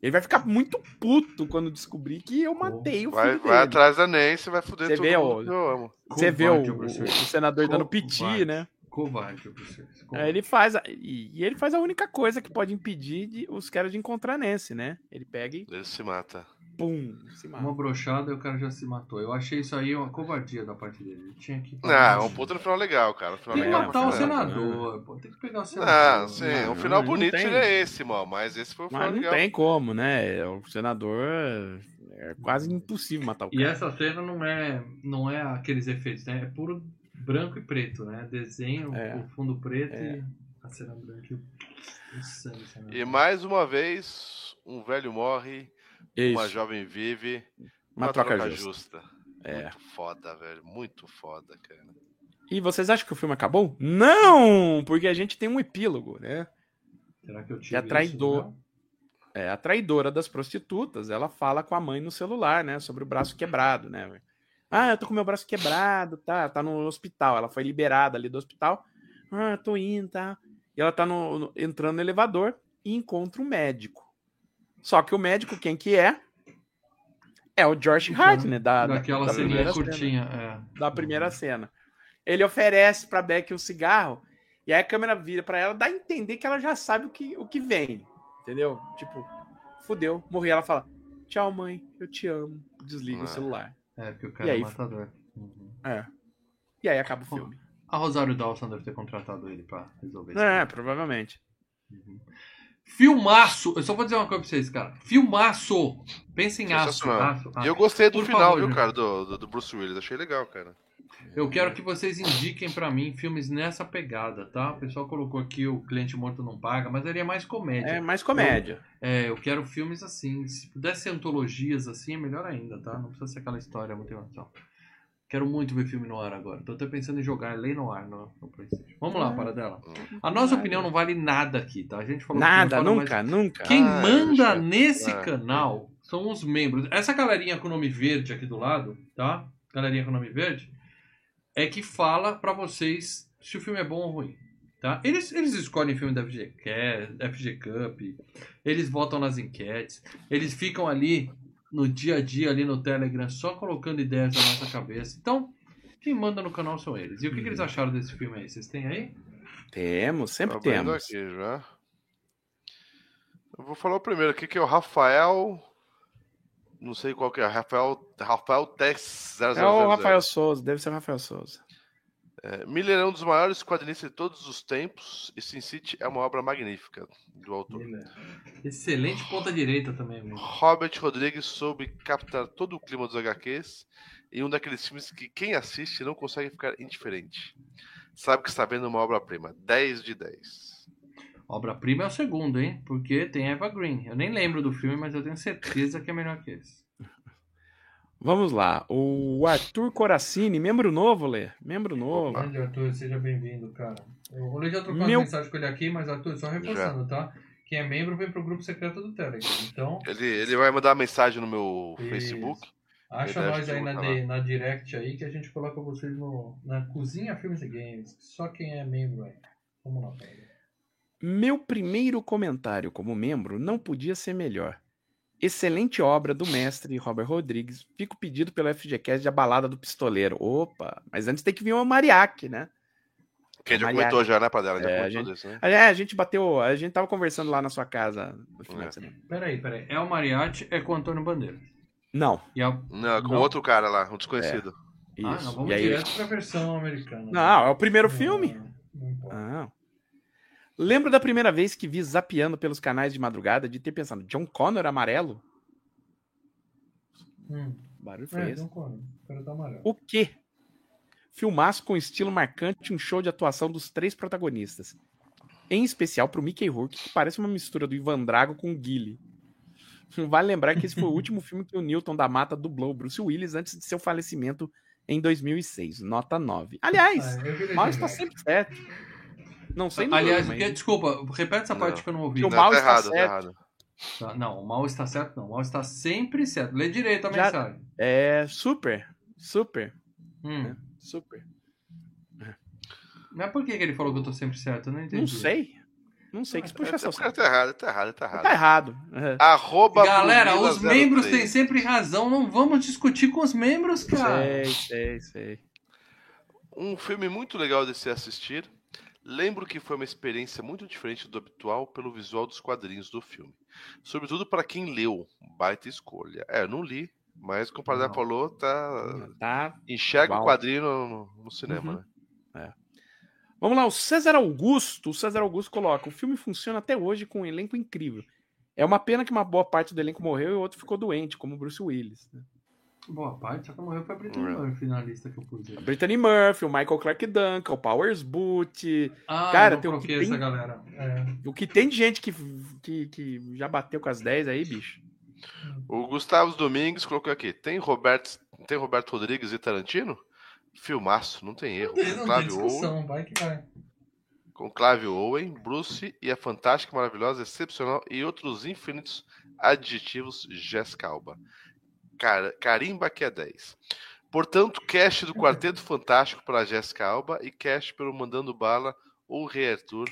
Ele vai ficar muito puto quando descobrir que eu matei o filho Vai, dele. vai atrás da Nancy, vai foder Você todo vê, mundo ó, que eu amo. Você vê o, o- o senador dando piti, né? Covarde, Willis, Aí covarde. ele faz. a- e, e ele faz a única coisa que pode impedir de- os caras de encontrar Nancy, né? Ele pega e Ele se mata. pum, se mata. Uma brochada e o cara já se matou. Eu achei isso aí uma covardia da parte dele. Ele tinha que. Não, é um puta no final legal, cara. Um final Tem que legal. matar caralho. senador. Pô, tem que pegar o senador. Não, sim, Não, o final não bonito tem. seria esse, mano. Mas esse foi o final Mas não legal. tem como, né? O senador é quase impossível matar o E cara. essa cena não é, não é aqueles efeitos, né? É puro branco e preto, né? Desenho, É. o fundo preto É. e a cena branca e o- sangue. E mais uma vez, um velho morre, uma Isso, jovem vive, uma troca justa. É. Muito foda, velho. Muito foda, cara. E vocês acham que o filme acabou? Não! Porque a gente tem um epílogo, né? Será que eu tive Que é traidor. isso? É, a traidora das prostitutas, ela fala com a mãe no celular, né? Sobre o braço quebrado, né? Ah, eu tô com meu braço quebrado, tá? Tá no hospital. Ela foi liberada ali do hospital. Ah, tô indo, tá? E ela tá no, no- entrando no elevador e encontra um médico. Só que o médico, quem que é? É o George Hart, né? Da, da- Daquela da cena curtinha. É. da primeira cena. Ele oferece pra Beck um cigarro e aí a câmera vira pra ela, dá a entender que ela já sabe o que, o que vem. Entendeu? Tipo, fudeu, morri. Ela fala: Tchau, mãe, eu te amo. Desliga Ah. o celular. É, porque o cara E aí? é matador. Uhum. É. E aí acaba o filme. A Rosário Dawson deve ter contratado ele pra resolver isso. É, provavelmente. Filmaço! Eu só vou dizer uma coisa pra vocês, cara. Filmaço! Pensa em aço. Aço, aço. E eu gostei do Por final, favor, viu, gente. cara, do, do Bruce Willis. Achei legal, cara. Eu quero que vocês indiquem pra mim filmes nessa pegada, tá? O pessoal colocou aqui o Cliente Morto Não Paga, mas ele é mais comédia. É mais comédia. É, eu quero filmes assim. Se pudesse ser antologias assim, é melhor ainda, tá? Não precisa ser aquela história emoção. Quero muito ver filme no ar agora. Tô até pensando em jogar Lei no ar no, no PlayStation. Vamos lá, para dela. A nossa opinião não vale nada aqui, tá? A gente falou que Nada, fala, mas nunca, nunca. Quem Ah, manda eu- nesse ah. canal são os membros. Essa galerinha com o nome verde aqui do lado, tá? Galerinha com o nome verde, é que fala pra vocês se o filme é bom ou ruim. Tá? Eles, eles escolhem filme da FG, Ca- FG Cup, eles votam nas enquetes, eles ficam ali no dia a dia, ali no Telegram, só colocando ideias na nossa cabeça. Então, quem manda no canal são eles. E o que, que eles acharam desse filme aí? Vocês têm aí? Temos, sempre Tá temos. aqui já. Eu vou falar o primeiro aqui, que é o Rafael. Não sei qual que é. Rafael, Rafael Tex 0000. É o Rafael Souza, deve ser o Rafael Souza. É, Miller é um dos maiores quadrinistas de todos os tempos e Sin City é uma obra magnífica do autor. Excelente ponta direita também, mesmo. Robert Rodrigues soube captar todo o clima dos HQs em um daqueles filmes que quem assiste não consegue ficar indiferente. Sabe que está vendo uma obra-prima. 10 de 10. Obra-prima é o segundo, hein? Porque tem Eva Green. Eu nem lembro do filme, mas eu tenho certeza que é melhor que esse. Vamos lá. O Arthur Coracini, membro novo, Lê. Membro novo. Grande Arthur, seja bem-vindo, cara. O Rolê já trocou Meu- uma mensagem com ele aqui, mas Arthur, só reforçando, tá? Quem é membro vem pro grupo secreto do Telegram. Então, Ele, ele vai mandar mensagem no meu Isso. Facebook. acha nós aí na, de- na direct aí que a gente coloca vocês no, na Cozinha Filmes e Games. Só quem é membro aí. Vamos lá, Paulo. Meu primeiro comentário como membro não podia ser melhor. Excelente obra do mestre Robert Rodrigues. Fico pedido pelo FGCast de A Balada do Pistoleiro. Opa, mas antes tem que vir o Mariachi, né? Que a gente Mariachi. comentou já, né, Padela? Já É, a gente- disso, né? É, a gente bateu, a gente tava conversando lá na sua casa no final É. de semana. Peraí, peraí. É o Mariachi, é com o Antônio Bandeira. Não, E a... Não, com Não. outro cara lá, um desconhecido. isso. Ah, não, vamos e aí, direto pra versão americana. Não, é o primeiro Não, filme. Não importa. Ah. Lembro da primeira vez que vi zapeando pelos canais de madrugada de ter pensado, John Connor amarelo? Hum. Barulho foi É, esse. corre. O cara tá amarelo. O quê? Filmaço com estilo marcante, um show de atuação dos três protagonistas. Em especial pro Mickey Rourke, que parece uma mistura do Ivan Drago com o Guile. Vale lembrar que esse foi o último filme que o Newton da Mata dublou o Bruce Willis antes de seu falecimento em 2006. Nota 9. Aliás, Ah, mal de está sempre certo. Não sei no Aliás, mas- desculpa, repete essa parte Não. que eu não ouvi. Que o mal tá está errado, tá certo. errado. Tá, Não, o mal está certo, não. O mal está sempre certo. Lê direito a Já- mensagem. É super, super, Hum. super. Mas por que, que ele falou que eu tô sempre certo? Eu não entendi. Não sei. Não sei, que É, puxa tá, seu saco. tá errado, tá errado, tá Tá errado. errado. É. Arroba Galera, os membros 03. têm sempre razão. Não vamos discutir com os membros, cara. Sei, sei, sei. Um filme muito legal de se assistir. Lembro que foi uma experiência muito diferente do habitual pelo visual dos quadrinhos do filme. Sobretudo para quem leu. Baita escolha. É, eu não li, mas como o Não. falou, tá. Tá. Enxerga Uau. o quadrinho no, no cinema, Uhum. né? Vamos lá, o César Augusto. O César Augusto coloca: o filme funciona até hoje com um elenco incrível. É uma pena que uma boa parte do elenco morreu e o outro ficou doente, como o Bruce Willis. né? Boa parte, só que morreu foi a Britney É. Murphy na lista que eu pus. aí. A Brittany Murphy, o Michael Clark Duncan, o Powers Boot. Ah, Cara, não tem o que tem- essa galera. É. O que tem de gente que, que, que já bateu com as 10 aí, bicho? O Gustavo Domingues colocou aqui: tem Roberto, tem Roberto Rodrigues e Tarantino? Filmaço, não tem erro. Não tem Clive Owen, discussão, vai que vai. com Clive Owen, Bruce e a fantástica, maravilhosa, excepcional e outros infinitos adjetivos Jessica Alba. Cara, carimba que é 10. Portanto, cast do Quarteto Fantástico para Jessica Alba e cast pelo Mandando Bala ou Rei Arthur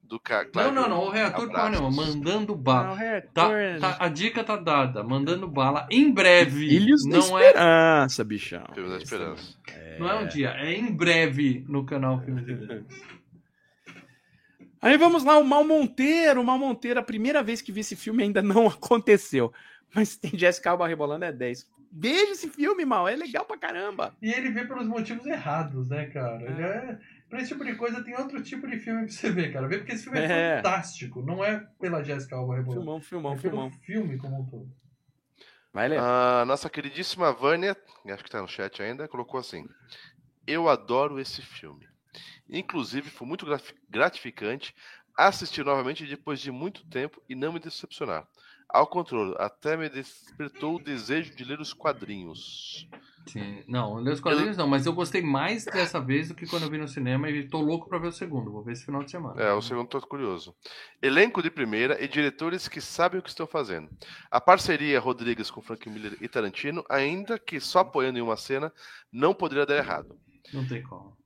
do Ca- Clive Não, não, não. O reator porra Abraços. nenhuma. Mandando Não, bala. é, Tá, Turner. tá, a dica tá dada. Mandando bala em breve. Filhos da não é, Esperança, bichão. Filme da Esperança. não é um dia, é em breve no canal Filmes de Games. Aí vamos lá, o Mal Monteiro. O Mal Monteiro, a primeira vez que vi esse filme ainda não aconteceu. Mas tem Jessica Alba rebolando é 10. veja esse filme, mal. É legal pra caramba. E ele vê pelos motivos errados, né, cara? Ele é... Pra esse tipo de coisa tem outro tipo de filme pra você ver, cara. Vê porque esse filme é, É. fantástico. Não é pela Jessica Alba Rebolado. Filmão, filmão, é pelo filmão. filme como um todo. Vai, Léo. A nossa queridíssima Vânia, acho que tá no chat ainda, colocou assim: Eu adoro esse filme. Inclusive, foi muito gratificante assistir novamente depois de muito tempo e não me decepcionar. Ao contrário, até me despertou o desejo de ler os quadrinhos. Sim. Não, não os quadrinhos não, mas eu gostei mais dessa vez do que quando eu vi no cinema e tô louco pra ver o segundo. Vou ver esse final de semana. É, o segundo tô curioso. Elenco de primeira e diretores que sabem o que estão fazendo. A parceria Rodrigues com Frank Miller e Tarantino, ainda que só apoiando em uma cena, não poderia dar errado. Não tem como.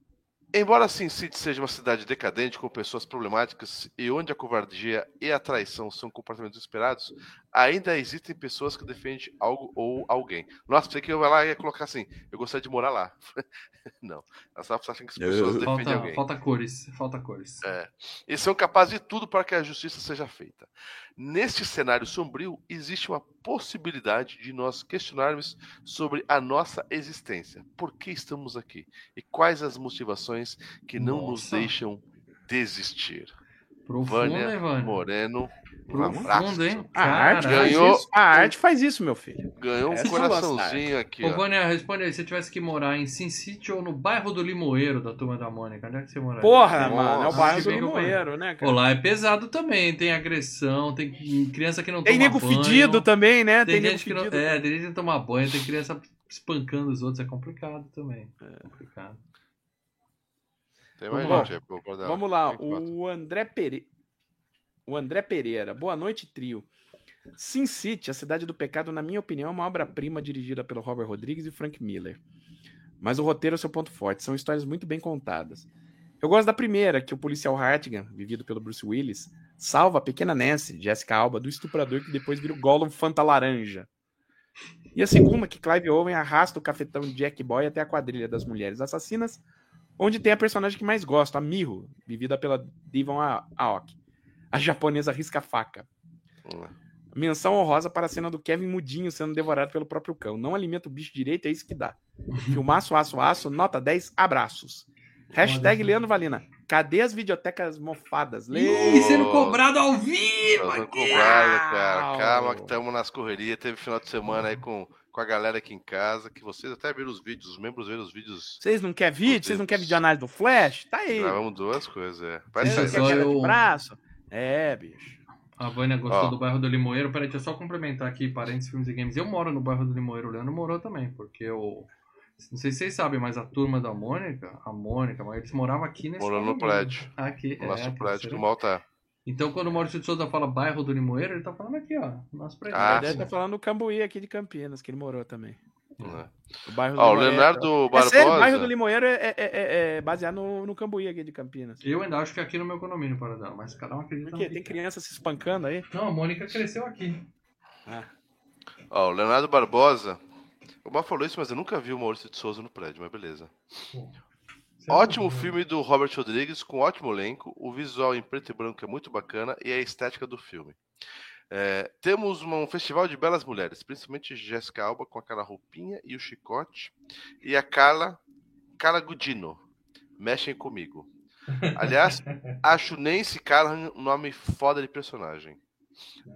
Embora Sin City seja uma cidade decadente com pessoas problemáticas e onde a covardia e a traição são comportamentos esperados, ainda existem pessoas que defendem algo ou alguém. Nossa, pensei que eu ia lá e ia colocar assim, eu gostaria de morar lá. não, só achando que as pessoas defendem Falta, alguém. falta cores. Falta cores. É. E são capazes de tudo para que a justiça seja feita. Neste cenário sombrio, existe uma possibilidade de nós questionarmos sobre a nossa existência. Por que estamos aqui? E quais as motivações que não nos Nossa. deixam desistir? Profundo, Vânia hein, Vânia? Moreno, um abraço. Profundo, hein? A arte, Ganhou- isso. a arte faz isso, meu filho. Ganhou um Essa é coraçãozinho aqui, Ô, ó. Vânia, responde aí. Se você tivesse que morar em Sin City ou no bairro do Limoeiro da Turma da Mônica, onde é que você moraria? Porra, Nossa. mano, é o bairro do Limoeiro, né, Pô, cara? lá é pesado também. Tem agressão, tem criança que não Tem toma nego banho. fedido também, né? Tem, Tem, nego gente que não, é, tem gente que não toma banho, tem criança espancando os outros, é complicado também. É complicado. Tem mais Vamos gente aí, pô, guardar. Vamos lá, o André Pereira. O André Pereira. Boa noite, trio. Sin City, a cidade do pecado, na minha opinião, é uma obra-prima dirigida pelo Robert Rodrigues e Frank Miller. Mas o roteiro é seu ponto forte, são histórias muito bem contadas. Eu gosto da primeira, que o policial Hartigan, vivido pelo Bruce Willis, salva a pequena Nancy, Jessica Alba, do estuprador que depois vira o Gollum Fanta Laranja. E a segunda, que Clive Owen arrasta o cafetão Jack Boy até a quadrilha das mulheres assassinas, onde tem a personagem que mais gosto, a Miho, vivida pela Devon Aoki. A japonesa risca-faca. Hum. Menção honrosa para a cena do Kevin mudinho sendo devorado pelo próprio cão. Não alimenta o bicho direito, é isso que dá. Filmaço, aço, aço, nota 10, abraços. Hashtag Leandro Valina. Cadê as videotecas mofadas? Lê! Ih, sendo cobrado ao vivo! Cobrar, cara. Calma que estamos nas correrias. Teve final de semana aí com, com a galera aqui em casa, que vocês até viram os vídeos, os membros viram os vídeos. Vocês não querem vídeo? Vocês não querem videoanálise do Flash? Tá aí. Gravamos duas coisas, é. Parece só queda eu- de braço? É, bicho. A Vânia gostou Ó. do bairro do Limoeiro. Peraí, deixa eu só complementar aqui, parentes, filmes e games. Eu moro no bairro do Limoeiro, o Leandro morou também, porque eu. Não sei se vocês sabem, mas a turma da Mônica, a Mônica, mas eles moravam aqui nesse Morando no prédio. Aqui, no é, nosso aqui, prédio do Malta. Então, quando o Maurício de Souza fala bairro do Limoeiro, ele tá falando aqui, ó. Nosso prédio. Ah, Deve sim. estar falando do Cambuí aqui de Campinas, que ele morou também. né? O bairro Ó, o Limoeiro- Leonardo É Barbosa. sério, o bairro do Limoeiro é, é- é- é baseado no, no Cambuí aqui de Campinas. Eu ainda acho que é aqui no meu condomínio, para dela, mas cada um acredita Por no quê? Tem criança se espancando aí? Não, a Mônica cresceu aqui. Ó, o Leonardo Barbosa. O Mal falou isso, mas eu nunca vi o Maurício de Souza no prédio, mas beleza. É Ótimo filme do Robert Rodrigues, com ótimo elenco. O visual em preto e branco é muito bacana e a estética do filme. É, temos um festival de belas mulheres, principalmente Jessica Alba com aquela roupinha e o chicote. E a Carla, Carla Gudino. Mexem comigo. Aliás, acho Nancy Callahan um nome foda de personagem.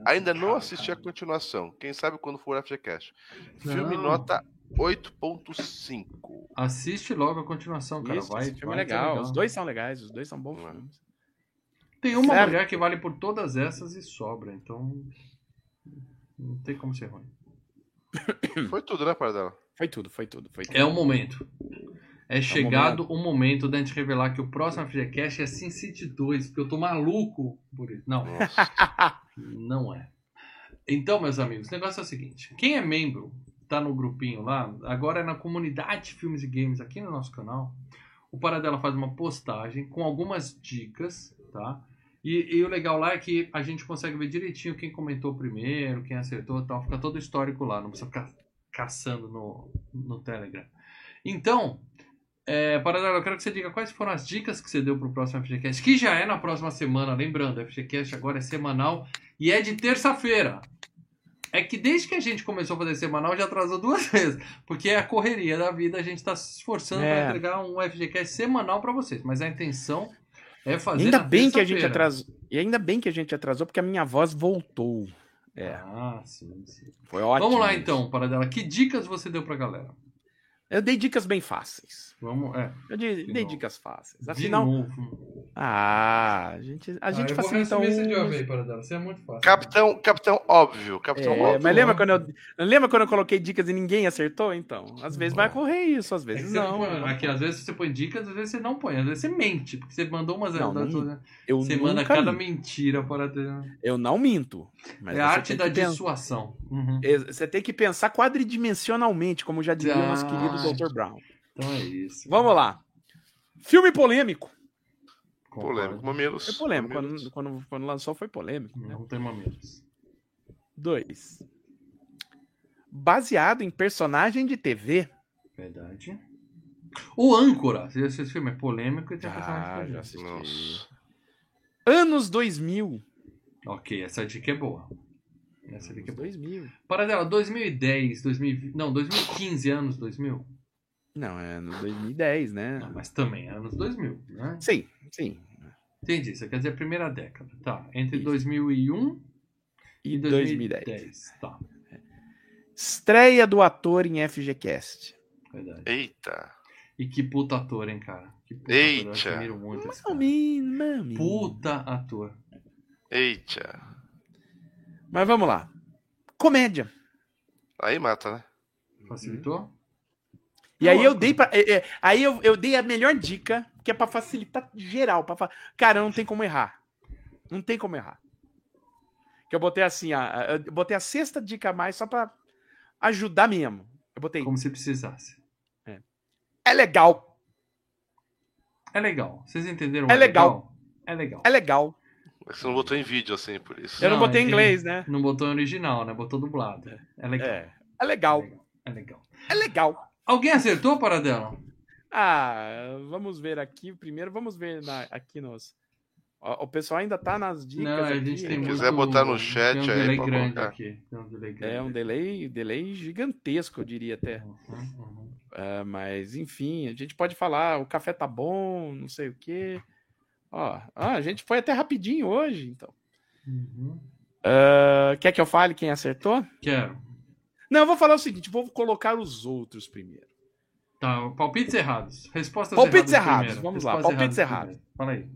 Ainda não assisti a continuação. Quem sabe quando for FGCast. Filme nota 8.5. Assiste logo a continuação, cara. Isso, vai, esse filme é vai ser legal. Os dois são legais, os dois são bons é. filmes. Tem uma Certo. mulher que vale por todas essas e sobra, então. Não tem como ser ruim. Foi tudo, né, Pardela? Foi tudo, foi tudo, foi tudo. É o momento. É chegado o momento da gente revelar que o próximo FGCast é Sin City 2, porque eu tô maluco por isso. Não, Nossa. não é. Então, meus amigos, o negócio é o seguinte: quem é membro, tá no grupinho lá, agora é na comunidade Filmes e Games aqui no nosso canal. O Paradela faz uma postagem com algumas dicas, tá? E, e o legal lá é que a gente consegue ver direitinho quem comentou primeiro, quem acertou e tal. Fica todo histórico lá, não precisa ficar caçando no, no Telegram. Então, é, eu quero que você diga quais foram as dicas que você deu pro próximo FGCast, que já é na próxima semana, lembrando, o FGCast agora é semanal e é de terça-feira. É que desde que a gente começou a fazer semanal já atrasou duas vezes. Porque é a correria da vida, a gente tá se esforçando É. para entregar um FGCast semanal para vocês. Mas a intenção é fazer. ainda na bem que a gente atrasou. E ainda bem que a gente atrasou, porque a minha voz voltou. É, Ah, sim, sim. foi ótimo. Vamos lá então, Paradela. Que dicas você deu pra galera? Eu dei dicas bem fáceis. Vamos, é. Eu dei, De dei dicas fáceis. De Afinal. novo. Ah, a gente, a gente ah, eu vou facilita um. Isso é muito fácil. Capitão, capitão óbvio. Capitão É, óbvio. mas lembra né? quando, eu, lembra quando eu coloquei dicas e ninguém acertou? Então, às vezes vai ocorrer isso, às É vezes você não. põe- aqui, às vezes você põe dicas, às vezes você não põe. Às vezes você mente, porque você mandou umas. Não, das- não- Eu você manda cada minto. mentira para ter. Eu não minto. Mas é a você arte da dissuasão. Uhum. Você tem que pensar quadridimensionalmente, como já diria o nosso Ah. querido Dr. Brown. Então é isso. Vamos lá. Filme polêmico. Polêmico, mamilos. Foi polêmico. Mamilos. Quando, quando, quando lançou, foi polêmico. né? Não tem mamilos. Dois. Baseado em personagem de TV. Verdade. O Âncora. Você já assistiu esse filme? É polêmico e tem Ah, personagem já assisti. assisti. Nossa. Anos 2000. Ok, essa dica é boa. É Anos boa. 2000. Para dela, 2010, 2020. Não, 2015, anos 2000. Não, é anos 2010, né? Não, mas também é anos 2000, né? Sim, sim. Entendi, isso quer dizer a primeira década. Tá, entre Isso. 2001 E e 2010. 2010. Tá, Estreia do ator em FGCast. verdade. Eita. E que puta ator, hein, cara? Que puta Eita. ator. Eu admiro muito esse cara. Mami, mami. Puta ator. Eita. Mas vamos lá. Comédia. Aí mata, né? Facilitou? E aí eu dei pra, é, é, aí eu, eu dei a melhor dica, que é pra facilitar geral. Pra, fa- cara, não tem como errar. Não tem como errar. Que eu botei assim, a, a- eu botei a sexta dica a mais só pra ajudar mesmo. Eu botei. Como se precisasse. É legal. É legal. Vocês entenderam? É legal. É legal. É legal. É que Você não botou em vídeo assim, por isso. Eu não, Não, botei em inglês, né? Não botou em original, né? Botou dublado. É legal. É. É legal. É legal. É legal. Alguém acertou, Paradela? Ah, vamos ver aqui. Primeiro, vamos ver na- aqui nos. O pessoal ainda tá nas dicas. Não, a aqui, gente tem né? quiser botar no chat tem um aí delay grande colocar. aqui. Tem um delay grande. É um delay, delay gigantesco, eu diria até. Uhum, uhum. Ah, mas, enfim, a gente pode falar, o café tá bom, não sei o quê. Ó, ah, a gente foi até rapidinho hoje, então. Uhum. Ah, quer que eu fale quem acertou? Quero. Não, eu vou falar o seguinte, vou colocar os outros primeiro. Tá, palpites errados. Respostas Palpites erradas. errados, vamos lá, Respostas palpites primeiro. Fala aí.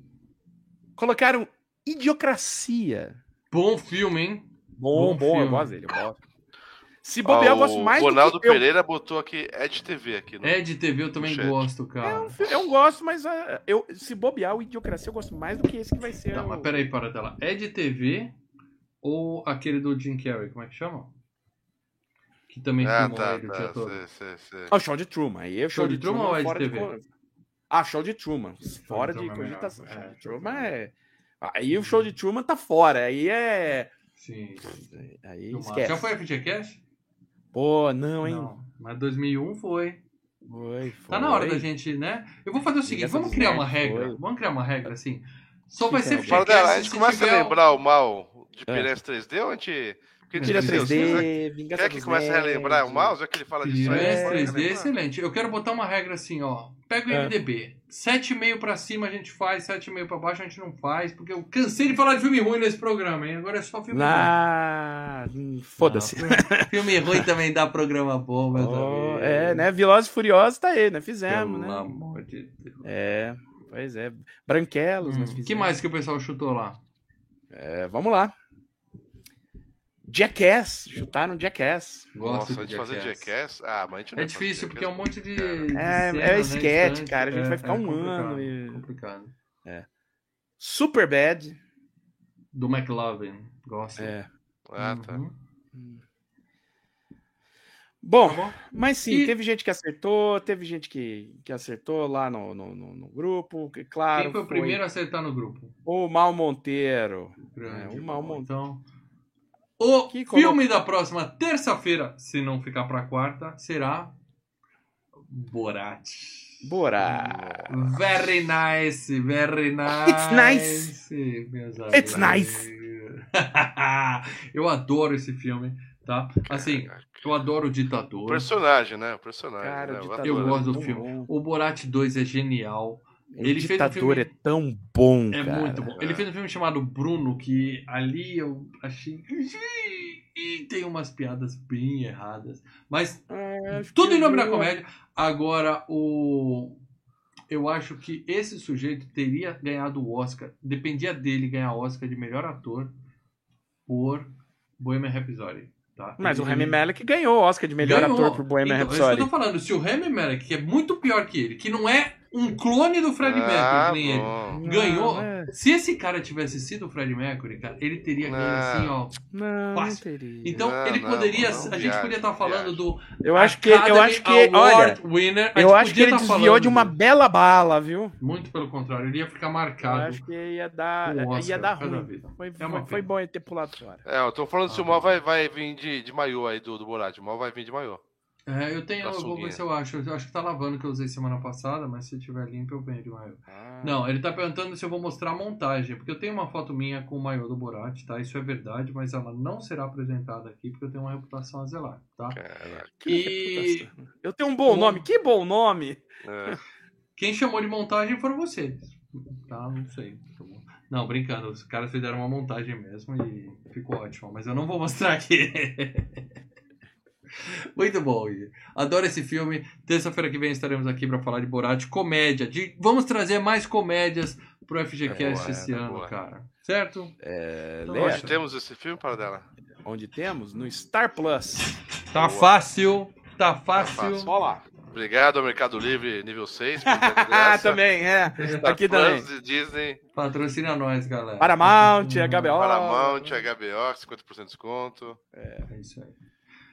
Colocaram Idiocracia. Bom filme, hein? Bom, Bom bom, eu gosto dele, eu gosto. Se bobear, eu gosto o mais Ronaldo do que eu. Pereira botou aqui Ed TV aqui. No... É de TV eu também gosto, É cara. um filme- eu gosto, mas ah, eu, se bobear o Idiocracia, eu gosto mais do que esse que vai ser. Não, o... mas peraí, para dela. É de TV ou aquele do Jim Carrey? Como é que chama? Que também Ah, filmou tá, ele o dia tá. todo. Sei, sei, sei. Ah, o show de Truman. Aí é o show, de de, Truman Truman, ou é de fora TV? co- Ah, show de Truman. Fora de Truman é cogitação. melhor. Show É, de Truman é. Aí o show de Truman tá fora. Aí é. Sim. Aí esquece. Já foi FGCast? Pô, não, hein? Não. Mas 2001 foi. Foi, Tá na hora foi. da gente, né? Eu vou fazer o seguinte, vamos criar uma regra. foi. Vamos criar uma regra assim. Só vai ser é? FGCast dela, a gente começa tiver a lembrar o mal de É. Pires 3D ou a gente. Porque Tira Tira 3D, Vingança Quer que comece a relembrar o mal? Já que ele fala disso aí. Pires pode 3D, relembrar. excelente. Eu quero botar uma regra assim, ó. Pega o É. IMDB. 7,5 pra cima a gente faz, 7,5 pra baixo a gente não faz, porque eu cansei de falar de filme ruim nesse programa, hein? Agora é só filme Ah, ruim. foda-se. Filme ruim também dá programa bom, meus Oh, amigos. é, né? Velozes e Furiosos tá aí, né? Fizemos, Pelo né? amor de Deus. É, pois é. Branquelos, Hum, fizemos. que mais que o pessoal chutou lá? É, vamos lá. Jackass. Chutaram Jackass. Gosto Nossa, a gente fazer Jackass. Ah, mas a gente não É difícil, porque é um monte de. de É, cenas, é né, sketch, distante. cara, a gente vai ficar um complicado, ano e- Complicado. Super Bad. Do McLovin. Gosto. É. Ah, tá. Uhum. Bom, Tá bom? mas sim, E- teve gente que acertou, teve gente que, que acertou lá no, no, no- no grupo. Que, claro, Quem foi o primeiro a acertar no grupo? O Mal Monteiro. Grande. É, uma- uma- Então. O Que colo- filme da próxima terça-feira, se não ficar pra quarta, será. Borat. Bora. Very nice, very nice. It's nice. It's amigos. Eu adoro esse filme. tá? Assim, Caraca. eu adoro o O ditador. personagem, né? O personagem. Cara, né? o Eu ditador Eu adoro. gosto do tão filme. bom. O Borat 2 é genial. O Ele fez um ditador filme- é tão bom, É cara. muito bom. Ele É. fez um filme chamado Bruno, que ali eu achei. E tem umas piadas bem erradas. Mas É, tudo em nome da comédia. Agora, o. Eu acho que esse sujeito teria ganhado o Oscar. Dependia dele ganhar o Oscar de melhor ator por Bohemian Rhapsody. Tá? Mas o Rami Malek ganhou o Oscar de melhor Ganhou. ator por Bohemian então, É isso que eu Rhapsody. tô falando. Se o Rami Malek, que é muito pior que ele, que não é um clone do Fred Ah, Mercury, ele, bom. ganhou. Não, é- Se esse cara tivesse sido o Fred Mercury, cara, ele teria ganho Não. assim, ó. Não, não Fácil. teria. Então Não, ele não, poderia. não a gente viaja, podia estar falando viaja. do. eu acho que, eu Academy acho que, olha, Award winner. A eu acho que ele tá desviou falando de uma bela bala, viu? Muito pelo contrário, ele ia ficar Eu marcado. acho que ia dar, Oscar ia dar ruim. Foi, É foi, bom ele ter pulado fora. É, eu tô falando se Ah, o mal vai, vai vir de, de maiô aí do, do Borat. O mal vai vir de maiô. É, eu tenho, Da eu vou ver se eu acho. Eu acho que tá lavando que eu usei semana passada, mas se tiver limpo eu venho de maiô. Ah, Não, ele tá perguntando se eu vou mostrar a montagem, porque eu tenho uma foto minha com o maiô do Borat, tá? Isso é verdade, mas ela não será apresentada aqui porque eu tenho uma reputação a zelar, tá? Caraca. E Eu tenho um bom Bom. nome. Que bom nome! É. quem chamou de montagem foram vocês, tá? Não sei. Não, brincando, os caras fizeram uma montagem mesmo e ficou ótimo, mas eu não vou mostrar aqui. Muito bom. Adoro esse filme. Terça-feira que vem estaremos aqui para falar de Borat, comédia. De... Vamos trazer mais comédias pro FGCast boa, esse é, ano, boa. cara. Certo? É, Então, Onde temos esse filme para dela? onde temos? No Star Plus. Tá Boa. fácil, tá fácil. fácil. Olha lá. Obrigado ao Mercado Livre nível 6. por ter de Ah, também, é. Star Aqui Plus também. e Disney, Patrocina nós, galera. Paramount, HBO. Paramount, HBO, 50% de desconto. É isso aí.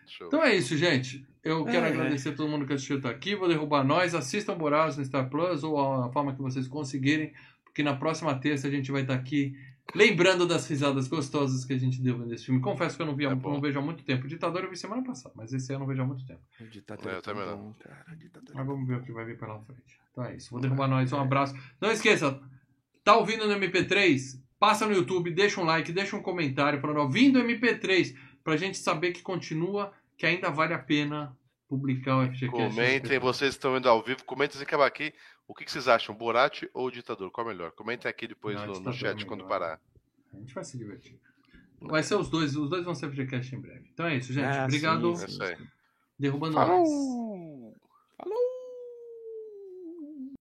Show. Então é isso, gente. Eu quero É, é. agradecer a todo mundo que assistiu até aqui. Vou derrubar nós. Assistam Boraz no Star Plus ou a forma que vocês conseguirem, porque na próxima terça a gente vai estar aqui lembrando das risadas gostosas que a gente deu nesse filme. Confesso que eu não, vi, É não vejo há muito tempo. O Ditador eu vi semana passada, mas esse ano eu não vejo há muito tempo. O ditador É, eu é também não. bom, cara. O ditador é Mas vamos ver o que vai vir pela frente. Então é isso. Vou derrubar nós. Um abraço. Não esqueça, tá ouvindo no MP3? Passa no YouTube, deixa um like, deixa um comentário falando, ó, vindo MP3, pra gente saber que continua, que ainda vale a pena publicar o FGCast. Comentem, vocês estão indo ao vivo, comentem se acabar aqui. O que, que vocês acham, Borat ou Ditador? Qual é melhor? Comentem aqui depois Não, no, no é chat quando melhor. parar. A gente vai se divertir. Vai ser os dois, os dois vão ser FGCast em breve. Então é isso, gente. Ah, Obrigado. sim, É isso aí. Derrubando nós. Falou!